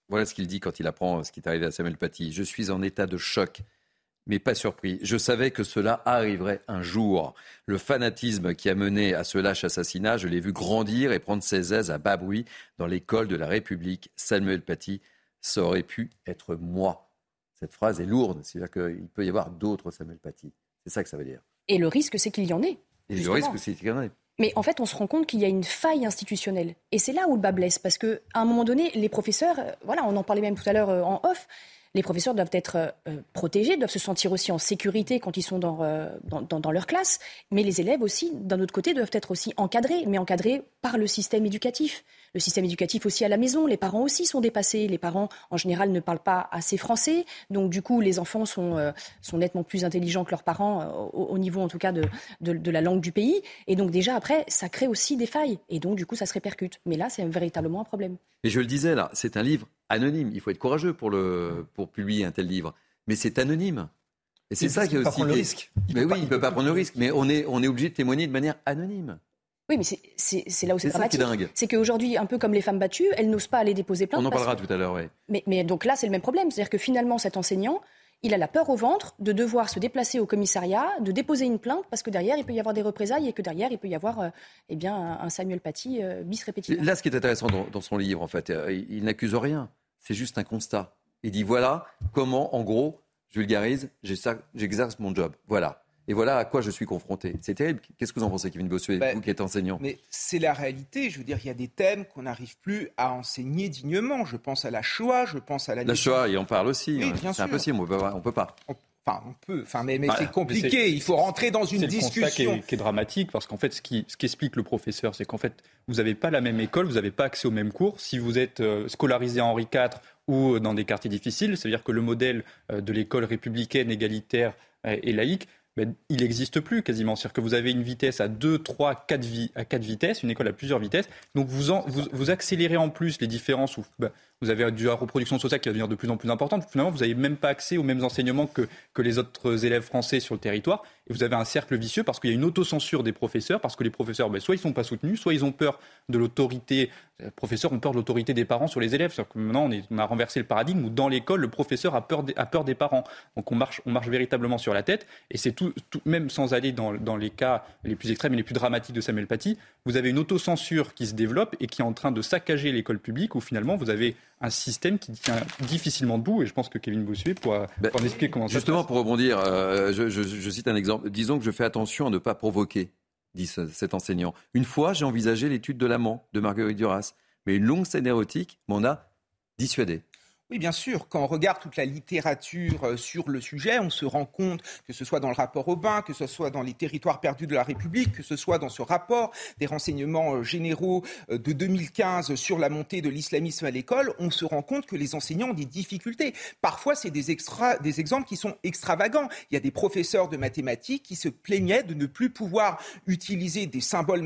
voilà ce qu'il dit quand il apprend ce qui est arrivé à Samuel Paty. Je suis en état de choc. Mais pas surpris. Je savais que cela arriverait un jour. Le fanatisme qui a mené à ce lâche assassinat, je l'ai vu grandir et prendre ses aises à bas bruit dans l'école de la République. Samuel Paty, ça aurait pu être moi. Cette phrase est lourde, c'est-à-dire qu'il peut y avoir d'autres Samuel Paty. C'est ça que ça veut dire. Et le risque, c'est qu'il y en ait. Et le risque, c'est qu'il y en ait. Mais en fait, on se rend compte qu'il y a une faille institutionnelle. Et c'est là où le bas blesse, parce qu'à un moment donné, les professeurs, euh, voilà, on en parlait même tout à l'heure euh, en off, les professeurs doivent être euh, protégés, doivent se sentir aussi en sécurité quand ils sont dans, dans, leur classe, mais les élèves aussi, d'un autre côté, doivent être aussi encadrés, mais encadrés par le système éducatif le système éducatif aussi à la maison. Les parents aussi sont dépassés. Les parents, en général, ne parlent pas assez français. Donc, du coup, les enfants sont, euh, nettement plus intelligents que leurs parents, euh, au, niveau, en tout cas, de, de, la langue du pays. Et donc, déjà, après, ça crée aussi des failles. Et donc, du coup, ça se répercute. Mais là, c'est véritablement un problème. Mais je le disais, là, c'est un livre anonyme. Il faut être courageux pour, le, pour publier un tel livre. Mais c'est anonyme. Et c'est ça qui est aussi. Prendre le risque. mais oui, il ne peut pas prendre le risque. Mais on est, on est obligé de témoigner de manière anonyme. Oui, mais c'est là où c'est dramatique. C'est qu'aujourd'hui, un peu comme les femmes battues, elles n'osent pas aller déposer plainte. On en parlera tout à l'heure, oui. Mais, mais, donc là, c'est le même problème. C'est-à-dire que finalement, cet enseignant, il a la peur au ventre de devoir se déplacer au commissariat, de déposer une plainte, parce que derrière, il peut y avoir des représailles et que derrière, il peut y avoir euh, eh bien, un, Samuel Paty euh, bis répétitif. Là, ce qui est intéressant dans, son livre, en fait, euh, il, n'accuse rien. C'est juste un constat. Il dit voilà comment, en gros, je vulgarise, j'exerce mon job. Voilà. Et voilà à quoi je suis confronté. C'est terrible. Qu'est-ce que vous en pensez, Kevin Bossuet, ben, vous qui êtes enseignant? Mais c'est la réalité. Je veux dire, il y a des thèmes qu'on n'arrive plus à enseigner dignement. Je pense à la Shoah, je pense à la. La Shoah, il en parle aussi. Oui, hein. C'est impossible, on peut, on peut pas. Enfin, on peut. Enfin, mais, mais c'est compliqué. il faut rentrer dans une discussion. C'est qui, qui est, dramatique parce qu'en fait, ce qui ce qu'explique le professeur, c'est qu'en fait, vous n'avez pas la même école, vous n'avez pas accès aux mêmes cours. Si vous êtes euh, scolarisé à Henri IV ou dans des quartiers difficiles, c'est-à-dire que le modèle euh, de l'école républicaine, égalitaire et laïque ben, il n'existe plus quasiment. C'est-à-dire que vous avez une vitesse à 2, 3, 4, à 4 vitesses, une école à plusieurs vitesses. Donc vous, vous, accélérez en plus les différences. Où, ben, vous avez de la reproduction sociale qui va devenir de plus en plus importante. Finalement, vous n'avez même pas accès aux mêmes enseignements que, que les autres élèves français sur le territoire. Et vous avez un cercle vicieux parce qu'il y a une autocensure des professeurs, parce que les professeurs, ben, soit ils ne sont pas soutenus, soit ils ont peur de l'autorité. Les professeurs ont peur de l'autorité des parents sur les élèves. C'est-à-dire que maintenant, on, a renversé le paradigme où dans l'école, le professeur a peur, a peur des parents. Donc on marche, on marche véritablement sur la tête. Et c'est tout, tout, même sans aller dans, dans, les cas les plus extrêmes et les plus dramatiques de Samuel Paty, vous avez une autocensure qui se développe et qui est en train de saccager l'école publique où finalement vous avez un système qui tient difficilement debout. Et je pense que Kevin Bossuet pourra, ben, expliquer comment ça Justement, pour rebondir, euh, je, cite un exemple. Disons que je fais attention à ne pas provoquer, dit cet enseignant. Une fois, j'ai envisagé l'étude de l'amant de Marguerite Duras, mais une longue scène érotique m'en a dissuadé. Oui, bien sûr. Quand on regarde toute la littérature euh, sur le sujet, on se rend compte que ce soit dans le rapport Aubin, que ce soit dans les territoires perdus de la République, que ce soit dans ce rapport des renseignements euh, généraux euh, de 2015 sur la montée de l'islamisme à l'école, on se rend compte que les enseignants ont des difficultés. Parfois, c'est des, des exemples qui sont extravagants. Il y a des professeurs de mathématiques qui se plaignaient de ne plus pouvoir utiliser des symboles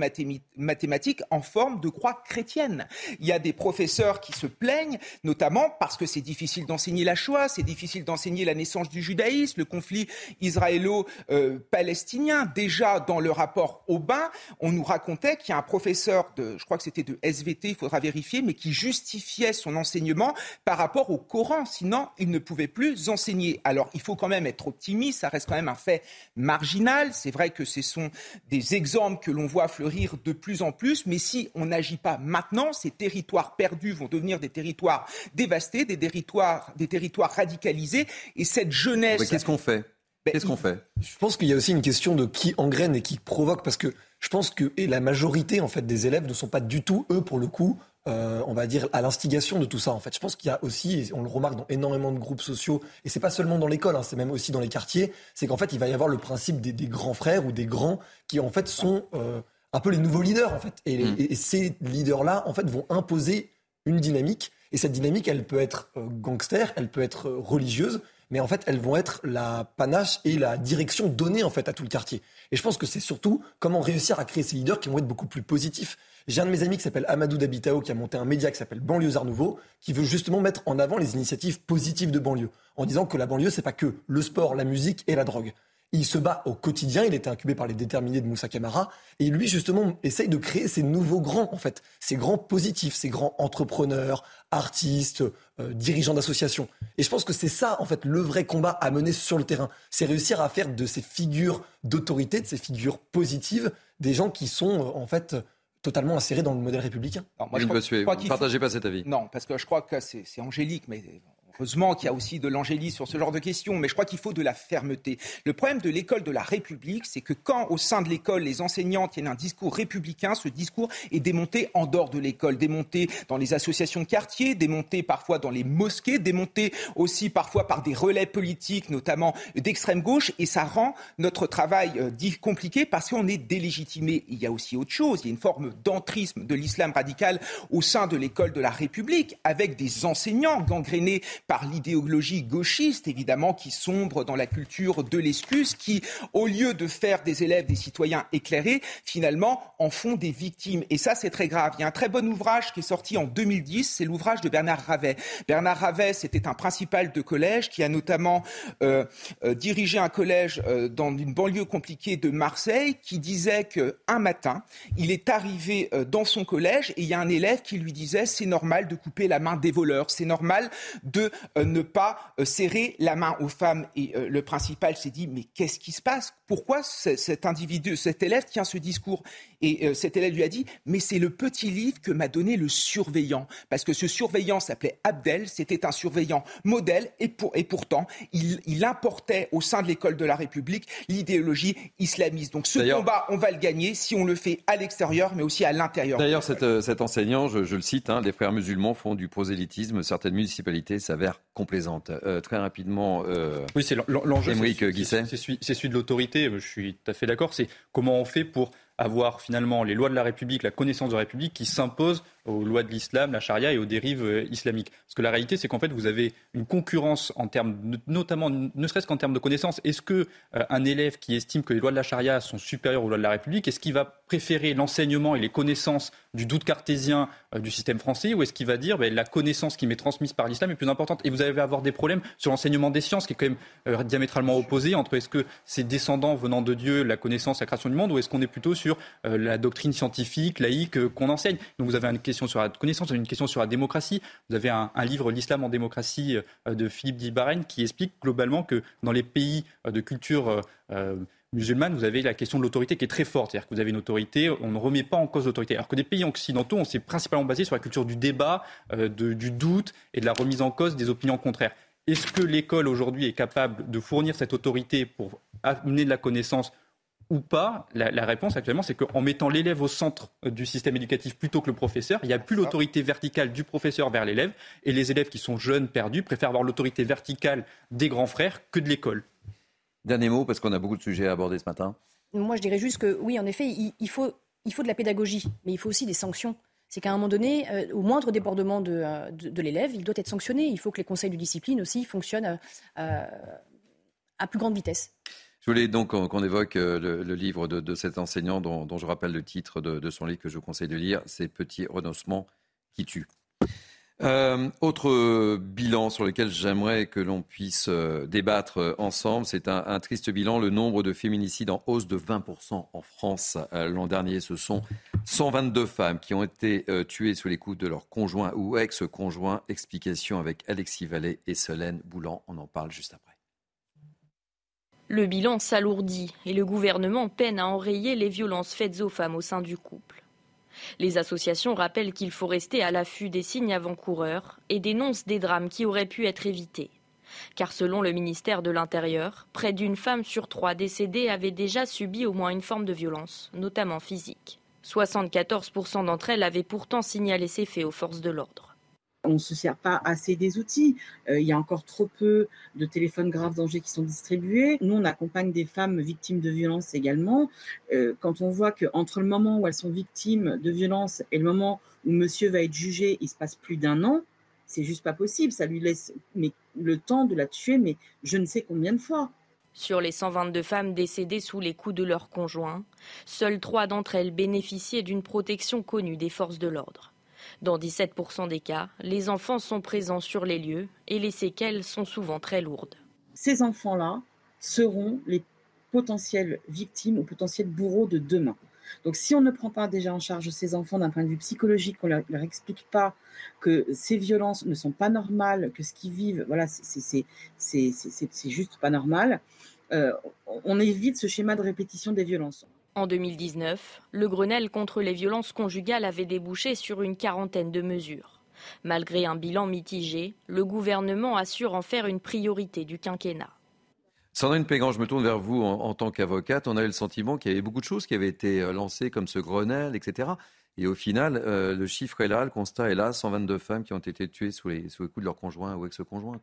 mathématiques en forme de croix chrétienne. Il y a des professeurs qui se plaignent, notamment parce que c'est difficile d'enseigner la Shoah, c'est difficile d'enseigner la naissance du judaïsme, le conflit israélo-palestinien. Déjà, dans le rapport Aubin, on nous racontait qu'il y a un professeur de, je crois que c'était de SVT, il faudra vérifier, mais qui justifiait son enseignement par rapport au Coran. Sinon, il ne pouvait plus enseigner. Alors, il faut quand même être optimiste, ça reste quand même un fait marginal. C'est vrai que ce sont des exemples que l'on voit fleurir de plus en plus, mais si on n'agit pas maintenant, ces territoires perdus vont devenir des territoires dévastés, des territoires, des territoires radicalisés. Et cette jeunesse. Qu'est-ce qu'on fait? Ben, Qu'est-ce qu'on fait? Je pense qu'il y a aussi une question de qui engraine et qui provoque, parce que je pense que et la majorité en fait des élèves ne sont pas du tout eux pour le coup. Euh, on va dire à l'instigation de tout ça en fait. Je pense qu'il y a aussi, et on le remarque dans énormément de groupes sociaux, et c'est pas seulement dans l'école, hein, c'est même aussi dans les quartiers, c'est qu'en fait il va y avoir le principe des, grands frères ou des grands qui en fait sont euh, un peu les nouveaux leaders en fait. Et, mm. et ces leaders là en fait vont imposer une dynamique et cette dynamique, elle peut être euh, gangster, elle peut être euh, religieuse, mais en fait, elles vont être la panache et la direction donnée en fait à tout le quartier. Et je pense que c'est surtout comment réussir à créer ces leaders qui vont être beaucoup plus positifs. J'ai un de mes amis qui s'appelle Amadou Dabitao, qui a monté un média qui s'appelle Banlieusards Nouveau, qui veut justement mettre en avant les initiatives positives de banlieue, en disant que la banlieue, c'est pas que le sport, la musique et la drogue. Il se bat au quotidien, il était incubé par les déterminés de Moussa Camara, et lui justement essaye de créer ces nouveaux grands, en fait, ces grands positifs, ces grands entrepreneurs, artistes, euh, dirigeants d'associations. Et je pense que c'est ça, en fait, le vrai combat à mener sur le terrain. C'est réussir à faire de ces figures d'autorité, de ces figures positives, des gens qui sont, euh, en fait, totalement insérés dans le modèle républicain. Alors, moi, je ne partagez pas cet avis. Non, parce que je crois que c'est Angélique, mais Heureusement qu'il y a aussi de l'angélie sur ce genre de questions, mais je crois qu'il faut de la fermeté. Le problème de l'école de la République, c'est que quand au sein de l'école, les enseignants tiennent un discours républicain, ce discours est démonté en dehors de l'école, démonté dans les associations de quartier, démonté parfois dans les mosquées, démonté aussi parfois par des relais politiques, notamment d'extrême gauche, et ça rend notre travail euh, compliqué parce qu'on est délégitimé. Il y a aussi autre chose, il y a une forme d'entrisme de l'islam radical au sein de l'école de la République, avec des enseignants gangrénés par l'idéologie gauchiste, évidemment, qui sombre dans la culture de l'excuse, qui, au lieu de faire des élèves des citoyens éclairés, finalement, en font des victimes. Et ça, c'est très grave. Il y a un très bon ouvrage qui est sorti en 2010, c'est l'ouvrage de Bernard Ravet. Bernard Ravet, c'était un principal de collège qui a notamment euh, euh, dirigé un collège euh, dans une banlieue compliquée de Marseille, qui disait qu'un matin, il est arrivé dans son collège et il y a un élève qui lui disait c'est normal de couper la main des voleurs, c'est normal de euh, ne pas euh, serrer la main aux femmes. Et euh, le principal s'est dit, mais qu'est-ce qui se passe? Pourquoi cet individu, cet élève tient ce discours? Et cet élève lui a dit, mais c'est le petit livre que m'a donné le surveillant. Parce que ce surveillant s'appelait Abdel, c'était un surveillant modèle, et, et pourtant, il, il, importait au sein de l'école de la République l'idéologie islamiste. Donc ce combat, on va le gagner si on le fait à l'extérieur, mais aussi à l'intérieur. D'ailleurs, cet, enseignant, je, le cite, hein, les frères musulmans font du prosélytisme. Certaines municipalités s'avèrent complaisante. Euh, très rapidement, euh, oui, c'est l'enjeu. C'est celui de l'autorité. Je suis tout à fait d'accord. C'est comment on fait pour avoir finalement les lois de la République, la connaissance de la République qui s'impose aux lois de l'islam, la charia et aux dérives euh, islamiques. Parce que la réalité, c'est qu'en fait, vous avez une concurrence en termes, notamment, ne serait-ce qu'en termes de connaissances. Est-ce que euh, un élève qui estime que les lois de la charia sont supérieures aux lois de la République, est-ce qu'il va préférer l'enseignement et les connaissances du doute cartésien euh, du système français, ou est-ce qu'il va dire ben, la connaissance qui m'est transmise par l'islam est plus importante? Et vous allez avoir des problèmes sur l'enseignement des sciences, qui est quand même diamétralement opposé entre est-ce que c'est descendant venant de Dieu, la connaissance, la création du monde, ou est-ce qu'on est plutôt sur la doctrine scientifique, laïque qu'on enseigne? Donc vous avez une question sur la connaissance, une question sur la démocratie. Vous avez un, livre, L'islam en démocratie, euh, de Philippe Dibaren, qui explique globalement que dans les pays euh, de culture euh, musulmane, vous avez la question de l'autorité qui est très forte. C'est-à-dire que vous avez une autorité, on ne remet pas en cause l'autorité. Alors que des pays occidentaux, on s'est principalement basé sur la culture du débat, du doute et de la remise en cause des opinions contraires. Est-ce que l'école aujourd'hui est capable de fournir cette autorité pour amener de la connaissance ou pas, la, réponse actuellement, c'est qu'en mettant l'élève au centre du système éducatif plutôt que le professeur, il n'y a plus l'autorité verticale du professeur vers l'élève, et les élèves qui sont jeunes, perdus, préfèrent avoir l'autorité verticale des grands frères que de l'école. Dernier mot, parce qu'on a beaucoup de sujets à aborder ce matin. Moi, je dirais juste que oui, en effet, il, faut, il faut de la pédagogie, mais il faut aussi des sanctions. C'est qu'à un moment donné, euh, au moindre débordement euh, de, de, l'élève, il doit être sanctionné. Il faut que les conseils de discipline aussi fonctionnent euh, à plus grande vitesse. Je voulais donc qu'on évoque euh, le, livre de, cet enseignant dont, je rappelle le titre de, son livre que je vous conseille de lire, C'est Petits renoncements qui tuent. Euh, autre bilan sur lequel j'aimerais que l'on puisse euh, débattre ensemble, c'est un, triste bilan. Le nombre de féminicides en hausse de 20% en France l'an dernier. Ce sont 122 femmes qui ont été tuées sous les coups de leur conjoint ou ex-conjoint. Explication avec Alexis Vallée et Solène Boulan. On en parle juste après. Le bilan s'alourdit et le gouvernement peine à enrayer les violences faites aux femmes au sein du couple. Les associations rappellent qu'il faut rester à l'affût des signes avant-coureurs et dénoncent des drames qui auraient pu être évités. Car selon le ministère de l'Intérieur, près d'une femme sur trois décédée avait déjà subi au moins une forme de violence, notamment physique. 74% d'entre elles avaient pourtant signalé ces faits aux forces de l'ordre. On ne se sert pas assez des outils. Euh, il y a encore trop peu de téléphones graves dangers qui sont distribués. Nous, on accompagne des femmes victimes de violences également. Euh, quand on voit qu'entre le moment où elles sont victimes de violences et le moment où monsieur va être jugé, il se passe plus d'un an, c'est juste pas possible. Ça lui laisse le temps de la tuer, mais je ne sais combien de fois. Sur les 122 femmes décédées sous les coups de leurs conjoints, seules trois d'entre elles bénéficiaient d'une protection connue des forces de l'ordre. Dans 17% des cas, les enfants sont présents sur les lieux et les séquelles sont souvent très lourdes. Ces enfants-là seront les potentielles victimes ou potentiels bourreaux de demain. Donc si on ne prend pas déjà en charge ces enfants d'un point de vue psychologique, qu'on ne leur, explique pas que ces violences ne sont pas normales, que ce qu'ils vivent, voilà, c'est juste pas normal, euh, on évite ce schéma de répétition des violences. En 2019, le Grenelle contre les violences conjugales avait débouché sur une quarantaine de mesures. Malgré un bilan mitigé, le gouvernement assure en faire une priorité du quinquennat. Sandrine Pégan, je me tourne vers vous en, tant qu'avocate. On a eu le sentiment qu'il y avait beaucoup de choses qui avaient été euh, lancées comme ce Grenelle, etc. Et au final, euh, le chiffre est là, le constat est là 122 femmes qui ont été tuées sous les, sous les coups de leur conjoint ou ex-conjoint.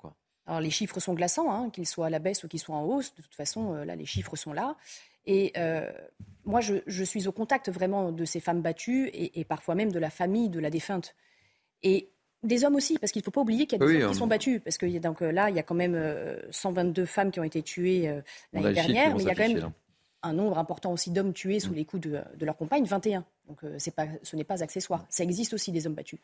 Alors les chiffres sont glaçants, hein, qu'ils soient à la baisse ou qu'ils soient en hausse. De toute façon, euh, là, les chiffres sont là. Et moi, je, suis au contact vraiment de ces femmes battues et, et, parfois même de la famille de la défunte. Et des hommes aussi, parce qu'il ne faut pas oublier qu'il y a des hommes qui sont battus. Parce que donc, euh, là, il y a quand même 122 euh, femmes qui ont été tuées euh, l'année dernière, mais il y a quand même un nombre important aussi d'hommes tués sous mm. les coups de, de leur compagne, 21. Donc pas, ce n'est pas accessoire. Ça existe aussi des hommes battus.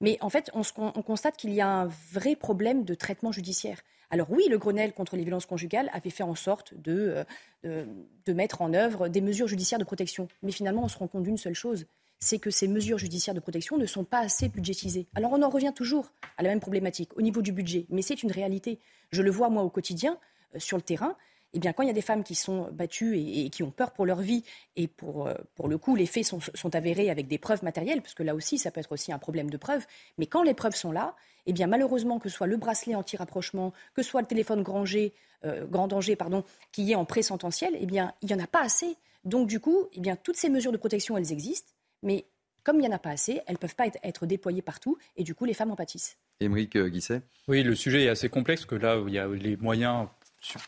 Mais en fait, on, on constate qu'il y a un vrai problème de traitement judiciaire. Alors oui, le Grenelle contre les violences conjugales avait fait en sorte de, de, de mettre en œuvre des mesures judiciaires de protection. Mais finalement, on se rend compte d'une seule chose, c'est que ces mesures judiciaires de protection ne sont pas assez budgétisées. Alors on en revient toujours à la même problématique au niveau du budget, mais c'est une réalité. Je le vois moi au quotidien euh, sur le terrain. Eh bien, quand il y a des femmes qui sont battues et, qui ont peur pour leur vie, et pour, euh, pour le coup, les faits sont, avérés avec des preuves matérielles, parce que là aussi, ça peut être aussi un problème de preuves, mais quand les preuves sont là, eh bien, malheureusement, que ce soit le bracelet anti-rapprochement, que ce soit le téléphone euh, grand danger pardon, qui est en pré-sententiel, eh bien, il n'y en a pas assez. Donc, du coup, eh bien, toutes ces mesures de protection, elles existent mais comme il n'y en a pas assez, elles ne peuvent pas être, déployées partout et du coup les femmes en pâtissent. Émeric euh, Guisset? Oui, le sujet est assez complexe que là, il y a les moyens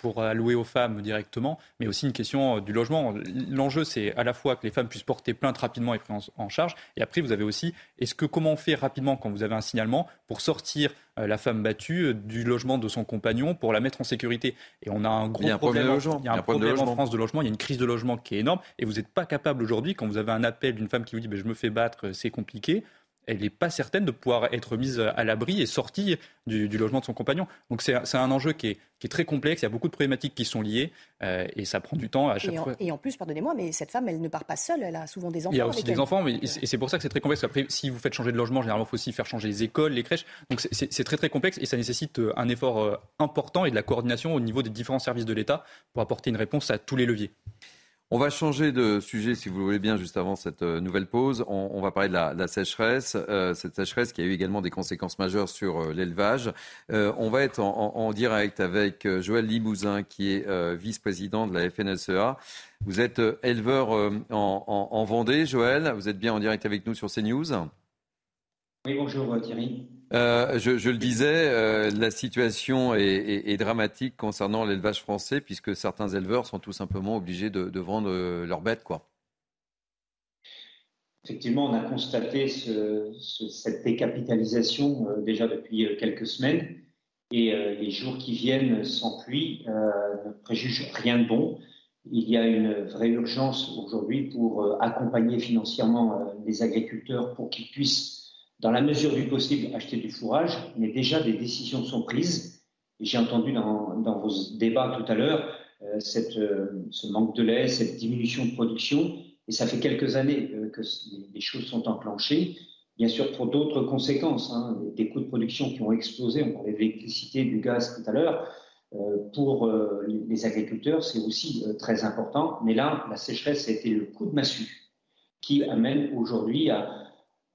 pour allouer aux femmes directement, mais aussi une question euh, du logement. L'enjeu, c'est à la fois que les femmes puissent porter plainte rapidement et prendre en charge, et après, vous avez aussi, est-ce que comment on fait rapidement quand vous avez un signalement pour sortir euh, la femme battue euh, du logement de son compagnon pour la mettre en sécurité? Et on a un gros problème, Il y a un, problème, en France de logement, il y a une crise de logement qui est énorme, et vous n'êtes pas capable aujourd'hui, quand vous avez un appel d'une femme qui vous dit ben, je me fais battre, c'est compliqué, elle n'est pas certaine de pouvoir être mise à l'abri et sortie du, logement de son compagnon. Donc c'est un enjeu qui est, très complexe, il y a beaucoup de problématiques qui sont liées euh, et ça prend du temps à chaque et en, fois. Et en plus, pardonnez-moi, mais cette femme, elle ne part pas seule, elle a souvent des enfants. Il y a aussi des enfants, mais, et c'est pour ça que c'est très complexe. Après, si vous faites changer de logement, généralement, il faut aussi faire changer les écoles, les crèches. Donc c'est très très complexe et ça nécessite euh, un effort euh, important et de la coordination au niveau des différents services de l'État pour apporter une réponse à tous les leviers. On va changer de sujet, si vous le voulez bien, juste avant cette euh, nouvelle pause. On, va parler de la, sécheresse, euh, cette sécheresse qui a eu également des conséquences majeures sur euh, l'élevage. on va être en, direct avec Joël Limousin, qui est vice-président de la FNSEA. Vous êtes éleveur en, Vendée, Joël. Vous êtes bien en direct avec nous sur CNews. Oui, bonjour Thierry. Euh, je, le disais, euh, la situation est, dramatique concernant l'élevage français puisque certains éleveurs sont tout simplement obligés de, vendre euh, leurs bêtes. Quoi. Effectivement, on a constaté cette décapitalisation déjà depuis quelques semaines et les jours qui viennent sans pluie ne préjugent rien de bon. Il y a une vraie urgence aujourd'hui pour accompagner financièrement les agriculteurs pour qu'ils puissent dans la mesure du possible, acheter du fourrage, mais déjà des décisions sont prises. J'ai entendu dans, vos débats tout à l'heure euh, euh, ce manque de lait, cette diminution de production, et ça fait quelques années euh, que les choses sont enclenchées. Bien sûr, pour d'autres conséquences, hein, des coûts de production qui ont explosé, on parlait de l'électricité, du gaz tout à l'heure. pour les agriculteurs, c'est aussi très important. Mais là, la sécheresse a été le coup de massue qui amène aujourd'hui à,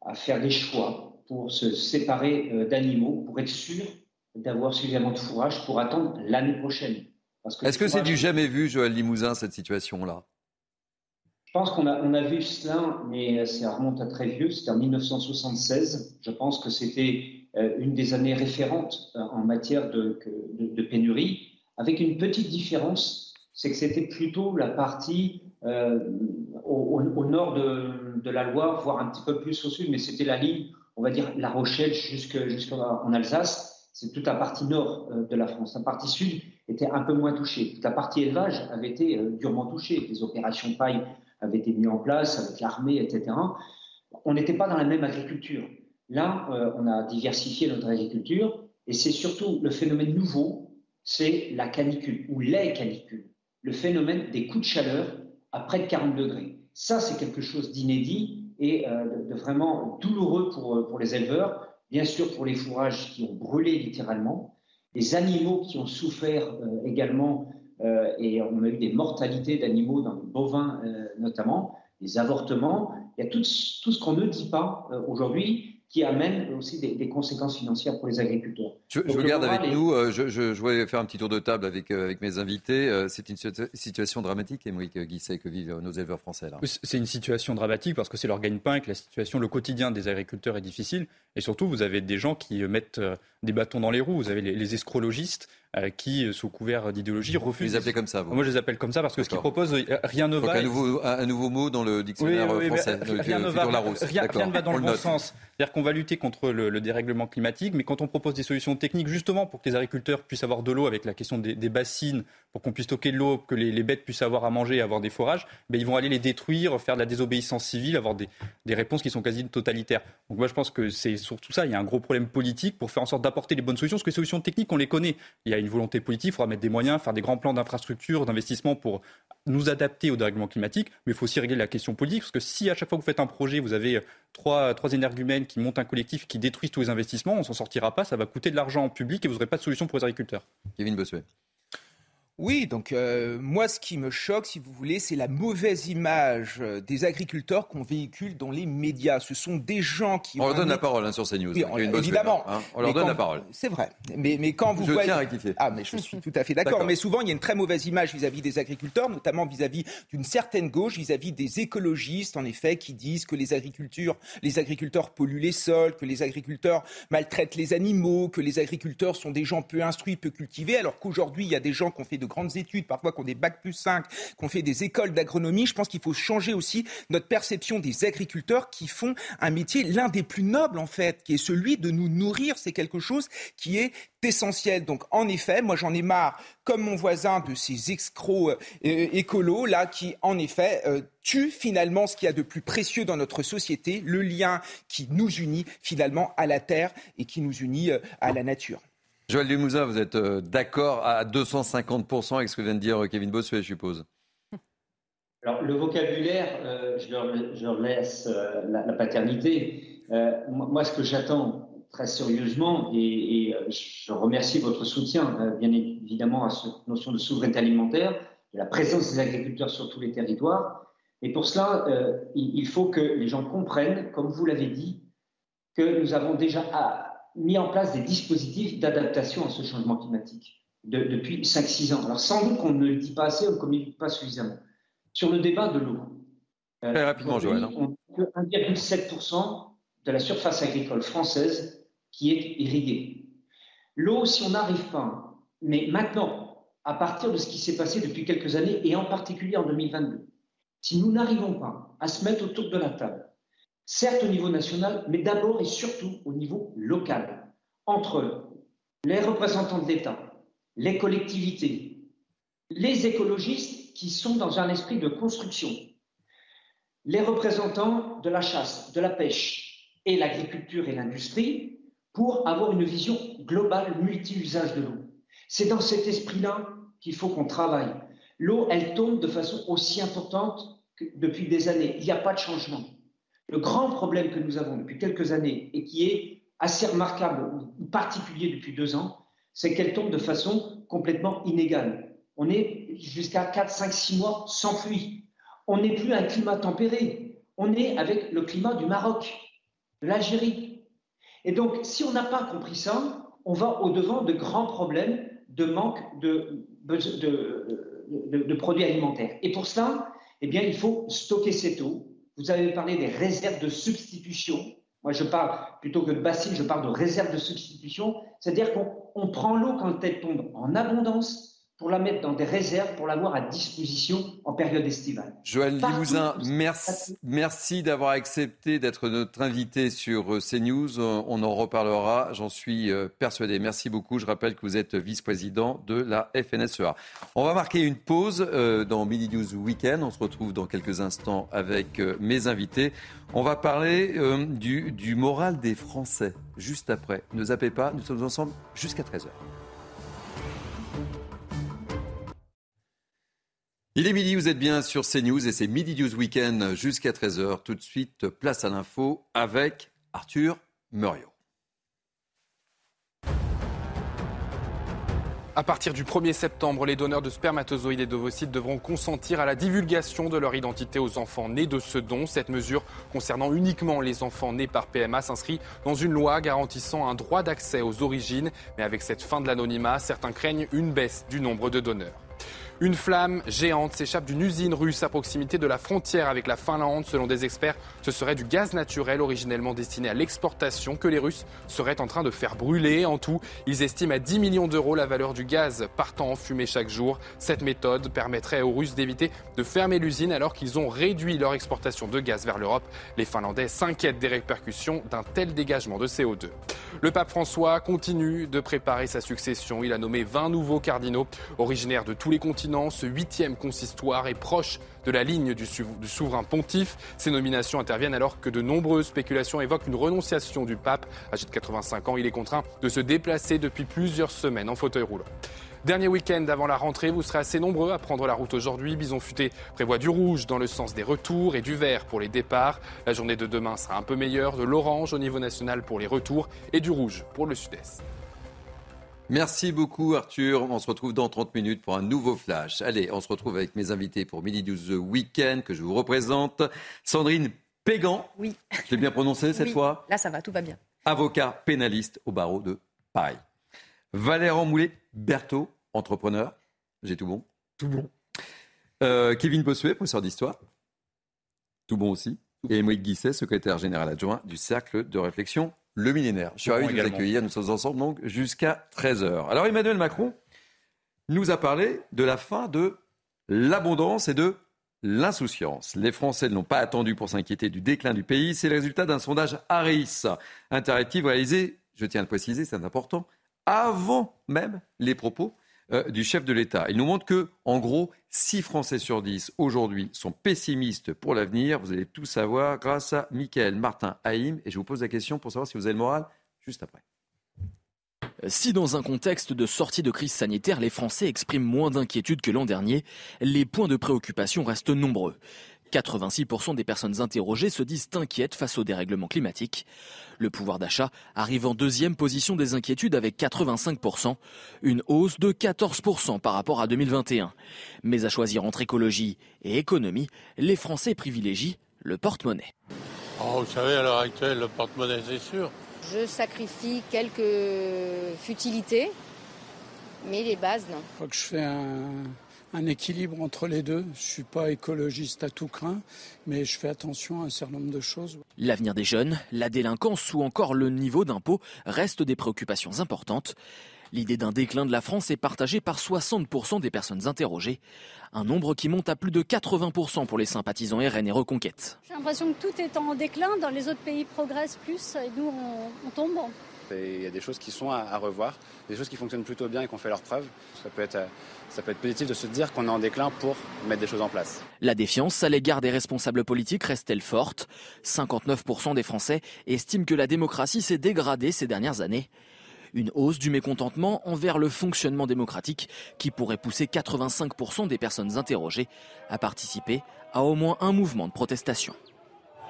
à faire des choix pour se séparer euh, d'animaux, pour être sûr d'avoir suffisamment de fourrage pour attendre l'année prochaine. Est-ce que c'est du jamais vu, Joël Limousin, cette situation-là? Je pense qu'on a, on a vu cela, mais ça remonte à très vieux, c'était en 1976. Je pense que c'était euh, une des années référentes euh, en matière de, de, pénurie, avec une petite différence, c'est que c'était plutôt la partie au, au, nord de, de la Loire, voire un petit peu plus au sud, mais c'était la ligne, on va dire, La Rochelle jusqu'en Alsace. C'est toute la partie nord euh, de la France. La partie sud était un peu moins touchée. Toute la partie élevage avait été euh, durement touchée. Les opérations paille avaient été mises en place avec l'armée, etc. On n'était pas dans la même agriculture. Là, euh, on a diversifié notre agriculture et c'est surtout le phénomène nouveau, c'est la canicule ou les canicules. le phénomène des coups de chaleur à près de 40 degrés. Ça, c'est quelque chose d'inédit et euh, de, vraiment douloureux pour, pour les éleveurs, bien sûr pour les fourrages qui ont brûlé littéralement, les animaux qui ont souffert euh, également, euh, et on a eu des mortalités d'animaux dans les bovins notamment, des avortements. Il y a tout ce qu'on ne dit pas aujourd'hui qui amène aussi des, conséquences financières pour les agriculteurs. Je, je regarde avec nous, euh, je, je, je, voulais faire un petit tour de table avec, euh, avec mes invités. Euh, c'est une situation dramatique, Émeric Guisset, que vivent nos éleveurs français. là. C'est une situation dramatique parce que c'est leur gagne-pain, que la situation, le quotidien des agriculteurs est difficile. Et surtout, vous avez des gens qui mettent des bâtons dans les roues. Vous avez les, les escrologistes euh, qui, euh, sous couvert d'idéologie, refusent. Vous les appelez comme ça, vous Moi, je les appelle comme ça parce que ce qu'ils proposent, euh, rien ne va. Un nouveau, un nouveau mot dans le dictionnaire français. rien, ne va, rien, ne va dans le bon sens. C'est-à-dire qu'on va lutter contre le, dérèglement climatique, mais quand on propose des solutions techniques, justement pour que les agriculteurs puissent avoir de l'eau avec la question des, bassines, pour qu'on puisse stocker de l'eau, que les, bêtes puissent avoir à manger, avoir des forages, ben, ils vont aller les détruire, faire de la désobéissance civile, avoir des, des réponses qui sont quasi totalitaires. Donc moi, je pense que c'est surtout ça. Il y a un gros problème politique pour faire en sorte d'apporter les bonnes solutions, parce que les solutions techniques, on les connaît. Il y a une volonté politique faudra mettre des moyens, faire des grands plans d'infrastructure, d'investissement pour nous adapter au dérèglement climatique. Mais il faut aussi régler la question politique, parce que si à chaque fois que vous faites un projet, vous avez trois, trois énergumènes qui montent un collectif, qui détruisent tous les investissements, on s'en sortira pas, ça va coûter de l'argent public et vous n'aurez pas de solution pour les agriculteurs. Kevin Bossuet. Oui, donc euh, moi, ce qui me choque, si vous voulez, c'est la mauvaise image euh, des agriculteurs qu'on véhicule dans les médias. Ce sont des gens qui... On leur donne la parole hein, sur CNews. Oui, évidemment. Hein. On leur donne la parole. C'est vrai. Mais, mais quand vous je voyez... Tiens à rectifier. Ah, mais je suis tout à fait d'accord. mais souvent, il y a une très mauvaise image vis-à-vis des agriculteurs, notamment vis-à-vis d'une certaine gauche, vis-à-vis des écologistes, en effet, qui disent que les, agricultures, les agriculteurs polluent les sols, que les agriculteurs maltraitent les animaux, que les agriculteurs sont des gens peu instruits, peu cultivés, alors qu'aujourd'hui, il y a des gens qui ont fait de grandes études, parfois qu'on des bacs plus 5, qu'on fait des écoles d'agronomie, je pense qu'il faut changer aussi notre perception des agriculteurs qui font un métier l'un des plus nobles en fait, qui est celui de nous nourrir. C'est quelque chose qui est essentiel. Donc en effet, moi j'en ai marre, comme mon voisin, de ces escrocs euh, écolos là qui en effet euh, tuent finalement ce qu'il y a de plus précieux dans notre société, le lien qui nous unit finalement à la terre et qui nous unit euh, à la nature. Joël Limousin, vous êtes euh, d'accord à 250% avec ce que vient de dire euh, Kevin Bossuet, je suppose? Alors, le vocabulaire, euh, je, leur, laisse la, paternité. moi, ce que j'attends très sérieusement, et, je remercie votre soutien, bien évidemment, à cette notion de souveraineté alimentaire, de la présence des agriculteurs sur tous les territoires. Et pour cela, il, il faut que les gens comprennent, comme vous l'avez dit, que nous avons déjà mis en place des dispositifs d'adaptation à ce changement climatique depuis 5-6 ans. Alors sans doute qu'on ne le dit pas assez, on ne communique pas suffisamment. Sur le débat de l'eau. Euh, Très rapidement, Joël. Hein. On a 1,7% de la surface agricole française qui est irriguée. L'eau, si on n'arrive pas, mais maintenant, à partir de ce qui s'est passé depuis quelques années, et en particulier en 2022, si nous n'arrivons pas à se mettre autour de la table certes au niveau national, mais d'abord et surtout au niveau local, entre les représentants de l'État, les collectivités, les écologistes qui sont dans un esprit de construction, les représentants de la chasse, de la pêche et l'agriculture et l'industrie pour avoir une vision globale multi-usage de l'eau. C'est dans cet esprit-là qu'il faut qu'on travaille. L'eau, elle tombe de façon aussi importante que depuis des années. Il n'y a pas de changement. Le grand problème que nous avons depuis quelques années et qui est assez remarquable ou particulier depuis deux ans, c'est qu'elle tombe de façon complètement inégale. On est jusqu'à 4, 5, 6 mois sans pluie. On n'est plus un climat tempéré. On est avec le climat du Maroc, de l'Algérie. Et donc, si on n'a pas compris ça, on va au-devant de grands problèmes de manque de, produits alimentaires. Et pour cela, eh bien, il faut stocker cette eau, vous avez parlé des réserves de substitution. Moi, je parle, plutôt que de bassines, je parle de réserves de substitution. C'est-à-dire qu'on prend l'eau quand elle tombe en abondance pour la mettre dans des réserves, pour l'avoir à disposition en période estivale. Joël Limousin, merci, merci d'avoir accepté d'être notre invité sur euh, CNews. On en reparlera, j'en suis euh, persuadé. Merci beaucoup. Je rappelle que vous êtes vice-président de la FNSEA. On va marquer une pause euh, dans Mini News Weekend. On se retrouve dans quelques instants avec mes invités. On va parler du, du moral des Français juste après. Ne zappez pas, nous sommes ensemble jusqu'à 13h. Il est midi, vous êtes bien sur CNews et c'est Midi News Weekend jusqu'à 13h. Tout de suite, place à l'info avec Arthur Muriot. À partir du 1er septembre, les donneurs de spermatozoïdes et d'ovocytes devront consentir à la divulgation de leur identité aux enfants nés de ce don. Cette mesure concernant uniquement les enfants nés par PMA s'inscrit dans une loi garantissant un droit d'accès aux origines. Mais avec cette fin de l'anonymat, certains craignent une baisse du nombre de donneurs. Une flamme géante s'échappe d'une usine russe à proximité de la frontière avec la Finlande. Selon des experts, ce serait du gaz naturel originellement destiné à l'exportation que les Russes seraient en train de faire brûler. En tout, ils estiment à 10 millions d'euros la valeur du gaz partant en fumée chaque jour. Cette méthode permettrait aux Russes d'éviter de fermer l'usine alors qu'ils ont réduit leur exportation de gaz vers l'Europe. Les Finlandais s'inquiètent des répercussions d'un tel dégagement de CO2. Le pape François continue de préparer sa succession. Il a nommé 20 nouveaux cardinaux originaires de tous les continents ce huitième consistoire est proche de la ligne du, souverain pontife. Ces nominations interviennent alors que de nombreuses spéculations évoquent une renonciation du pape. Âgé de 85 ans, il est contraint de se déplacer depuis plusieurs semaines en fauteuil roulant. Dernier week-end avant la rentrée, vous serez assez nombreux à prendre la route aujourd'hui. Bison Futé prévoit du rouge dans le sens des retours et du vert pour les départs. La journée de demain sera un peu meilleure, de l'orange au niveau national pour les retours et du rouge pour le sud-est. Merci beaucoup Arthur. On se retrouve dans 30 minutes pour un nouveau flash. Allez, on se retrouve avec mes invités pour Midi 12 Weekend que je vous représente. Sandrine Pégan. Oui. Je l'ai bien prononcé cette fois Là, ça va, tout va bien. Avocat pénaliste au barreau de Paris. Valère Moulet, Berthaud, entrepreneur. J'ai tout bon? Tout bon. Euh, Kevin Bossuet, professeur d'histoire. Tout bon aussi. Et Émeric Guisset, secrétaire général adjoint du Cercle de réflexion le millénaire. Je suis ravi de vous accueillir. Nous sommes ensemble donc jusqu'à 13h. Alors Emmanuel Macron nous a parlé de la fin de l'abondance et de l'insouciance. Les Français ne l'ont pas attendu pour s'inquiéter du déclin du pays. C'est le résultat d'un sondage Harris Interactive réalisé, je tiens à le préciser, c'est important, avant même les propos euh, du chef de l'État. Il nous montre que, en gros, 6 Français sur 10 aujourd'hui sont pessimistes pour l'avenir. Vous allez tout savoir grâce à Michael Martin Haïm. Et je vous pose la question pour savoir si vous avez le moral juste après. Si dans un contexte de sortie de crise sanitaire, les Français expriment moins d'inquiétude que l'an dernier, les points de préoccupation restent nombreux. 86% des personnes interrogées se disent inquiètes face au dérèglement climatique. Le pouvoir d'achat arrive en deuxième position des inquiétudes avec 85%, une hausse de 14% par rapport à 2021. Mais à choisir entre écologie et économie, les Français privilégient le porte-monnaie. Oh, vous savez, à l'heure actuelle, le porte-monnaie, c'est sûr. Je sacrifie quelques futilités, mais les bases, non. Je crois que je fais un un équilibre entre les deux. Je ne suis pas écologiste à tout craint, mais je fais attention à un certain nombre de choses. L'avenir des jeunes, la délinquance ou encore le niveau d'impôt restent des préoccupations importantes. L'idée d'un déclin de la France est partagée par 60% des personnes interrogées, un nombre qui monte à plus de 80% pour les sympathisants RN et Reconquête. J'ai l'impression que tout est en déclin, dans les autres pays progressent plus et nous on, tombe. Il y a des choses qui sont à, revoir, des choses qui fonctionnent plutôt bien et qui ont fait leurs preuves. Ça peut être ça peut être positif de se dire qu'on est en déclin pour mettre des choses en place. La défiance à l'égard des responsables politiques reste-t-elle forte? 59% des Français estiment que la démocratie s'est dégradée ces dernières années. Une hausse du mécontentement envers le fonctionnement démocratique qui pourrait pousser 85% des personnes interrogées à participer à au moins un mouvement de protestation.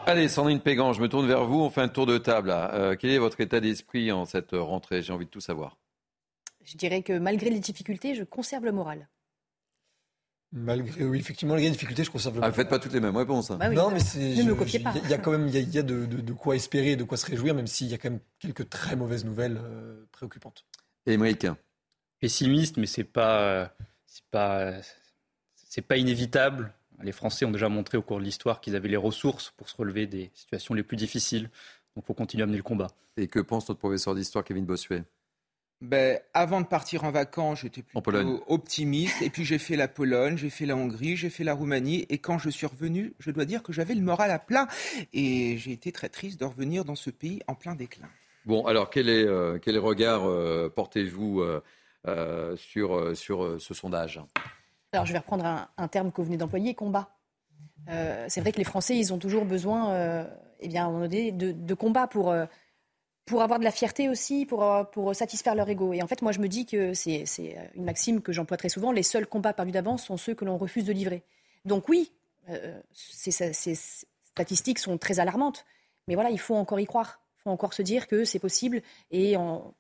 Allez, Sandrine Pégan, je me tourne vers vous. On fait un tour de table. Euh, quel est votre état d'esprit en cette rentrée? J'ai envie de tout savoir. Je dirais que malgré les difficultés, je conserve le moral. Malgré, oui, effectivement, malgré les difficultés, je conserve le ah, faites pas toutes les mêmes réponses. Hein. Bah non, mais ne me copiez pas. Il y, a quand même, il y a, de, quoi espérer, de quoi se réjouir, même s'il y a quand même quelques très mauvaises nouvelles euh, préoccupantes. Et Pessimiste, mais c'est pas, c'est pas, c'est pas inévitable. Les Français ont déjà montré au cours de l'histoire qu'ils avaient les ressources pour se relever des situations les plus difficiles. Donc, il faut continuer à mener le combat. Et que pense notre professeur d'histoire, Kevin Bossuet? Ben, avant de partir en vacances, j'étais plutôt optimiste. Et puis j'ai fait la Pologne, j'ai fait la Hongrie, j'ai fait la Roumanie. Et quand je suis revenu, je dois dire que j'avais le moral à plat. Et j'ai été très triste de revenir dans ce pays en plein déclin. Bon, alors quel, est, euh, quel regard euh, portez-vous euh, sur, sur ce sondage? Alors je vais reprendre un, terme que vous venez d'employer, combat. C'est vrai que les Français, ils ont toujours besoin, eh bien, de, de combat pour pour avoir de la fierté aussi, pour, pour satisfaire leur ego. Et en fait, moi, je me dis que c'est une maxime que j'emploie très souvent, les seuls combats perdus d'avance sont ceux que l'on refuse de livrer. Donc oui, euh, ces, statistiques sont très alarmantes, mais voilà, il faut encore y croire. Il faut encore se dire que c'est possible et on,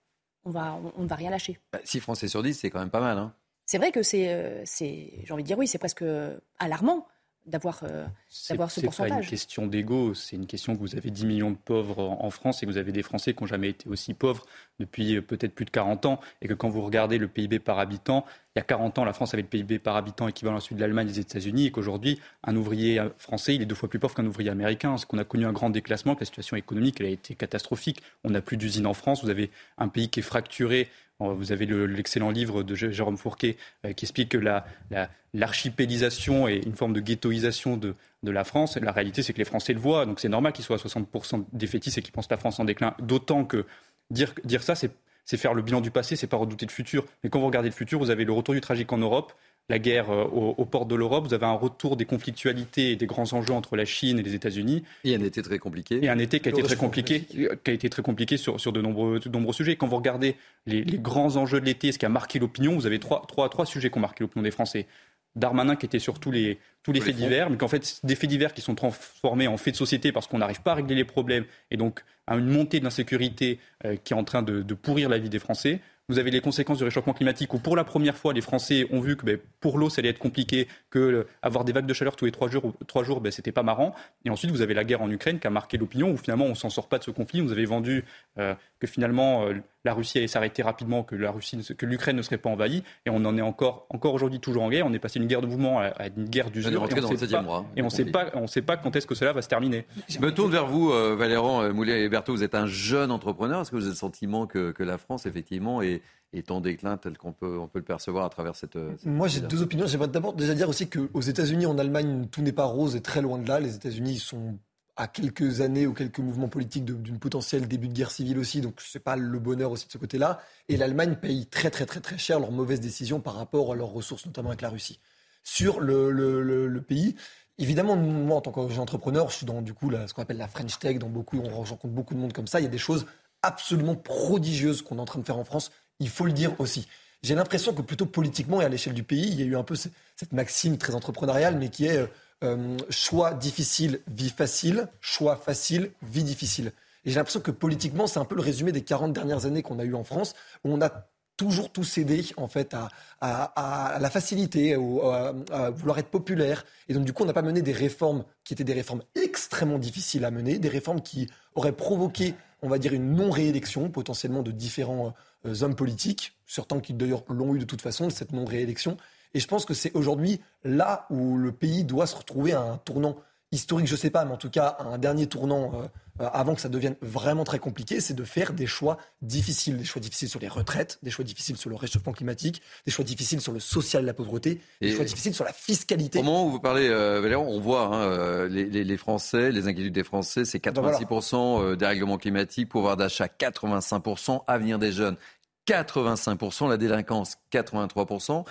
va, on ne va rien lâcher. 6 bah, Français sur 10, c'est quand même pas mal. Hein. C'est vrai que c'est, j'ai envie de dire oui, c'est presque alarmant d'avoir euh, ce pourcentage. C'est pas une question d'ego, c'est une question que vous avez 10 millions de pauvres en France et que vous avez des Français qui n'ont jamais été aussi pauvres depuis euh, peut-être plus de 40 ans et que quand vous regardez le PIB par habitant, il y a 40 ans, la France avait le PIB par habitant équivalent à celui de l'Allemagne et des États-Unis et qu'aujourd'hui, un ouvrier euh, français, il est deux fois plus pauvre qu'un ouvrier américain. Parce qu'on a connu un grand déclassement, que la situation économique, elle a été catastrophique. On n'a plus d'usines en France, vous avez un pays qui est fracturé vous avez l'excellent livre de Jérôme Fourquet euh, qui explique que l'archipélisation la, est une forme de ghettoisation de, de la France. La réalité, c'est que les Français le voient, donc c'est normal qu'ils soient à 60% défaitistes et qu'ils pensent la France en déclin. D'autant que dire, dire ça, c'est faire le bilan du passé, c'est pas redouter le futur. Mais quand vous regardez le futur, vous avez le retour du tragique en Europe, la guerre euh, aux, portes de l'Europe, vous avez un retour des conflictualités et des grands enjeux entre la Chine et les États-Unis. Et un été très compliqué. Et un été qui a été très compliqué, qui a été très compliqué sur, sur de, nombreux, de nombreux sujets. Quand vous regardez les, grands enjeux de l'été, ce qui a marqué l'opinion, vous avez trois, trois, trois sujets qui ont marqué l'opinion des Français. Darmanin qui était sur tous les, tous les, faits divers, mais qu'en fait, des faits divers qui sont transformés en faits de société parce qu'on n'arrive pas à régler les problèmes et donc à une montée de l'insécurité euh, qui est en train de, de pourrir la vie des Français. Vous avez les conséquences du réchauffement climatique où pour la première fois les Français ont vu que ben, pour l'eau ça allait être compliqué, que euh, avoir des vagues de chaleur tous les trois jours, trois jours ben, c'était pas marrant. Et ensuite vous avez la guerre en Ukraine qui a marqué l'opinion où finalement on s'en sort pas de ce conflit. Vous avez vendu euh, que finalement la Russie allait s'arrêter rapidement, que la Russie, que l'Ukraine ne serait pas envahie. Et on en est encore, encore aujourd'hui toujours en guerre. On est passé d'une guerre de mouvement à, une guerre d'usure. Et on ne sait, pas, et on sait pas, on sait pas quand est-ce que cela va se terminer. Je me tourne vers vous, Valéran Moulet et Berthaud. Vous êtes un jeune entrepreneur. Est-ce que vous avez le sentiment que, que la France effectivement est est en déclin tel qu'on peut, on peut le percevoir à travers cette. Moi, j'ai deux opinions. J'aimerais d'abord déjà dire aussi qu'aux États-Unis, en Allemagne, tout n'est pas rose et très loin de là. Les États-Unis sont à quelques années ou quelques mouvements politiques d'une potentielle début de guerre civile aussi, donc c'est pas le bonheur aussi de ce côté-là. Et l'Allemagne paye très très très très cher leurs mauvaises décisions par rapport à leurs ressources, notamment avec la Russie. Sur le, le, pays, Évidemment, moi, en tant qu'entrepreneur, je suis dans du coup ce qu'on appelle la French Tech. Dans beaucoup, on rencontre beaucoup de monde comme ça. Il y a des choses absolument prodigieuses qu'on est en train de faire en France il faut le dire aussi. J'ai l'impression que plutôt politiquement et à l'échelle du pays, il y a eu un peu cette maxime très entrepreneuriale, mais qui est euh, choix difficile, vie facile, choix facile, vie difficile. Et j'ai l'impression que politiquement, c'est un peu le résumé des 40 dernières années qu'on a eu en France, où on a toujours tout cédé en fait à, la facilité, à, vouloir être populaire. Et donc du coup, on n'a pas mené des réformes qui étaient des réformes extrêmement difficiles à mener, des réformes qui auraient provoqué, on va dire, une non-réélection potentiellement de différents euh, hommes politiques, certains qui d'ailleurs l'ont eu de toute façon, cette non-réélection. Et je pense que c'est aujourd'hui là où le pays doit se retrouver à un tournant historique, je ne sais pas, mais en tout cas un dernier tournant euh, euh, avant que ça devienne vraiment très compliqué, c'est de faire des choix difficiles, des choix difficiles sur les retraites, des choix difficiles sur le réchauffement climatique, des choix difficiles sur le social, la pauvreté, des choix difficiles sur la fiscalité. Au moment où vous parlez, euh, on voit hein, les, les, Français, les inquiétudes des Français, c'est 86% des règlements climatiques, pouvoir d'achat 85%, avenir des jeunes 85%, la délinquance 83%.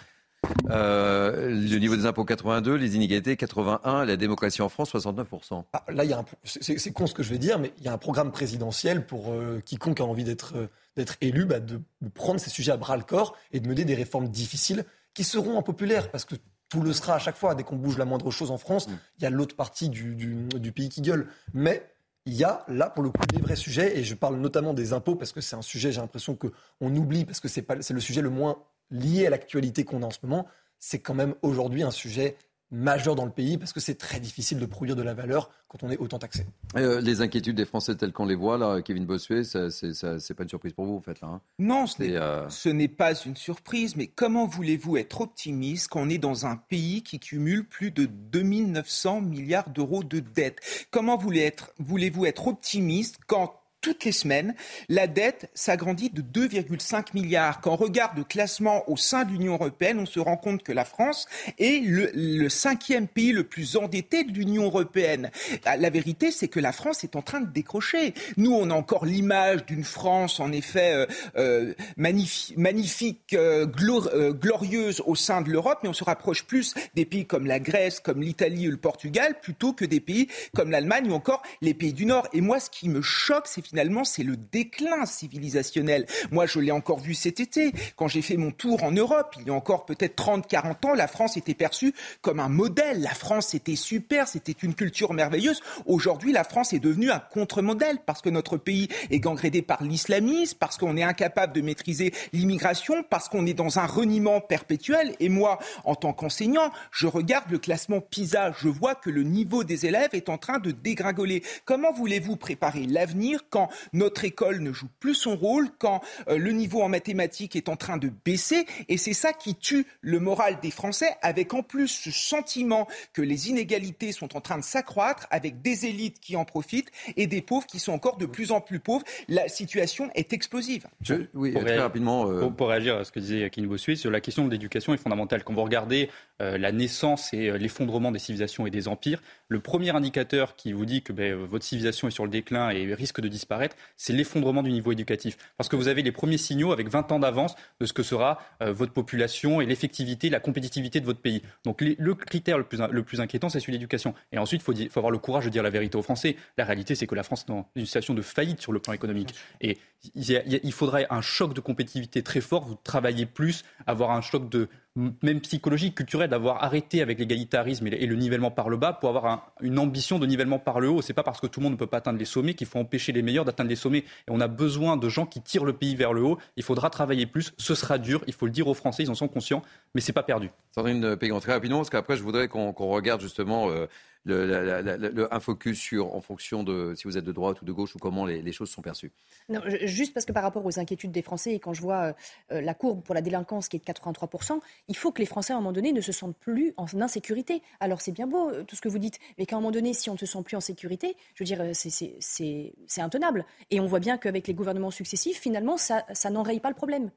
Euh, le niveau des impôts 82, les inégalités 81, la démocratie en France 69%. Ah, là, c'est, con ce que je vais dire, mais il y a un programme présidentiel pour euh, quiconque a envie d'être, euh, élu, bah, de, prendre ces sujets à bras le corps et de mener des réformes difficiles qui seront impopulaires parce que tout le sera à chaque fois. Dès qu'on bouge la moindre chose en France, il y a l'autre partie du, pays qui gueule. Mais il y a là, pour le coup, des vrais sujets, et je parle notamment des impôts, parce que c'est un sujet, j'ai l'impression qu'on oublie, parce que c'est le sujet le moins lié à l'actualité qu'on a en ce moment, c'est quand même aujourd'hui un sujet majeur dans le pays parce que c'est très difficile de produire de la valeur quand on est autant taxé. Euh, les inquiétudes des Français telles qu'on les voit, là, Kevin Bossuet, ce c'est pas une surprise pour vous, en fait, là. Hein non, euh, ce n'est pas une surprise, mais comment voulez-vous être optimiste quand on est dans un pays qui cumule plus de 2900 milliards d'euros de dettes? Comment voulez-vous être optimiste quand toutes les semaines, la dette s'agrandit de 2,5 milliards. Quand on regarde le classement au sein de l'Union européenne, on se rend compte que la France est le, cinquième pays le plus endetté de l'Union européenne. Bah, la vérité, c'est que la France est en train de décrocher. Nous, on a encore l'image d'une France, en effet, euh, euh, magnifique, euh, glorieuse au sein de l'Europe, mais on se rapproche plus des pays comme la Grèce, comme l'Italie ou le Portugal, plutôt que des pays comme l'Allemagne ou encore les pays du Nord. Et moi, ce qui me choque, c'est finalement, c'est le déclin civilisationnel. Moi, je l'ai encore vu cet été, quand j'ai fait mon tour en Europe, il y a encore peut-être 30, 40 ans, la France était perçue comme un modèle. La France était super, c'était une culture merveilleuse. Aujourd'hui, la France est devenue un contre-modèle parce que notre pays est gangréné par l'islamisme, parce qu'on est incapable de maîtriser l'immigration, parce qu'on est dans un reniement perpétuel. Et moi, en tant qu'enseignant, je regarde le classement PISA, je vois que le niveau des élèves est en train de dégringoler. Comment voulez-vous préparer l'avenir quand notre école ne joue plus son rôle, quand euh, le niveau en mathématiques est en train de baisser Et c'est ça qui tue le moral des Français, avec en plus ce sentiment que les inégalités sont en train de s'accroître, avec des élites qui en profitent et des pauvres qui sont encore de plus en plus pauvres. La situation est explosive. oui, très rapidement. Euh, pour, réagir à ce que disait Yakin Bossuet, sur la question de l'éducation est fondamentale. Quand vous regardez euh, la naissance et euh, l'effondrement des civilisations et des empires, le premier indicateur qui vous dit que ben, votre civilisation est sur le déclin et risque de disparaître, c'est l'effondrement du niveau éducatif. Parce que vous avez les premiers signaux avec 20 ans d'avance de ce que sera euh, votre population et l'effectivité, la compétitivité de votre pays. Donc le critère le plus, le plus inquiétant, c'est celui de l'éducation. Et ensuite, il faut, avoir le courage de dire la vérité aux Français. La réalité, c'est que la France est dans une situation de faillite sur le plan économique. Et il faudrait un choc de compétitivité très fort, vous travaillez plus, avoir un choc de même psychologique, culturel, d'avoir arrêté avec l'égalitarisme et le nivellement par le bas pour avoir une ambition de nivellement par le haut. C'est pas parce que tout le monde ne peut pas atteindre les sommets qu'il faut empêcher les meilleurs d'atteindre les sommets. Et on a besoin de gens qui tirent le pays vers le haut. Il faudra travailler plus. Ce sera dur. Il faut le dire aux Français. Ils en sont conscients. Mais c'est pas perdu. Sandrine Pégan, très rapidement, parce qu'après, je voudrais qu'on regarde justement euh, le, un focus sur, en fonction de si vous êtes de droite ou de gauche ou comment les, choses sont perçues. Non, juste parce que par rapport aux inquiétudes des Français et quand je vois euh, la courbe pour la délinquance qui est de 83%, il faut que les Français à un moment donné ne se sentent plus en insécurité. Alors c'est bien beau euh, tout ce que vous dites, mais qu'à un moment donné, si on ne se sent plus en sécurité, je veux dire, euh, c'est intenable. Et on voit bien qu'avec les gouvernements successifs, finalement, ça n'enraye pas le problème.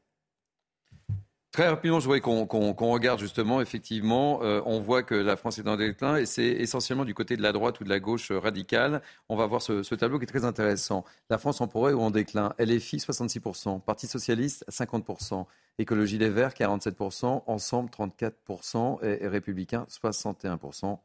Très rapidement, je voudrais qu'on regarde justement, effectivement, euh, on voit que la France est en déclin et c'est essentiellement du côté de la droite ou de la gauche radicale. On va voir ce, tableau qui est très intéressant. La France en pourrait ou en déclin? LFI 66%, Parti Socialiste 50%, Écologie des Verts 47%, Ensemble 34% et, et Républicains 61%.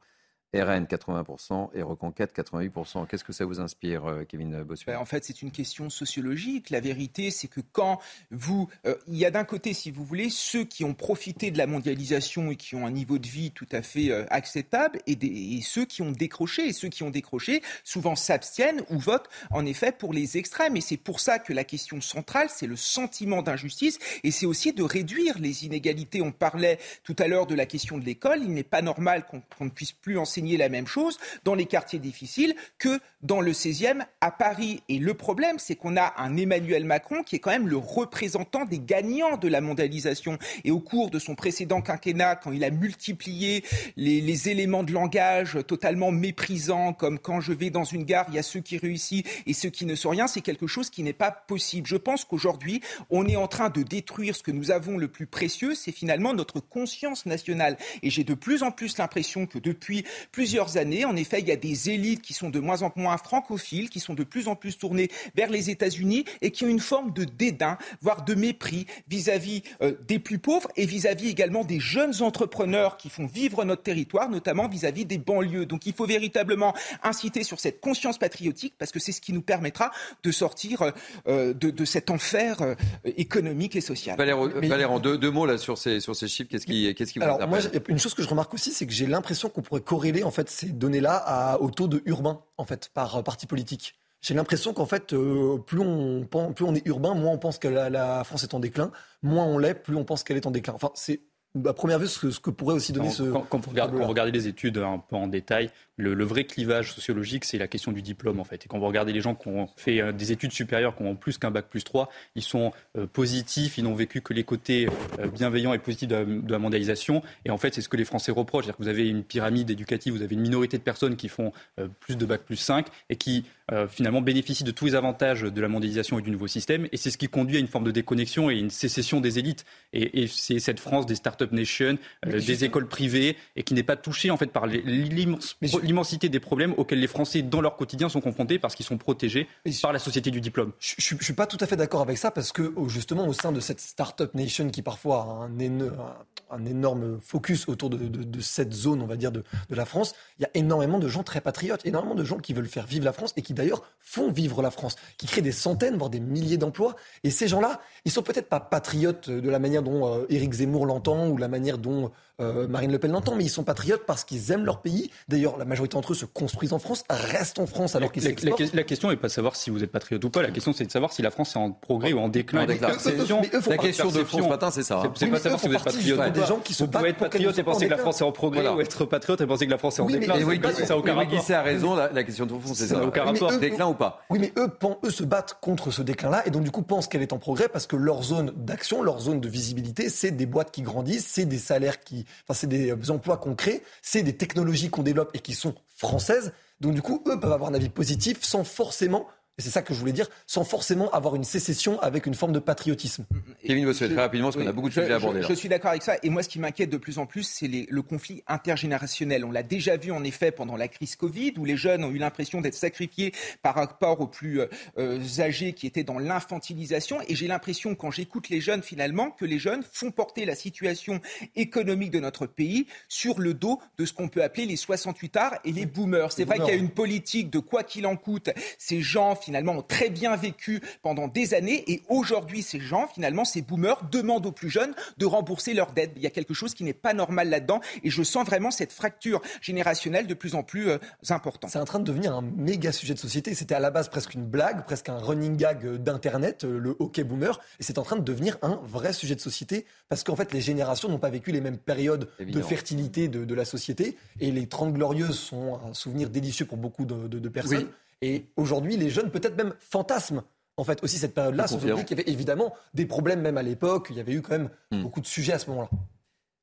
RN 80% et Reconquête 88%. Qu'est-ce que ça vous inspire, euh, Kevin Bossuet? Ben, En fait, c'est une question sociologique. La vérité, c'est que quand vous... Euh, il y a d'un côté, si vous voulez, ceux qui ont profité de la mondialisation et qui ont un niveau de vie tout à fait euh, acceptable et, ceux qui ont décroché. Et ceux qui ont décroché souvent s'abstiennent ou votent en effet pour les extrêmes. Et c'est pour ça que la question centrale, c'est le sentiment d'injustice et c'est aussi de réduire les inégalités. On parlait tout à l'heure de la question de l'école. Il n'est pas normal qu'on ne puisse plus la même chose dans les quartiers difficiles que dans le 16e à Paris. Et le problème, c'est qu'on a un Emmanuel Macron qui est quand même le représentant des gagnants de la mondialisation. Et au cours de son précédent quinquennat, quand il a multiplié les, les éléments de langage totalement méprisants, comme quand je vais dans une gare, il y a ceux qui réussissent et ceux qui ne sont rien, c'est quelque chose qui n'est pas possible. Je pense qu'aujourd'hui, on est en train de détruire ce que nous avons le plus précieux, c'est finalement notre conscience nationale. Et j'ai de plus en plus l'impression que depuis plusieurs années. En effet, il y a des élites qui sont de moins en moins francophiles, qui sont de plus en plus tournées vers les États-Unis et qui ont une forme de dédain, voire de mépris vis-à-vis euh, des plus pauvres et vis-à-vis également des jeunes entrepreneurs qui font vivre notre territoire, notamment vis-à-vis des banlieues. Donc il faut véritablement inciter sur cette conscience patriotique parce que c'est ce qui nous permettra de sortir euh, de, cet enfer euh, économique et social. Valère, en deux, mots là sur ces, sur ces chiffres, qu'est-ce qui, qu'est-ce qui vous Alors, moi, une chose que je remarque aussi, c'est que j'ai l'impression qu'on pourrait corréler en fait ces données-là au taux de urbain en fait par euh, parti politique. J'ai l'impression qu'en fait, euh, plus, on, plus on est urbain, moins on pense que la, la France est en déclin, moins on l'est, plus on pense qu'elle est en déclin. Enfin, c'est à première vue ce que, pourrait aussi donner ce. Quand, quand, vous regardez, les études un peu en détail, le, vrai clivage sociologique, c'est la question du diplôme en fait. Et quand vous regardez les gens qui ont fait euh, des études supérieures, qui ont plus qu'un bac plus 3, ils sont euh, positifs, ils n'ont vécu que les côtés euh, bienveillants et positifs de la, mondialisation. Et en fait, c'est ce que les Français reprochent. C'est-à-dire que vous avez une pyramide éducative, vous avez une minorité de personnes qui font plus de bac plus 5 et qui finalement bénéficient de tous les avantages de la mondialisation et du nouveau système. Et c'est ce qui conduit à une forme de déconnexion et une sécession des élites. Et, et c'est cette France des start-up nation, des écoles privées, et qui n'est pas touchée en fait par l'immense l'immensité des problèmes auxquels les Français, dans leur quotidien, sont confrontés parce qu'ils sont protégés par la société du diplôme. Je ne suis pas tout à fait d'accord avec ça parce que, justement, au sein de cette start-up nation qui parfois a un, un énorme focus autour de, cette zone, on va dire, de, de la France, il y a énormément de gens très patriotes, énormément de gens qui veulent faire vivre la France et qui d'ailleurs font vivre la France, qui créent des centaines, voire des milliers d'emplois. Et ces gens-là, ils sont peut-être pas patriotes de la manière dont euh, Éric Zemmour l'entend ou la manière dont euh, Marine Le Pen l'entend, mais ils sont patriotes parce qu'ils aiment leur pays. D'ailleurs, la majorité d'entre eux se construisent en France, restent en France alors qu'ils s'exportent. La, la, question n'est pas de savoir si vous êtes patriote ou pas. La question, c'est de savoir si la France est en progrès ou en déclin. la question de fond ce matin, c'est ça. C'est pas savoir si vous êtes patriote ou pas. gens qui vous pouvez être patriote et penser que la France est en progrès ou être patriote et penser que la France est en déclin. Ça aucun rapport. a raison. La question de fond, c'est ça. Aucun rapport. Déclin ou pas? Oui, mais eux se battent contre ce déclin-là et donc du coup pensent qu'elle est en progrès parce que leur zone d'action, leur zone de visibilité, c'est des boîtes qui grandissent, c'est des salaires qui, enfin c'est des emplois qu'on crée, c'est des technologies qu'on développe et qui sont françaises. Donc du coup, eux peuvent avoir un avis positif sans forcément et c'est ça que je voulais dire, sans forcément avoir une sécession avec une forme de patriotisme. Mm, mm. Kevin Bossuet, très rapidement, parce qu'on a beaucoup de sujets à aborder. Je, suis d'accord avec ça. Et moi, ce qui m'inquiète de plus en plus, c'est le conflit intergénérationnel. On l'a déjà vu, en effet, pendant la crise Covid, où les jeunes ont eu l'impression d'être sacrifiés par rapport aux plus euh, euh, âgés qui étaient dans l'infantilisation. Et j'ai l'impression, quand j'écoute les jeunes, finalement, que les jeunes font porter la situation économique de notre pays sur le dos de ce qu'on peut appeler les 68 arts et les boomers. C'est vrai qu'il y a une politique de quoi qu'il en coûte. Ces gens, finalement, ont très bien vécu pendant des années. Et aujourd'hui, ces gens, finalement, ces boomers, demandent aux plus jeunes de rembourser leurs dettes. Il y a quelque chose qui n'est pas normal là-dedans. Et je sens vraiment cette fracture générationnelle de plus en plus euh, importante. C'est en train de devenir un méga sujet de société. C'était à la base presque une blague, presque un running gag euh, d'Internet, euh, le hockey boomer. Et c'est en train de devenir un vrai sujet de société parce qu'en fait, les générations n'ont pas vécu les mêmes périodes de fertilité de, de, la société. Et les 30 glorieuses sont un souvenir délicieux pour beaucoup de, de, de personnes. Et aujourd'hui, les jeunes, peut-être même fantasment en fait aussi cette période-là, sans oublier qu'il y avait évidemment des problèmes même à l'époque. Il y avait eu quand même hmm. beaucoup de sujets à ce moment-là.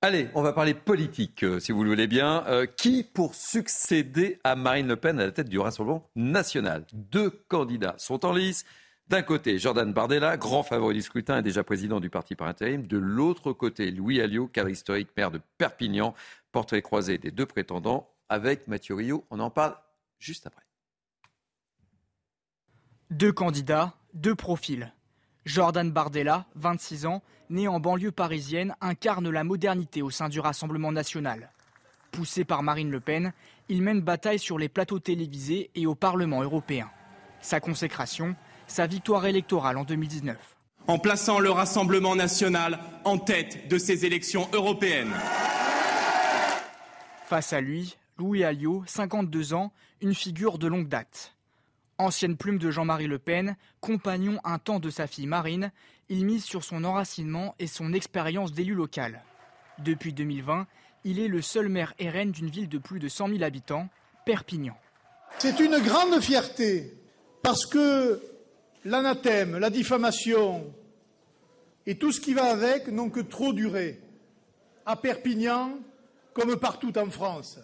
Allez, on va parler politique, euh, si vous le voulez bien. Euh, qui pour succéder à Marine Le Pen à la tête du Rassemblement national? Deux candidats sont en lice. D'un côté, Jordan Bardella, grand favori du scrutin et déjà président du parti par intérim. De l'autre côté, Louis Alliot, cadre historique, maire de Perpignan. Portrait croisé des deux prétendants avec Mathieu Rio. On en parle juste après. Deux candidats, deux profils. Jordan Bardella, 26 ans, né en banlieue parisienne, incarne la modernité au sein du Rassemblement national. Poussé par Marine Le Pen, il mène bataille sur les plateaux télévisés et au Parlement européen. Sa consécration, sa victoire électorale en 2019. En plaçant le Rassemblement national en tête de ces élections européennes. Face à lui, Louis Alliot, 52 ans, une figure de longue date. Ancienne plume de Jean-Marie Le Pen, compagnon un temps de sa fille Marine, il mise sur son enracinement et son expérience d'élu local. Depuis 2020, il est le seul maire RN d'une ville de plus de 100 000 habitants, Perpignan. C'est une grande fierté parce que l'anathème, la diffamation et tout ce qui va avec n'ont que trop duré, à Perpignan comme partout en France.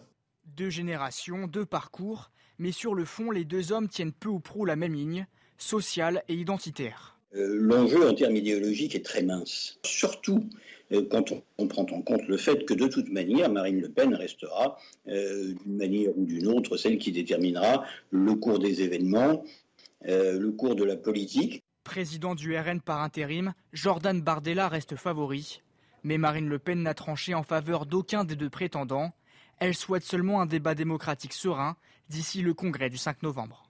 Deux générations, deux parcours, mais sur le fond, les deux hommes tiennent peu ou prou la même ligne, sociale et identitaire. Euh, l'enjeu en termes idéologiques est très mince, surtout euh, quand on, prend en compte le fait que de toute manière, Marine Le Pen restera, euh, d'une manière ou d'une autre, celle qui déterminera le cours des événements, le cours de la politique. Président du RN par intérim, Jordan Bardella reste favori, mais Marine Le Pen n'a tranché en faveur d'aucun des deux prétendants. Elle souhaite seulement un débat démocratique serein d'ici le congrès du 5 novembre.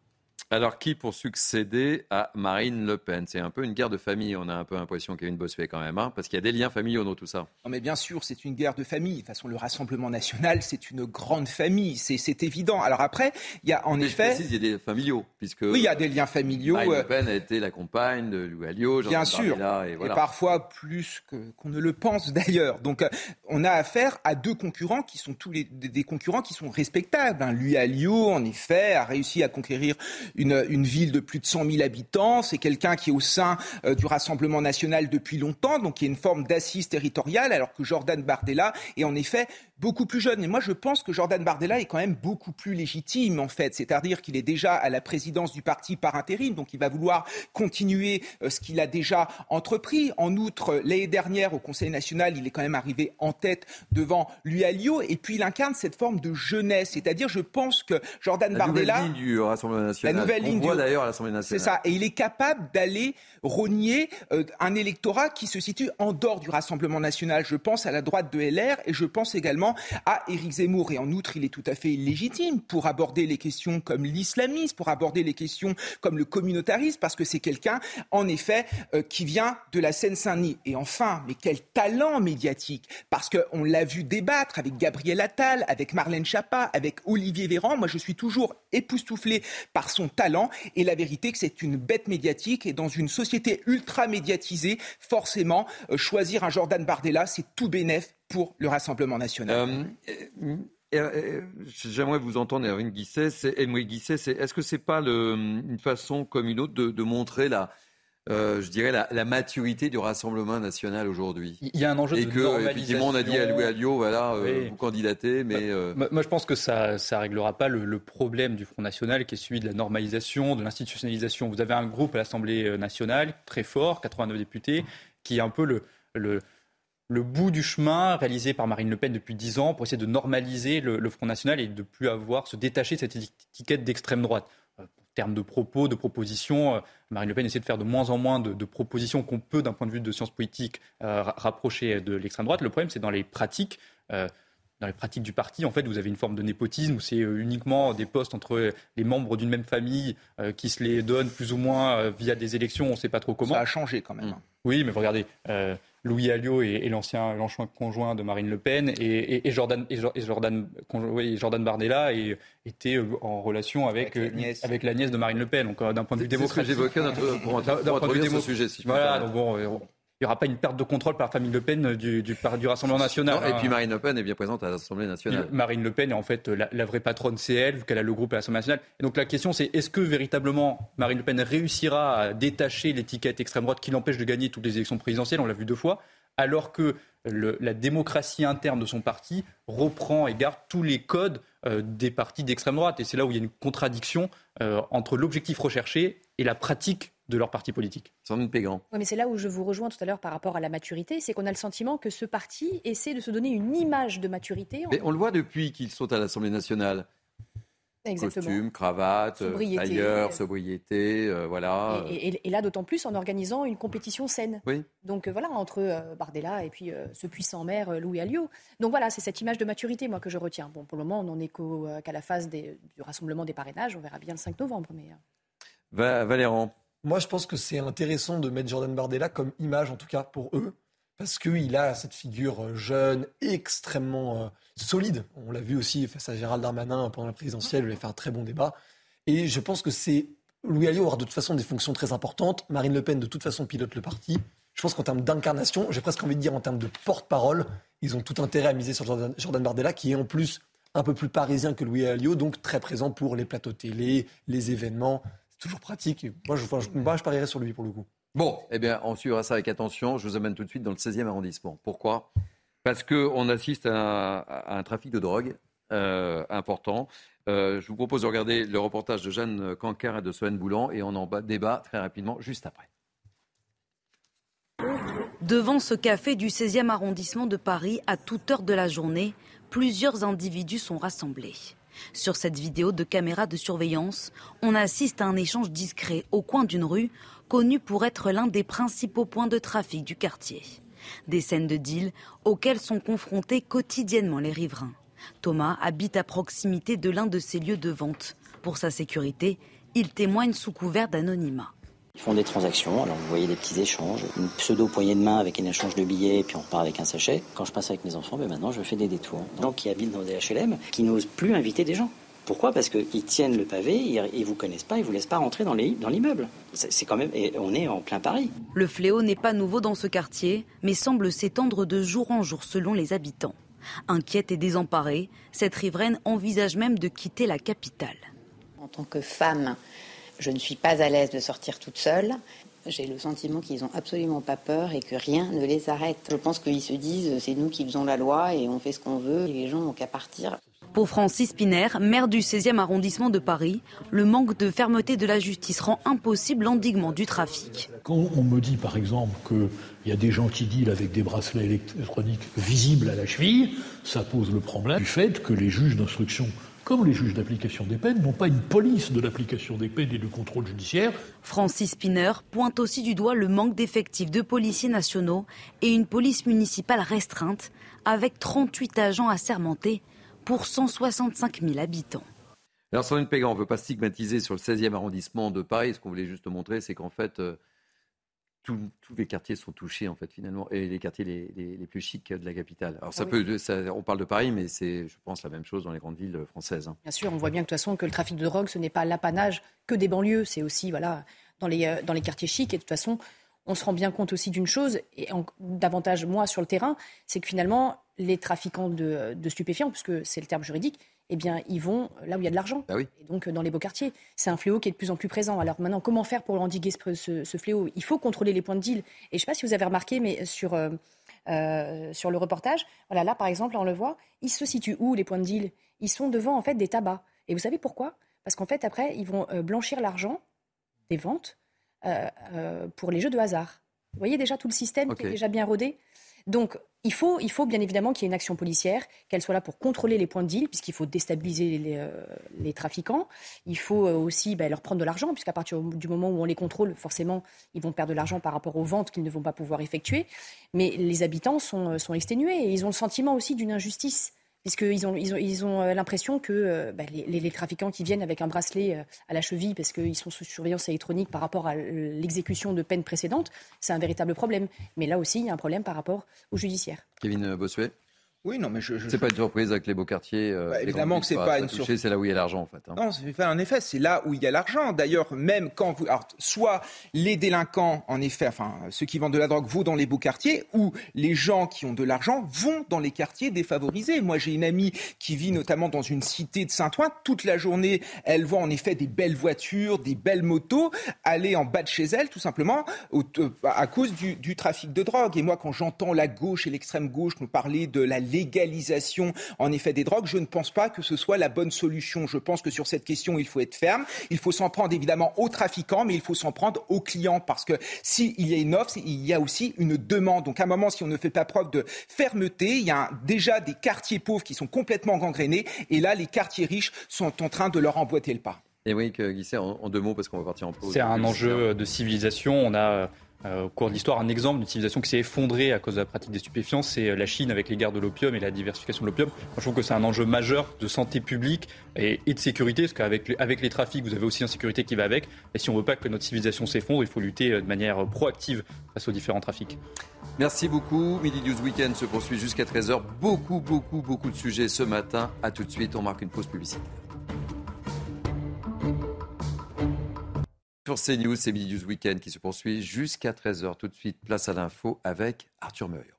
Alors, qui pour succéder à Marine Le Pen? C'est un peu une guerre de famille, on a un peu l'impression Kevin Bossuet quand même, hein, parce qu'il y a des liens familiaux dans tout ça. Non, mais bien sûr, c'est une guerre de famille. De toute façon, le Rassemblement national, c'est une grande famille, c'est évident. Alors après, il y a en effet. il y a des familiaux, puisque. Oui, il y a des liens familiaux. Marine Le euh, Pen a été la compagne de Louis Alliot, Bien sûr, et, voilà. et, parfois plus qu'on ne le pense d'ailleurs. Donc, euh, on a affaire à deux concurrents qui sont tous les des concurrents qui sont respectables. Hein. Louis Alliot, en effet, a réussi à conquérir une, ville de plus de 100 000 habitants. C'est quelqu'un qui est au sein euh, du Rassemblement national depuis longtemps, donc y a une forme d'assise territoriale, alors que Jordan Bardella est en effet beaucoup plus jeune. Et moi, je pense que Jordan Bardella est quand même beaucoup plus légitime, en fait. C'est-à-dire qu'il est déjà à la présidence du parti par intérim, donc il va vouloir continuer euh, ce qu'il a déjà entrepris. En outre, l'année dernière, au Conseil national, il est quand même arrivé en tête devant l'UALIO. Et puis, il incarne cette forme de jeunesse. C'est-à-dire, je pense que Jordan la Bardella. Nouvelle ligne du Rassemblement national. La nouvelle ligne voit du... d'ailleurs à l'Assemblée nationale. C'est ça. Et il est capable d'aller rogner euh, un électorat qui se situe en dehors du Rassemblement national. Je pense à la droite de LR et je pense également à Éric Zemmour. Et en outre, il est tout à fait légitime pour aborder les questions comme l'islamisme, pour aborder les questions comme le communautarisme, parce que c'est quelqu'un, en effet, euh, qui vient de la Seine-Saint-Denis. Et enfin, mais quel talent médiatique Parce qu'on l'a vu débattre avec Gabriel Attal, avec Marlène Schiappa, avec Olivier Véran. Moi, je suis toujours époustouflé par son talent. Et la vérité, que c'est une bête médiatique. Et dans une société ultra médiatisée, forcément, euh, choisir un Jordan Bardella, c'est tout bénef pour le Rassemblement national. Euh, euh, J'aimerais vous entendre, Erwin Guisset. Emery Guisset, est-ce que c'est pas le, une façon comme une autre de, de montrer la, euh, je dirais, la, la, maturité du Rassemblement national aujourd'hui? Il y a un enjeu Et de que, normalisation. effectivement, on a dit à Louis Alliot, voilà, euh, vous candidatez, mais... euh, Moi, moi, je pense que ça ne réglera pas le, le problème du Front National qui est celui de la normalisation, de l'institutionnalisation. Vous avez un groupe à l'Assemblée nationale très fort, 89 députés, qui est un peu le, le, le bout du chemin réalisé par Marine Le Pen depuis 10 ans pour essayer de normaliser le, le Front National et de plus avoir, se détacher de cette étiquette d'extrême droite. Euh, En termes de propos, de propositions, euh, Marine Le Pen essaie de faire de moins en moins de, de propositions qu'on peut, d'un point de vue de sciences politiques, euh, ra- rapprocher de l'extrême droite. Le problème, c'est dans les pratiques. euh, dans les pratiques du parti, en fait, vous avez une forme de népotisme où c'est uniquement des postes entre les membres d'une même famille euh, qui se les donnent plus ou moins euh, via des élections, on ne sait pas trop comment. Ça a changé quand même. hein. Oui, mais regardez, euh, Louis Alliot est, est l'ancien l'ancien conjoint de Marine Le Pen et, et- et Jordan, et, Jo- et Jordan, oui, et Jordan Bardella et- était euh, en relation avec, Avec la euh, nièce. avec la nièce de Marine Le Pen. Donc, euh, d'un point de vue C'est ce que démocratique. j'évoquais notre- pour- D'un- pour d'un point de vue introduire ce démo- sujet, si Voilà, donc bon, euh, il n'y aura pas une perte de contrôle par la famille Le Pen du, du, par- du Rassemblement national. Non, et puis Marine Le Pen est bien présente à l'Assemblée nationale. Marine Le Pen est en fait la, la vraie patronne, c'est elle, vu qu'elle a le groupe à l'Assemblée nationale. Et donc la question, c'est est-ce que véritablement Marine Le Pen réussira à détacher l'étiquette extrême droite qui l'empêche de gagner toutes les élections présidentielles? On l'a vu deux fois. Alors que le- la démocratie interne de son parti reprend et garde tous les codes euh, des partis d'extrême droite. Et c'est là où il y a une contradiction euh, entre l'objectif recherché et la pratique de leur parti politique. Sandrine Pégrand. Oui, mais c'est là où je vous rejoins tout à l'heure par rapport à la maturité, c'est qu'on a le sentiment que ce parti essaie de se donner une image de maturité. Mais on le voit depuis qu'ils sont à l'Assemblée nationale. Exactement. Costume, cravate, euh, Sobriété. tailleur, sobriété, euh, voilà. Et, et- et là, d'autant plus en organisant une compétition saine. Oui. Donc euh, voilà, entre euh, Bardella et puis euh, ce puissant maire Louis Alliot. Donc voilà, c'est cette image de maturité, moi, que je retiens. Bon, pour le moment, on n'en est euh, qu'à la phase des- du rassemblement des parrainages. On verra bien le 5 novembre. Mais, euh, Va- Valéran. Moi, je pense que c'est intéressant de mettre Jordan Bardella comme image, en tout cas pour eux, parce qu'il a cette figure euh, jeune, extrêmement euh, solide. On l'a vu aussi face à Gérald Darmanin pendant la présidentielle, il a fait un très bon débat. Et je pense que c'est. Louis Alliot aura de toute façon des fonctions très importantes. Marine Le Pen, de toute façon, pilote le parti. Je pense qu'en termes d'incarnation, j'ai presque envie de dire en termes de porte-parole, ils ont tout intérêt à miser sur Jordan, Jordan Bardella, qui est en plus un peu plus parisien que Louis Alliot, donc très présent pour les plateaux télé, les événements. C'est toujours pratique. Moi, je, enfin, je, moi, je parierais sur lui pour le coup. Bon, eh bien, on suivra ça avec attention. Je vous amène tout de suite dans le 16e arrondissement. Pourquoi? Parce qu'on assiste à un, à un trafic de drogue euh, important. Euh, je vous propose de regarder le reportage de Jeanne Cancard et de Solène Boulan et on en ba- débat très rapidement juste après. Devant ce café du 16e arrondissement de Paris, à toute heure de la journée, plusieurs individus sont rassemblés. Sur cette vidéo de caméra de surveillance, on assiste à un échange discret au coin d'une rue connue pour être l'un des principaux points de trafic du quartier. Des scènes de deal auxquelles sont confrontés quotidiennement les riverains. Thomas habite à proximité de l'un de ces lieux de vente. Pour sa sécurité, il témoigne sous couvert d'anonymat. Ils font des transactions, alors vous voyez des petits échanges, une pseudo poignée de main avec un échange de billets, et puis on repart avec un sachet. Quand je passe avec mes enfants, ben maintenant je fais des détours. Des gens qui habitent dans des HLM, qui n'osent plus inviter des gens. Pourquoi? Parce qu'ils tiennent le pavé, ils, ils vous connaissent pas, ils vous laissent pas rentrer dans les- dans l'immeuble. C'est c'est quand même, et on est en plein Paris. Le fléau n'est pas nouveau dans ce quartier, mais semble s'étendre de jour en jour selon les habitants. Inquiète et désemparée, cette riveraine envisage même de quitter la capitale. En tant que femme, je ne suis pas à l'aise de sortir toute seule. J'ai le sentiment qu'ils n'ont absolument pas peur et que rien ne les arrête. Je pense qu'ils se disent c'est nous qui faisons la loi et on fait ce qu'on veut et les gens n'ont qu'à partir. Pour Francis Piner, maire du 16e arrondissement de Paris, le manque de fermeté de la justice rend impossible l'endiguement du trafic. Quand on me dit par exemple qu'il y a des gens qui dealent avec des bracelets électroniques visibles à la cheville, ça pose le problème du fait que les juges d'instruction comme les juges d'application des peines, n'ont pas une police de l'application des peines et du contrôle judiciaire. Francis Spinner pointe aussi du doigt le manque d'effectifs de policiers nationaux et une police municipale restreinte, avec 38 agents assermentés pour 165 000 habitants. Alors, Sandrine Pégan, on ne veut pas stigmatiser sur le 16e arrondissement de Paris. Ce qu'on voulait juste montrer, c'est qu'en fait, euh, tous les quartiers sont touchés en fait finalement et les quartiers les, plus chics de la capitale. Alors ça peut, on parle de Paris, mais c'est, je pense, la même chose dans les grandes villes françaises. Hein. Bien sûr, on voit bien de toute façon que le trafic de drogue, ce n'est pas l'apanage que des banlieues, c'est aussi voilà dans les euh, dans les quartiers chics et de toute façon. On se rend bien compte aussi d'une chose, et davantage moi sur le terrain, c'est que finalement, les trafiquants de, de stupéfiants, puisque c'est le terme juridique, eh bien, ils vont là où il y a de l'argent. Ah et donc, dans les beaux quartiers. C'est un fléau qui est de plus en plus présent. Alors maintenant, comment faire pour endiguer ce, fléau? Il faut contrôler les points de deal. Et je ne sais pas si vous avez remarqué, mais sur, euh, euh, sur le reportage, voilà, là, par exemple, on le voit, ils se situent où, les points de deal? Ils sont devant, en fait, des tabacs. Et vous savez pourquoi? Parce qu'en fait, après, ils vont euh, blanchir l'argent des ventes pour les jeux de hasard. Vous voyez déjà tout le système qui est déjà bien rodé donc, il faut, il faut bien évidemment qu'il y ait une action policière, qu'elle soit là pour contrôler les points de deal, puisqu'il faut déstabiliser les, euh, trafiquants. Il faut euh, aussi ben, leur prendre de l'argent, puisqu'à partir du moment où on les contrôle, forcément, ils vont perdre de l'argent par rapport aux ventes qu'ils ne vont pas pouvoir effectuer. Mais les habitants sont, euh, sont exténués et ils ont le sentiment aussi d'une injustice puisqu'ils ont, ils ont, euh, l'impression que euh, bah, les, trafiquants qui viennent avec un bracelet euh, à la cheville parce qu'ils sont sous surveillance électronique par rapport à l'exécution de peines précédentes, c'est un véritable problème. Mais là aussi, il y a un problème par rapport au judiciaire. Kevin Bossuet oui, non, mais je. c'est pas une surprise avec les beaux quartiers. Euh, bah, évidemment que c'est pas, une surprise. C'est là où il y a l'argent, en fait. Hein. Non, c'est en effet, c'est là où il y a l'argent. D'ailleurs, même quand vous, alors, soit les délinquants, en effet, enfin ceux qui vendent de la drogue vont dans les beaux quartiers, ou les gens qui ont de l'argent vont dans les quartiers défavorisés. Moi, j'ai une amie qui vit notamment dans une cité de Saint-Ouen. Toute la journée, elle voit en effet des belles voitures, des belles motos aller en bas de chez elle, tout simplement à cause du, du trafic de drogue. Et moi, quand j'entends la gauche et l'extrême gauche nous parler de la légalisation en effet des drogues, je ne pense pas que ce soit la bonne solution. Je pense que sur cette question, il faut être ferme. Il faut s'en prendre évidemment aux trafiquants, mais il faut s'en prendre aux clients parce que s'il y a une offre, il y a aussi une demande. Donc à un moment, si on ne fait pas preuve de fermeté, il y a déjà des quartiers pauvres qui sont complètement gangrénés et là, les quartiers riches sont en train de leur emboîter le pas. Et oui, Guisset, en deux mots, parce qu'on va partir en pause. C'est un enjeu de civilisation. On a euh, au cours de l'histoire, un exemple d'utilisation qui s'est effondrée à cause de la pratique des stupéfiants, c'est euh, la Chine avec les guerres de l'opium et la diversification de l'opium. je trouve que c'est un enjeu majeur de santé publique et, de sécurité, parce qu'avec avec les trafics, vous avez aussi l'insécurité qui va avec. Et si on ne veut pas que notre civilisation s'effondre, il faut lutter euh, de manière proactive face aux différents trafics. Merci beaucoup. Midi News Weekend se poursuit jusqu'à 13h. Beaucoup, beaucoup, beaucoup de sujets ce matin. À tout de suite. On marque une pause publicitaire. Sur CNews, c'est News Weekend qui se poursuit jusqu'à 13h. Tout de suite, place à l'info avec Arthur Muriot.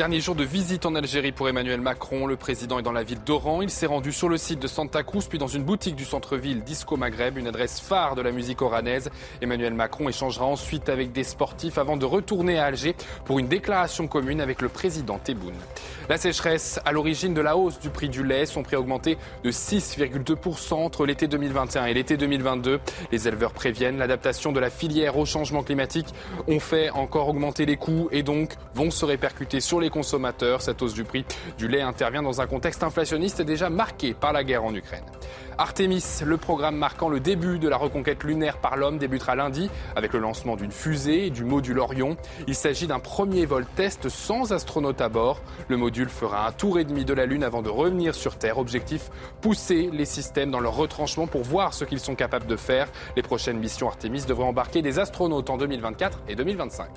Dernier jour de visite en Algérie pour Emmanuel Macron. Le président est dans la ville d'Oran. Il s'est rendu sur le site de Santa Cruz, puis dans une boutique du centre-ville Disco Maghreb, une adresse phare de la musique oranaise. Emmanuel Macron échangera ensuite avec des sportifs avant de retourner à Alger pour une déclaration commune avec le président Tebboune. La sécheresse à l'origine de la hausse du prix du lait. Son prix a augmenté de 6,2% entre l'été 2021 et l'été 2022. Les éleveurs préviennent l'adaptation de la filière au changement climatique ont fait encore augmenter les coûts et donc vont se répercuter sur les consommateurs. Cette hausse du prix du lait intervient dans un contexte inflationniste déjà marqué par la guerre en Ukraine. Artemis, le programme marquant le début de la reconquête lunaire par l'homme, débutera lundi avec le lancement d'une fusée et du module Orion. Il s'agit d'un premier vol test sans astronaute à bord. Le module fera un tour et demi de la Lune avant de revenir sur Terre. Objectif pousser les systèmes dans leur retranchement pour voir ce qu'ils sont capables de faire. Les prochaines missions Artemis devraient embarquer des astronautes en 2024 et 2025.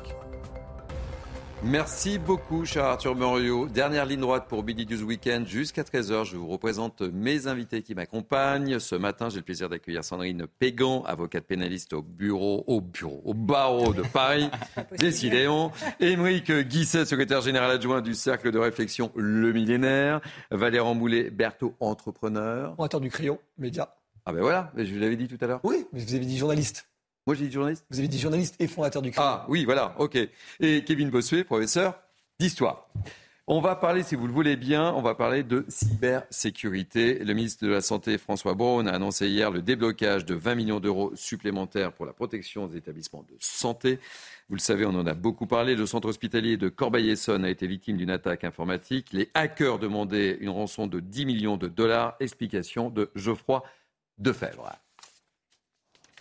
Merci beaucoup, cher Arthur Moriot. Dernière ligne droite pour Billy News Weekend jusqu'à 13h. Je vous représente mes invités qui m'accompagnent. Ce matin, j'ai le plaisir d'accueillir Sandrine Pégan, avocate pénaliste au bureau, au bureau, au barreau de Paris. Décidément. Émeric Guisset, secrétaire général adjoint du Cercle de réflexion Le Millénaire. Valérie Moulet, Berthaud, entrepreneur. Orateur du crayon, média. Ah ben voilà, je vous l'avais dit tout à l'heure. Oui, mais vous avez dit journaliste. Moi j'ai dit journaliste. Vous avez dit journaliste et fondateur du CRIM. Ah oui, voilà, ok. Et Kevin Bossuet, professeur d'histoire. On va parler, si vous le voulez bien, on va parler de cybersécurité. Le ministre de la Santé, François Braun, a annoncé hier le déblocage de 20 millions d'euros supplémentaires pour la protection des établissements de santé. Vous le savez, on en a beaucoup parlé. Le centre hospitalier de Corbeil-Essonne a été victime d'une attaque informatique. Les hackers demandaient une rançon de 10 millions de dollars. Explication de Geoffroy Defebvre.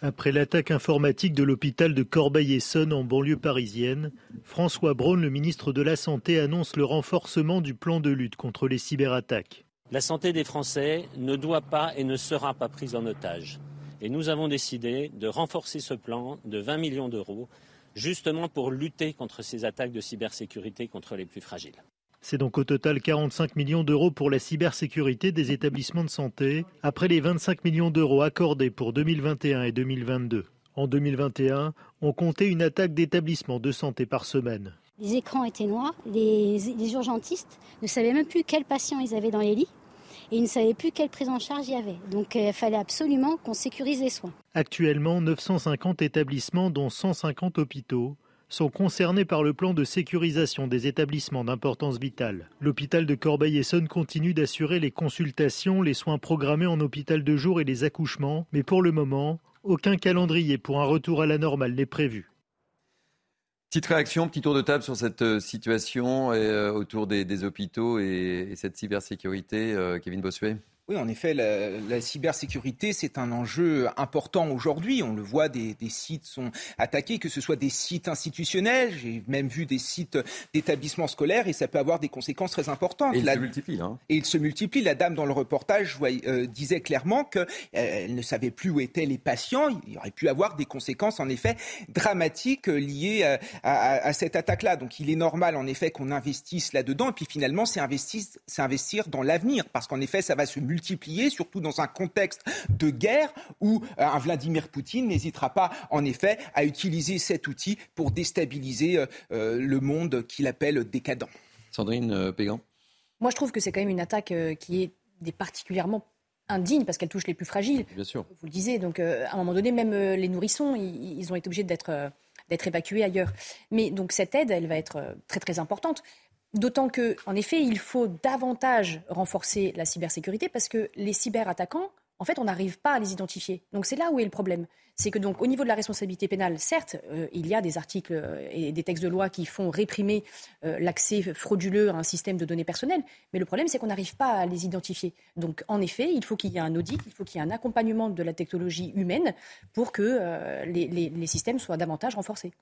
Après l'attaque informatique de l'hôpital de Corbeil-Essonne en banlieue parisienne, François Braun, le ministre de la Santé, annonce le renforcement du plan de lutte contre les cyberattaques. La santé des Français ne doit pas et ne sera pas prise en otage. Et nous avons décidé de renforcer ce plan de 20 millions d'euros, justement pour lutter contre ces attaques de cybersécurité contre les plus fragiles. C'est donc au total 45 millions d'euros pour la cybersécurité des établissements de santé, après les 25 millions d'euros accordés pour 2021 et 2022. En 2021, on comptait une attaque d'établissements de santé par semaine. Les écrans étaient noirs, les, urgentistes ne savaient même plus quels patients ils avaient dans les lits et ils ne savaient plus quelle prise en charge il y avait. Donc euh, il fallait absolument qu'on sécurise les soins. Actuellement, 950 établissements, dont 150 hôpitaux, sont concernés par le plan de sécurisation des établissements d'importance vitale. L'hôpital de Corbeil-Essonne continue d'assurer les consultations, les soins programmés en hôpital de jour et les accouchements, mais pour le moment, aucun calendrier pour un retour à la normale n'est prévu. Petite réaction, petit tour de table sur cette euh, situation euh, autour des, hôpitaux et, cette cybersécurité, euh, Kevin Bossuet oui, en effet, la, cybersécurité, c'est un enjeu important aujourd'hui. On le voit, des, sites sont attaqués, que ce soit des sites institutionnels, j'ai même vu des sites d'établissements scolaires, et ça peut avoir des conséquences très importantes. Et il se multiplie. Hein. Et il se multiplie. La dame dans le reportage euh, disait clairement qu'elle euh, ne savait plus où étaient les patients. Il y aurait pu avoir des conséquences, en effet, dramatiques euh, liées à, à cette attaque-là. Donc il est normal, en effet, qu'on investisse là-dedans. Et puis finalement, c'est investir, investir dans l'avenir, parce qu'en effet, ça va se multiplier multiplier, surtout dans un contexte de guerre où euh, un Vladimir Poutine n'hésitera pas, en effet, à utiliser cet outil pour déstabiliser euh, euh, le monde qu'il appelle décadent. Sandrine Pégan Moi, je trouve que c'est quand même une attaque qui est particulièrement indigne parce qu'elle touche les plus fragiles. Bien sûr. Vous le disiez, donc à un moment donné, même les nourrissons, ils, ont été obligés d'être d'être évacués ailleurs. Mais donc cette aide, elle va être très très importante. D'autant que, en effet, il faut davantage renforcer la cybersécurité parce que les cyberattaquants, en fait, on n'arrive pas à les identifier. Donc c'est là où est le problème. C'est que donc au niveau de la responsabilité pénale, certes, euh, il y a des articles euh, et des textes de loi qui font réprimer euh, l'accès frauduleux à un système de données personnelles, mais le problème c'est qu'on n'arrive pas à les identifier. Donc en effet, il faut qu'il y ait un audit, il faut qu'il y ait un accompagnement de la technologie humaine pour que les, les systèmes soient davantage renforcés.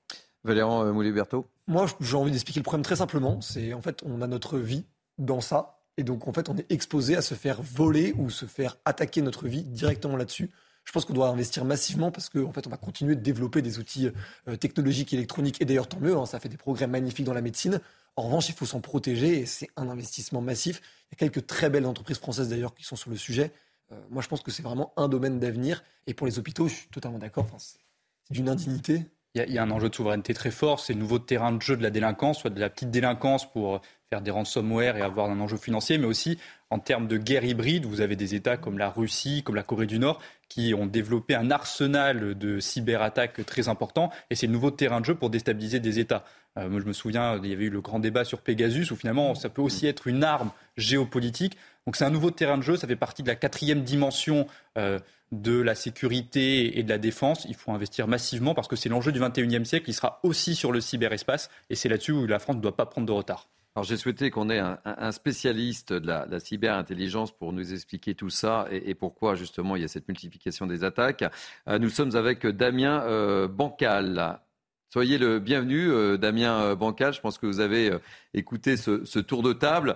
Valéran euh, Mouliberto Moi, j'ai envie d'expliquer le problème très simplement. C'est en fait, on a notre vie dans ça. Et donc, en fait, on est exposé à se faire voler ou se faire attaquer notre vie directement là-dessus. Je pense qu'on doit investir massivement parce qu'en en fait, on va continuer de développer des outils euh, technologiques, électroniques. Et d'ailleurs, tant mieux, hein, ça fait des progrès magnifiques dans la médecine. En revanche, il faut s'en protéger et c'est un investissement massif. Il y a quelques très belles entreprises françaises d'ailleurs qui sont sur le sujet. Euh, moi, je pense que c'est vraiment un domaine d'avenir. Et pour les hôpitaux, je suis totalement d'accord. C'est d'une indignité. Il y, a, un enjeu de souveraineté très fort. C'est le nouveau terrain de jeu de la délinquance, soit de la petite délinquance pour faire des ransomware et avoir un enjeu financier, mais aussi en termes de guerre hybride. Vous avez des États comme la Russie, comme la Corée du Nord, qui ont développé un arsenal de cyberattaques très important. Et c'est le nouveau terrain de jeu pour déstabiliser des États. Euh, moi, je me souviens, il y avait eu le grand débat sur Pegasus, où finalement, ça peut aussi être une arme géopolitique. Donc c'est un nouveau terrain de jeu. Ça fait partie de la quatrième dimension. Euh, de la sécurité et de la défense, il faut investir massivement parce que c'est l'enjeu du 21e siècle. Il sera aussi sur le cyberespace et c'est là-dessus où la France ne doit pas prendre de retard. Alors j'ai souhaité qu'on ait un, spécialiste de la, cyberintelligence pour nous expliquer tout ça et, pourquoi justement il y a cette multiplication des attaques. Euh, nous sommes avec Damien euh, Bancal. Soyez le bienvenu, euh, Damien euh, Bancal. Je pense que vous avez euh, écouté ce, tour de table.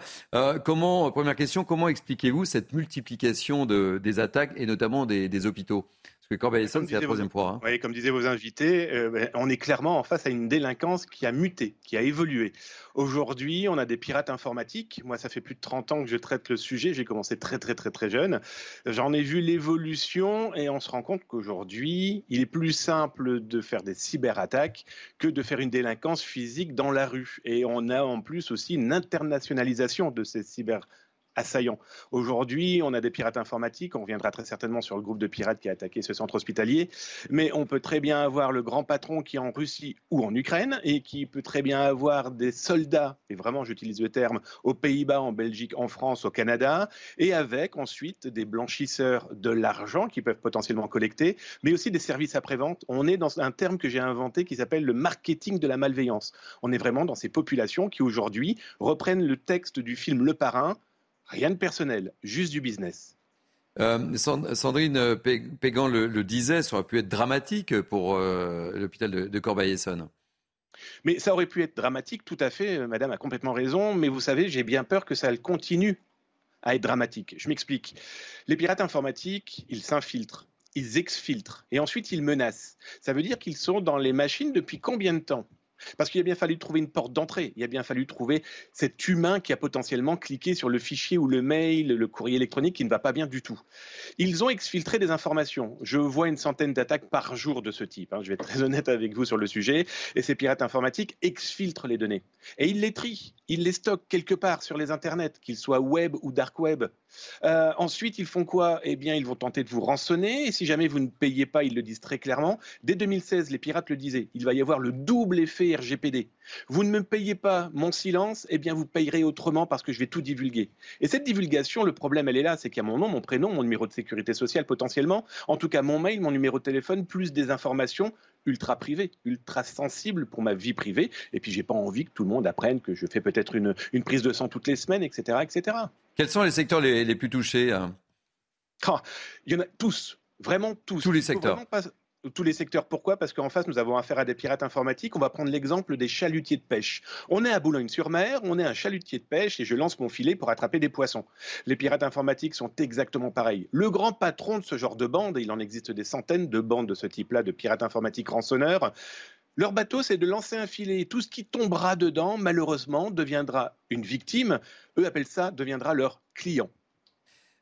comment, première question, comment expliquez-vous cette multiplication des attaques et notamment des hôpitaux? Parce que Corbeil-Essonne, c'est la troisième fois. Hein. Oui, comme disaient vos invités, euh, ben, on est clairement en face à une délinquance qui a muté, qui a évolué. Aujourd'hui, on a des pirates informatiques. Moi, ça fait plus de 30 ans que je traite le sujet. J'ai commencé très, très, très, très jeune. J'en ai vu l'évolution et on se rend compte qu'aujourd'hui, il est plus simple de faire des cyberattaques que de faire une délinquance physique dans la rue. Et on a en plus aussi une internationalisation de ces cyber assaillants. Aujourd'hui, on a des pirates informatiques, on reviendra très certainement sur le groupe de pirates qui a attaqué ce centre hospitalier, mais on peut très bien avoir le grand patron qui est en Russie ou en Ukraine et qui peut très bien avoir des soldats, et vraiment j'utilise le terme, aux Pays-Bas, en Belgique, en France, au Canada, et avec ensuite des blanchisseurs de l'argent qui peuvent potentiellement collecter, mais aussi des services après-vente. On est dans un terme que j'ai inventé qui s'appelle le marketing de la malveillance. On est vraiment dans ces populations qui aujourd'hui reprennent le texte du film Le Parrain, rien de personnel, juste du business. Euh, Sandrine Pégan le, disait, ça aurait pu être dramatique pour euh, l'hôpital de, Corbeil-Essonne. Mais ça aurait pu être dramatique, tout à fait, euh, madame a complètement raison, mais vous savez, j'ai bien peur que ça continue à être dramatique. Je m'explique. Les pirates informatiques, ils s'infiltrent, ils exfiltrent, et ensuite ils menacent. Ça veut dire qu'ils sont dans les machines depuis combien de temps? Parce qu'il a bien fallu trouver une porte d'entrée, il a bien fallu trouver cet humain qui a potentiellement cliqué sur le fichier ou le mail, le courrier électronique qui ne va pas bien du tout. Ils ont exfiltré des informations. Je vois une centaine d'attaques par jour de ce type. Hein. Je vais être très honnête avec vous sur le sujet. Et ces pirates informatiques exfiltrent les données. Et ils les trient, ils les stockent quelque part sur les internets, qu'ils soient web ou dark web. Euh, ensuite, ils font quoi? Eh bien, ils vont tenter de vous rançonner. Et si jamais vous ne payez pas, ils le disent très clairement. Dès 2016, les pirates le disaient. Il va y avoir le double effet RGPD. Vous ne me payez pas mon silence, eh bien, vous payerez autrement parce que je vais tout divulguer. Et cette divulgation, le problème, elle est là. C'est qu'il y a mon nom, mon prénom, mon numéro de sécurité sociale potentiellement. En tout cas, mon mail, mon numéro de téléphone, plus des informations ultra privées, ultra sensibles pour ma vie privée. Et puis, j'ai pas envie que tout le monde apprenne que je fais peut-être une, une prise de sang toutes les semaines, etc., etc. Quels sont les secteurs les, plus touchés hein? Ah, Il y en a tous, vraiment tous. Tous les secteurs tous les secteurs. Pourquoi? Parce qu'en face, nous avons affaire à des pirates informatiques. On va prendre l'exemple des chalutiers de pêche. On est à Boulogne-sur-Mer, on est un chalutier de pêche et je lance mon filet pour attraper des poissons. Les pirates informatiques sont exactement pareils. Le grand patron de ce genre de bande, et il en existe des centaines de bandes de ce type-là, de pirates informatiques rançonneurs, leur bateau, c'est de lancer un filet. Tout ce qui tombera dedans, malheureusement, deviendra une victime. Eux appellent ça, deviendra leur client.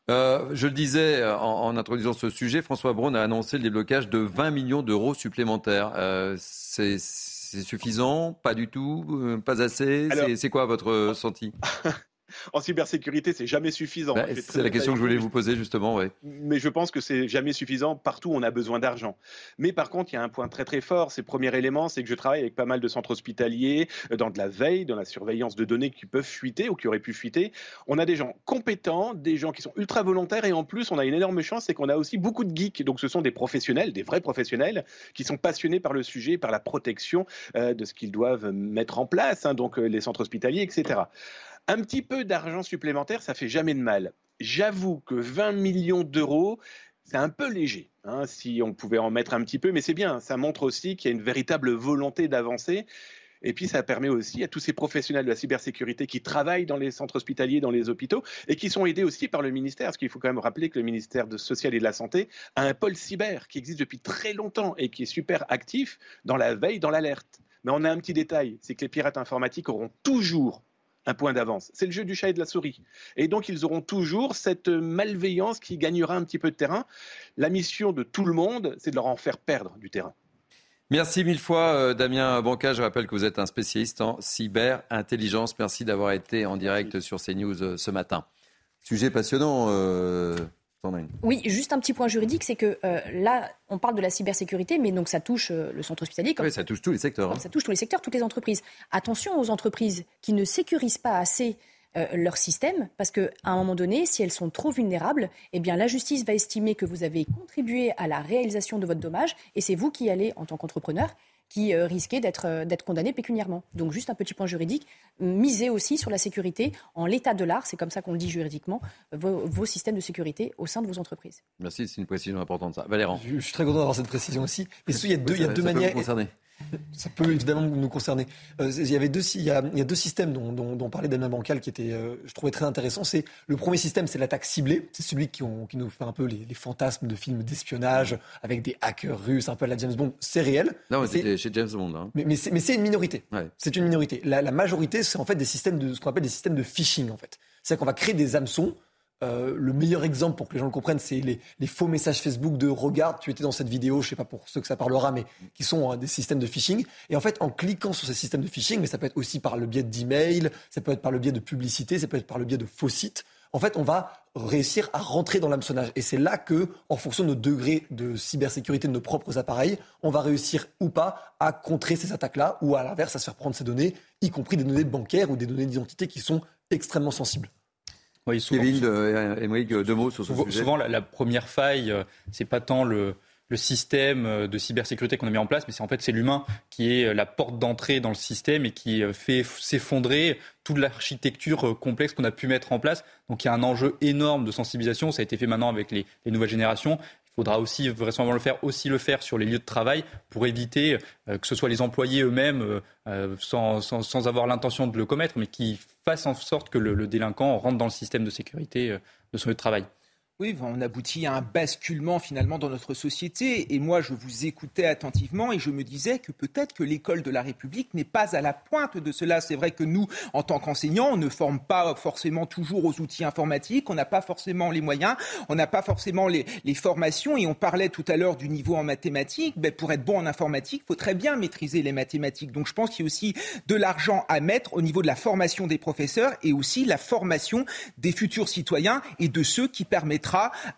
Euh, je le disais euh, en, introduisant ce sujet, François Braun a annoncé le déblocage de 20 millions d'euros supplémentaires. Euh, c'est suffisant? Pas du tout? Pas assez? C'est quoi votre ressenti en cybersécurité, c'est jamais suffisant. Bah, c'est la question que je voulais vous poser justement. Ouais. Mais je pense que c'est jamais suffisant. Partout, on a besoin d'argent. Mais par contre, il y a un point très très fort. C'est le premier élément, c'est que je travaille avec pas mal de centres hospitaliers euh, dans de la veille, dans la surveillance de données qui peuvent fuiter ou qui auraient pu fuiter. On a des gens compétents, des gens qui sont ultra volontaires et en plus, on a une énorme chance, c'est qu'on a aussi beaucoup de geeks. Donc, ce sont des professionnels, des vrais professionnels, qui sont passionnés par le sujet, par la protection euh, de ce qu'ils doivent mettre en place, hein, donc euh, les centres hospitaliers, etc. Un petit peu d'argent supplémentaire, ça fait jamais de mal. J'avoue que 20 millions d'euros, c'est un peu léger, hein, si on pouvait en mettre un petit peu, mais c'est bien, ça montre aussi qu'il y a une véritable volonté d'avancer. Et puis, ça permet aussi à tous ces professionnels de la cybersécurité qui travaillent dans les centres hospitaliers, dans les hôpitaux, et qui sont aidés aussi par le ministère, parce qu'il faut quand même rappeler que le ministère de Social et de la Santé a un pôle cyber qui existe depuis très longtemps et qui est super actif dans la veille, dans l'alerte. Mais on a un petit détail, c'est que les pirates informatiques auront toujours un point d'avance. C'est le jeu du chat et de la souris. Et donc, ils auront toujours cette malveillance qui gagnera un petit peu de terrain. La mission de tout le monde, c'est de leur en faire perdre du terrain. Merci mille fois, euh, Damien Banca. Je rappelle que vous êtes un spécialiste en cyber-intelligence. Merci d'avoir été en direct sur CNews euh, ce matin. Sujet passionnant. Euh, oui, juste un petit point juridique, c'est que euh, là, on parle de la cybersécurité, mais donc ça touche euh, le centre hospitalier. Comme, oui, ça touche tous les secteurs. Hein. Ça touche tous les secteurs, toutes les entreprises. Attention aux entreprises qui ne sécurisent pas assez euh, leur système, parce qu'à un moment donné, si elles sont trop vulnérables, eh bien la justice va estimer que vous avez contribué à la réalisation de votre dommage, et c'est vous qui allez, en tant qu'entrepreneur, qui euh, risquaient euh, d'être condamnés pécuniairement. Donc juste un petit point juridique, misez aussi sur la sécurité en l'état de l'art, c'est comme ça qu'on le dit juridiquement, vos, systèmes de sécurité au sein de vos entreprises. Merci, c'est une précision importante ça. Valéran. Je, suis très content d'avoir cette précision aussi. Mais il y a deux, il y a deux manières. Ça peut évidemment nous concerner. Euh, il, y avait deux, il, y a, il y a deux systèmes dont, dont, dont parlait Damien Bancal qui étaient, euh, je trouvais très intéressants. C'est le premier système, c'est l'attaque ciblée. C'est celui qui, ont, qui, nous fait un peu les, les fantasmes de films d'espionnage avec des hackers russes, un peu à la James Bond. C'est réel. Non, c'est chez James Bond. Hein. Mais, mais c'est une minorité. Ouais. C'est une minorité. La, la majorité, c'est en fait des systèmes de ce qu'on appelle des systèmes de phishing en fait. C'est-à-dire qu'on va créer des hameçons euh, le meilleur exemple pour que les gens le comprennent, c'est les, faux messages Facebook de regarde, tu étais dans cette vidéo, je sais pas pour ceux que ça parlera, mais qui sont hein, des systèmes de phishing. Et en fait, en cliquant sur ces systèmes de phishing, mais ça peut être aussi par le biais d'emails, ça peut être par le biais de publicité, ça peut être par le biais de faux sites, en fait, on va réussir à rentrer dans l'hameçonnage. Et c'est là que, en fonction de nos degrés de cybersécurité de nos propres appareils, on va réussir ou pas à contrer ces attaques-là, ou à l'inverse, à se faire prendre ces données, y compris des données bancaires ou des données d'identité qui sont extrêmement sensibles. Oui, souvent, Kevin, euh, deux mots sur ce souvent, sujet. Souvent, la, la première faille, euh, c'est pas tant le, le système euh, de cybersécurité qu'on a mis en place, mais c'est en fait c'est l'humain qui est la porte d'entrée dans le système et qui fait s'effondrer toute l'architecture complexe qu'on a pu mettre en place. Donc il y a un enjeu énorme de sensibilisation. Ça a été fait maintenant avec les, les nouvelles générations. Il faudra aussi vraisemblablement le faire, aussi le faire sur les lieux de travail pour éviter euh, que ce soit les employés eux-mêmes, euh, euh, sans, avoir l'intention de le commettre, mais qui fassent en sorte que le délinquant rentre dans le système de sécurité de son lieu de travail. Oui, on aboutit à un basculement finalement dans notre société. Et moi, je vous écoutais attentivement et je me disais que peut-être que l'école de la République n'est pas à la pointe de cela. C'est vrai que nous, en tant qu'enseignants, on ne forme pas forcément toujours aux outils informatiques, on n'a pas forcément les moyens, on n'a pas forcément les, formations. Et on parlait tout à l'heure du niveau en mathématiques. Ben, pour être bon en informatique, il faut très bien maîtriser les mathématiques. Donc je pense qu'il y a aussi de l'argent à mettre au niveau de la formation des professeurs et aussi la formation des futurs citoyens et de ceux qui permettent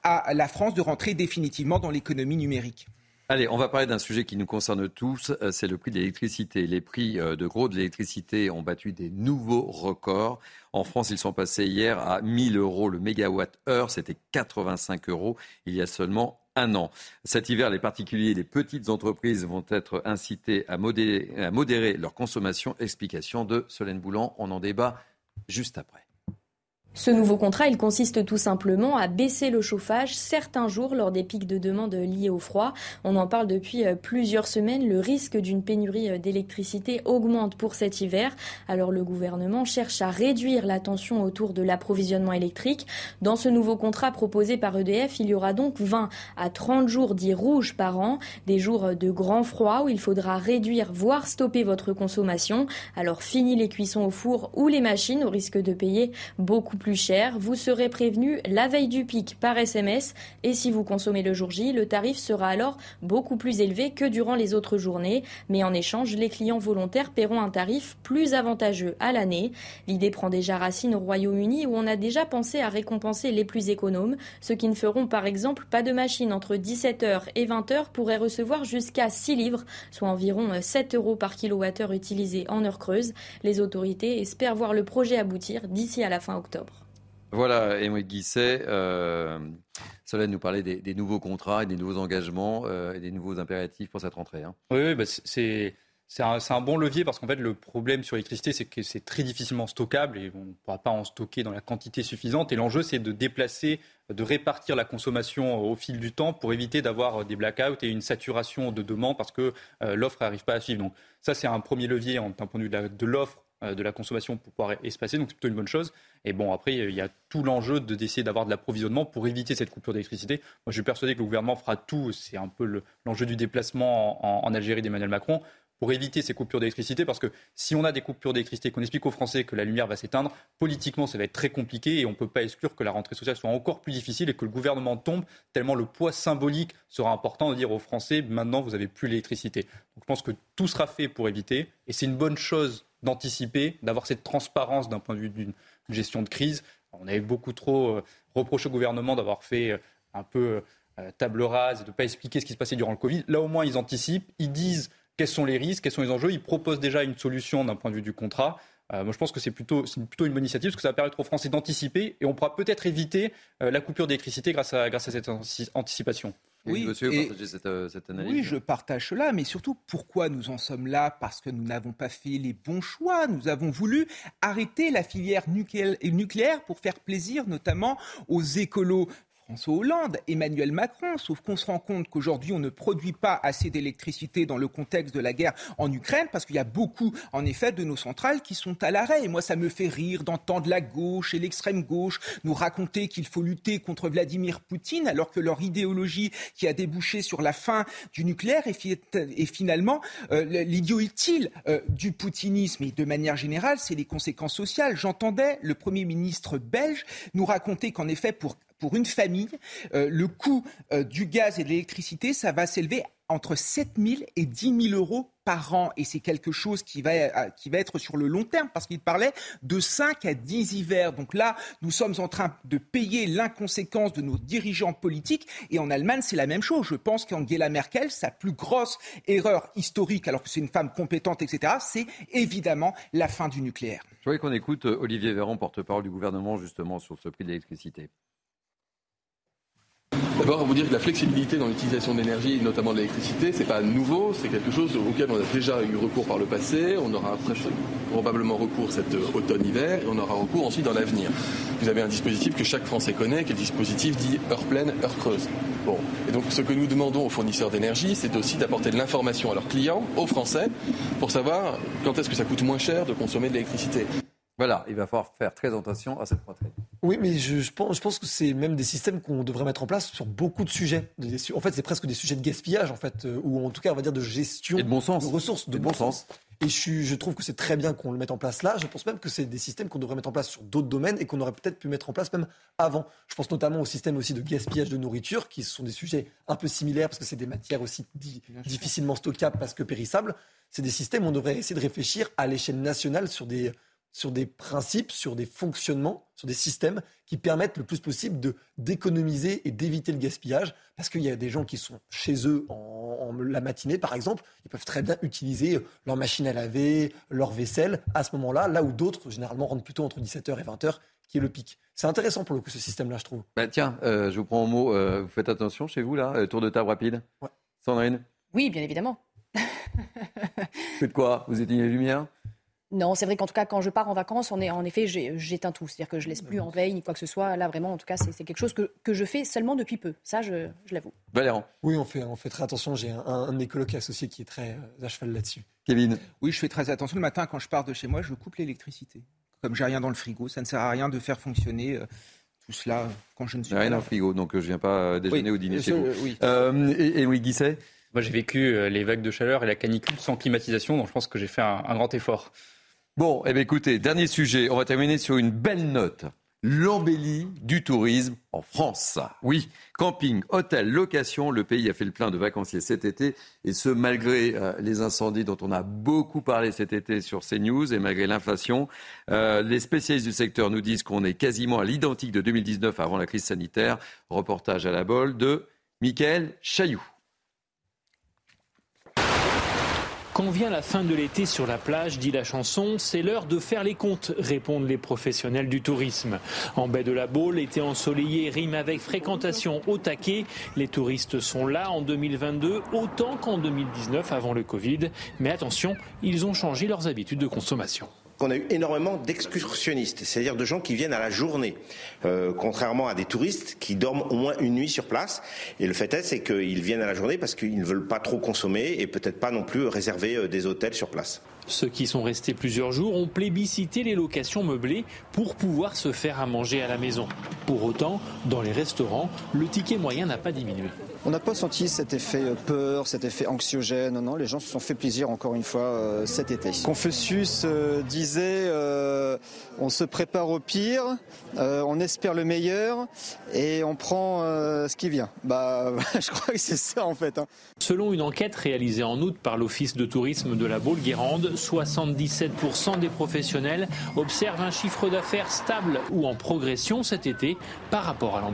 à la France de rentrer définitivement dans l'économie numérique. Allez, on va parler d'un sujet qui nous concerne tous, euh, c'est le prix de l'électricité. Les prix euh, de gros de l'électricité ont battu des nouveaux records. En France, ils sont passés hier à 1000 euros le mégawatt-heure, c'était 85 euros il y a seulement un an. Cet hiver, les particuliers et les petites entreprises vont être incités à modérer, à modérer leur consommation. Explication de Solène Boulan, on en débat juste après. Ce nouveau contrat, il consiste tout simplement à baisser le chauffage certains jours lors des pics de demande liés au froid. On en parle depuis euh, plusieurs semaines. Le risque d'une pénurie euh, d'électricité augmente pour cet hiver. Alors le gouvernement cherche à réduire la tension autour de l'approvisionnement électrique. Dans ce nouveau contrat proposé par EDF, il y aura donc 20 à 30 jours dits rouges par an, des jours de grand froid où il faudra réduire, voire stopper votre consommation. Alors fini les cuissons au four ou les machines au risque de payer beaucoup plus plus cher. Vous serez prévenu la veille du pic par SMS et si vous consommez le jour J, le tarif sera alors beaucoup plus élevé que durant les autres journées. Mais en échange, les clients volontaires paieront un tarif plus avantageux à l'année. L'idée prend déjà racine au Royaume-Uni où on a déjà pensé à récompenser les plus économes. Ceux qui ne feront par exemple pas de machine entre 17h et 20h pourraient recevoir jusqu'à 6 livres, soit environ 7 euros par kilowattheure utilisé en heure creuse. Les autorités espèrent voir le projet aboutir d'ici à la fin octobre. Voilà, Émeric Guisset. Euh, Solène nous parlait des, nouveaux contrats et des nouveaux engagements euh, et des nouveaux impératifs pour cette rentrée. Hein. Oui, bah c'est. Un, bon levier parce qu'en fait, le problème sur l'électricité, c'est que c'est très difficilement stockable et on ne pourra pas en stocker dans la quantité suffisante. Et l'enjeu, c'est de déplacer, de répartir la consommation au fil du temps pour éviter d'avoir des blackouts et une saturation de demande parce que euh, l'offre n'arrive pas à suivre. Donc, ça, c'est un premier levier d'un point de vue de l'offre euh, de la consommation pour pouvoir espacer, donc c'est plutôt une bonne chose. Et bon, après, il y a tout l'enjeu de d'essayer d'avoir de l'approvisionnement pour éviter cette coupure d'électricité. Moi, je suis persuadé que le gouvernement fera tout, c'est un peu l'enjeu du déplacement en, en Algérie d'Emmanuel Macron, pour éviter ces coupures d'électricité, parce que si on a des coupures d'électricité, qu'on explique aux Français que la lumière va s'éteindre, politiquement, ça va être très compliqué et on ne peut pas exclure que la rentrée sociale soit encore plus difficile et que le gouvernement tombe, tellement le poids symbolique sera important de dire aux Français, maintenant, vous n'avez plus l'électricité. Donc je pense que tout sera fait pour éviter, et c'est une bonne chose d'anticiper, d'avoir cette transparence d'un point de vue d'une gestion de crise. On avait beaucoup trop euh, reproché au gouvernement d'avoir fait euh, un peu euh, table rase, de ne pas expliquer ce qui se passait durant le Covid. Là, au moins, ils anticipent, ils disent quels sont les risques, quels sont les enjeux, ils proposent déjà une solution d'un point de vue du contrat. Moi, je pense que c'est plutôt, une bonne initiative parce que ça va permettre aux Français d'anticiper et on pourra peut-être éviter la coupure d'électricité grâce à cette anticipation. Oui, monsieur, et, cette, euh, cette, analyse. Oui, je partage cela, mais surtout, pourquoi nous en sommes là? Parce que nous n'avons pas fait les bons choix. Nous avons voulu arrêter la filière nucléaire pour faire plaisir notamment aux écolos. François Hollande, Emmanuel Macron, sauf qu'on se rend compte qu'aujourd'hui on ne produit pas assez d'électricité dans le contexte de la guerre en Ukraine parce qu'il y a beaucoup en effet de nos centrales qui sont à l'arrêt. Et moi ça me fait rire d'entendre la gauche et l'extrême gauche nous raconter qu'il faut lutter contre Vladimir Poutine alors que leur idéologie qui a débouché sur la fin du nucléaire est, finalement euh, l'idiot utile euh, du poutinisme. Et de manière générale, c'est les conséquences sociales. J'entendais le Premier ministre belge nous raconter qu'en effet pour pour une famille, euh, le coût euh, du gaz et de l'électricité, ça va s'élever entre 7 000 et 10 000 euros par an. Et c'est quelque chose qui va, euh, qui va être sur le long terme, parce qu'il parlait de 5 à 10 hivers. Donc là, nous sommes en train de payer l'inconséquence de nos dirigeants politiques. Et en Allemagne, c'est la même chose. Je pense qu'Angela Merkel, sa plus grosse erreur historique, alors que c'est une femme compétente, etc., c'est évidemment la fin du nucléaire. Je voudrais qu'on écoute Olivier Véran, porte-parole du gouvernement, justement, sur ce prix de l'électricité. D'abord, vous dire que la flexibilité dans l'utilisation de l'énergie, notamment de l'électricité, c'est pas nouveau, c'est quelque chose auquel on a déjà eu recours par le passé, on aura probablement recours cet euh, automne-hiver et on aura recours ensuite dans l'avenir. Vous avez un dispositif que chaque Français connaît, qui est le dispositif dit heure pleine, heure creuse. Bon, et donc ce que nous demandons aux fournisseurs d'énergie, c'est aussi d'apporter de l'information à leurs clients, aux Français, pour savoir quand est-ce que ça coûte moins cher de consommer de l'électricité. Voilà, il va falloir faire très attention à cette poitrine. Oui, mais je, pense, je pense que c'est même des systèmes qu'on devrait mettre en place sur beaucoup de sujets. En fait, c'est presque des sujets de gaspillage, en fait, euh, ou en tout cas, on va dire de gestion de, bon sens. de ressources, de, bon, sens. Et je, je, trouve que c'est très bien qu'on le mette en place là. Je pense même que c'est des systèmes qu'on devrait mettre en place sur d'autres domaines et qu'on aurait peut-être pu mettre en place même avant. Je pense notamment au système aussi de gaspillage de nourriture, qui sont des sujets un peu similaires parce que c'est des matières aussi difficilement stockables parce que périssables. C'est des systèmes où on devrait essayer de réfléchir à l'échelle nationale sur des sur des principes, sur des fonctionnements, sur des systèmes qui permettent le plus possible de d'économiser et d'éviter le gaspillage. Parce qu'il y a des gens qui sont chez eux en, la matinée, par exemple, ils peuvent très bien utiliser leur machine à laver, leur vaisselle à ce moment-là, là où d'autres, généralement, rentrent plutôt entre 17h et 20h, qui est le pic. C'est intéressant pour le coup, ce système-là, je trouve. Bah, tiens, euh, je vous prends en mot. Euh, vous faites attention chez vous, là euh, Tour de table rapide ouais. Sandrine? Oui, bien évidemment. faites quoi? Vous éteignez les lumières non, c'est vrai qu'en tout cas, quand je pars en vacances, on est, en effet, j'éteins tout. C'est-à-dire que je laisse plus en veille ni quoi que ce soit. Là, vraiment, en tout cas, c'est quelque chose que, que, je fais seulement depuis peu. Ça, je, je l'avoue. Valérant. Oui, on fait, on fait très attention. J'ai un, un, de mes colocs associés qui est très euh, à cheval là-dessus. Kevin. Oui, je fais très attention. Le matin, quand je pars de chez moi, je coupe l'électricité. Comme j'ai rien dans le frigo, ça ne sert à rien de faire fonctionner. Euh, tout cela quand je ne suis pas. rien dans le frigo, donc euh, je ne viens pas déjeuner oui, ou dîner je, chez vous. Oui. Euh, et, et Louis Guisset? Moi, j'ai vécu les vagues de chaleur et la canicule sans climatisation, donc je pense que j'ai fait un, un grand effort. Bon, eh bien, écoutez, dernier sujet. On va terminer sur une belle note. L'embellie du tourisme en France. Oui, camping, hôtel, location, le pays a fait le plein de vacanciers cet été, et ce malgré euh, les incendies dont on a beaucoup parlé cet été sur CNews et malgré l'inflation. Euh, les spécialistes du secteur nous disent qu'on est quasiment à l'identique de 2019 avant la crise sanitaire. Reportage à la bol de Michael Chailloux. Quand vient la fin de l'été sur la plage, dit la chanson, c'est l'heure de faire les comptes, répondent les professionnels du tourisme. En baie de la Baule, l'été ensoleillé rime avec fréquentation au taquet. Les touristes sont là en 2022 autant qu'en 2019 avant le Covid. Mais attention, ils ont changé leurs habitudes de consommation qu'on a eu énormément d'excursionnistes, c'est-à-dire de gens qui viennent à la journée, euh, contrairement à des touristes qui dorment au moins une nuit sur place. Et le fait est, c'est qu'ils viennent à la journée parce qu'ils ne veulent pas trop consommer et peut-être pas non plus réserver euh, des hôtels sur place. Ceux qui sont restés plusieurs jours ont plébiscité les locations meublées pour pouvoir se faire à manger à la maison. Pour autant, dans les restaurants, le ticket moyen n'a pas diminué. On n'a pas senti cet effet euh, peur, cet effet anxiogène. Non, les gens se sont fait plaisir encore une fois euh, cet été. Confucius euh, disait on se prépare au pire, on espère le meilleur et on prend ce qui vient. Bah, je crois que c'est ça en fait. Hein. Selon une enquête réalisée en août par l'Office de tourisme de la Baule-Guérande, 77% des professionnels observent un chiffre d'affaires stable ou en progression cet été par rapport à l'an.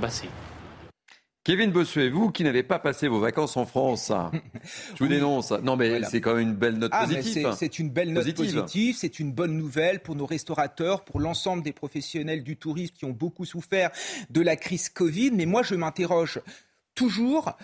Kevin Bossuet, vous qui n'avez pas passé vos vacances en France, je vous dénonce. Non, mais voilà. c'est quand même une belle note ah, positive. C'est une belle note positive, c'est une bonne nouvelle pour nos restaurateurs, pour l'ensemble des professionnels du tourisme qui ont beaucoup souffert de la crise Covid. Mais moi, je m'interroge toujours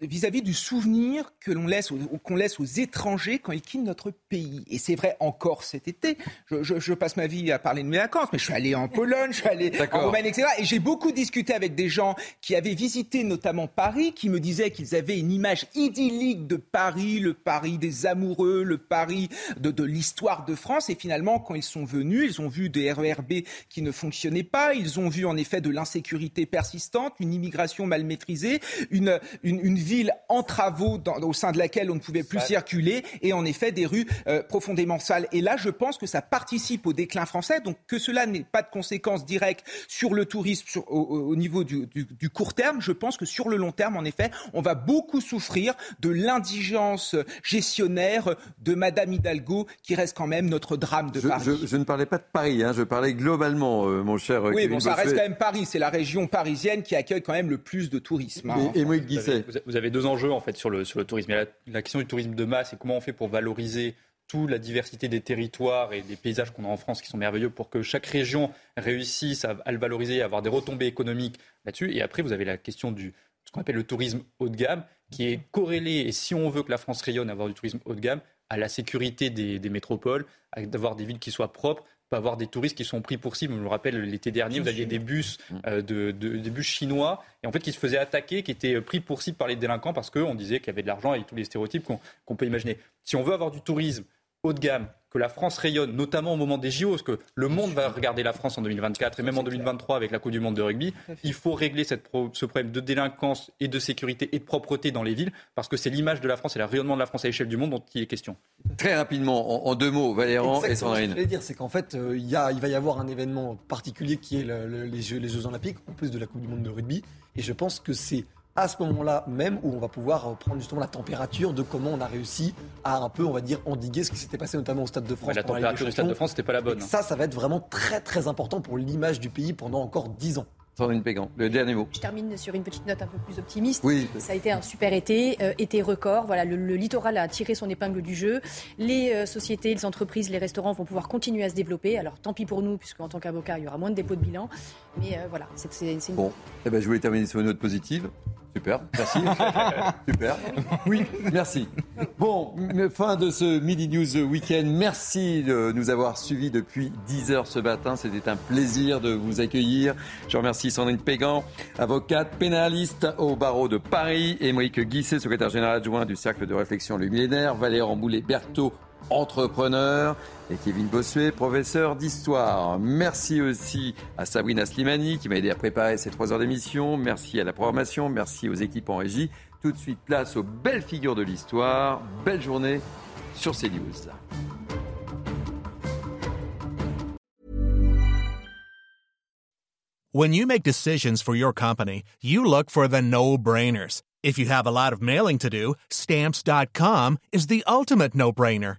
vis-à-vis euh, -vis du souvenir que l'on laisse, qu'on laisse aux étrangers quand ils quittent notre pays. Et c'est vrai encore cet été. Je, je, je, passe ma vie à parler de mes vacances, mais je suis allé en Pologne, je suis allé en Roumanie, etc. Et j'ai beaucoup discuté avec des gens qui avaient visité notamment Paris, qui me disaient qu'ils avaient une image idyllique de Paris, le Paris des amoureux, le Paris de, de l'histoire de France. Et finalement, quand ils sont venus, ils ont vu des RERB qui ne fonctionnaient pas. Ils ont vu en effet de l'insécurité persistante, une immigration mal maîtrisée, une une, ville en travaux au sein de laquelle on ne pouvait plus circuler et en effet des rues profondément sales. Et là, je pense que ça participe au déclin français. Donc que cela n'ait pas de conséquences directes sur le tourisme au, niveau du, du, court terme, je pense que sur le long terme, en effet, on va beaucoup souffrir de l'indigence gestionnaire de Madame Hidalgo, qui reste quand même notre drame de Paris. Je, ne parlais pas de Paris, hein, je parlais globalement, euh, mon cher. Oui, bon, ça reste quand même Paris. C'est la région parisienne qui accueille quand même le plus de tourisme. Hein. Et, moi, Guisset. Vous, avez deux enjeux en fait sur le, sur le tourisme. la, question du tourisme de masse et comment on fait pour valoriser toute la diversité des territoires et des paysages qu'on a en France qui sont merveilleux pour que chaque région réussisse à, le valoriser, à avoir des retombées économiques là-dessus. Et après, vous avez la question du ce qu'on appelle le tourisme haut de gamme, qui est corrélé, et si on veut que la France rayonne, avoir du tourisme haut de gamme, à la sécurité des, des métropoles, d'avoir des villes qui soient propres, pas avoir des touristes qui sont pris pour cible. Je me rappelle l'été dernier, vous aviez des bus, mm. euh, de, des bus chinois, et en fait qui se faisaient attaquer, qui étaient pris pour cible par les délinquants parce qu'on disait qu'il y avait de l'argent et tous les stéréotypes qu'on peut imaginer. Si on veut avoir du tourisme haut de gamme, que la France rayonne, notamment au moment des JO, parce que le monde va regarder la France en 2024 et même en 2023 avec la Coupe du Monde de rugby, il faut régler cette ce problème de délinquance et de sécurité et de propreté dans les villes, parce que c'est l'image de la France et le rayonnement de la France à l'échelle du monde dont il est question. Très rapidement, en, deux mots, Valéran et Sandrine. Ce que je dire, c'est qu'en fait, euh, il, y a, il va y avoir un événement particulier qui est les, Jeux, les Jeux Olympiques, en plus de la Coupe du Monde de rugby, et je pense que c'est à ce moment-là même où on va pouvoir prendre justement la température de comment on a réussi à un peu, on va dire, endiguer ce qui s'était passé notamment au Stade de France. la température du Stade de France, c'était pas la bonne. ça, ça va être vraiment très très important pour l'image du pays pendant encore dix ans. Sandrine Pégan, le dernier mot. Je termine sur une petite note un peu plus optimiste. Oui. Ça a été un super été, euh, été record. Voilà, le, littoral a tiré son épingle du jeu. Les euh, sociétés, les entreprises, les restaurants vont pouvoir continuer à se développer. Alors tant pis pour nous, puisqu'en tant qu'avocat, il y aura moins de dépôts de bilan. Mais euh, voilà, c'est une... Bon, eh ben, je voulais terminer sur une note positive. Super, merci. Super. Oui, merci. Bon, fin de ce Midi News Weekend. Merci de nous avoir suivis depuis 10 heures ce matin. C'était un plaisir de vous accueillir. Je remercie Sandrine Pégan, avocate pénaliste au barreau de Paris, Émeric Guisset, secrétaire général adjoint du Cercle de réflexion Le Millénaire, Valérie Boulet-Berthaud, entrepreneur, et Kevin Bossuet, professeur d'histoire. Merci aussi à Sabrina Slimani qui m'a aidé à préparer ces trois heures d'émission. Merci à la programmation, merci aux équipes en régie. Tout de suite, place aux belles figures de l'histoire. Belle journée sur CNews. When you make decisions for your company, you look for the no-brainers. If you have a lot of mailing to do, stamps.com is the ultimate no-brainer.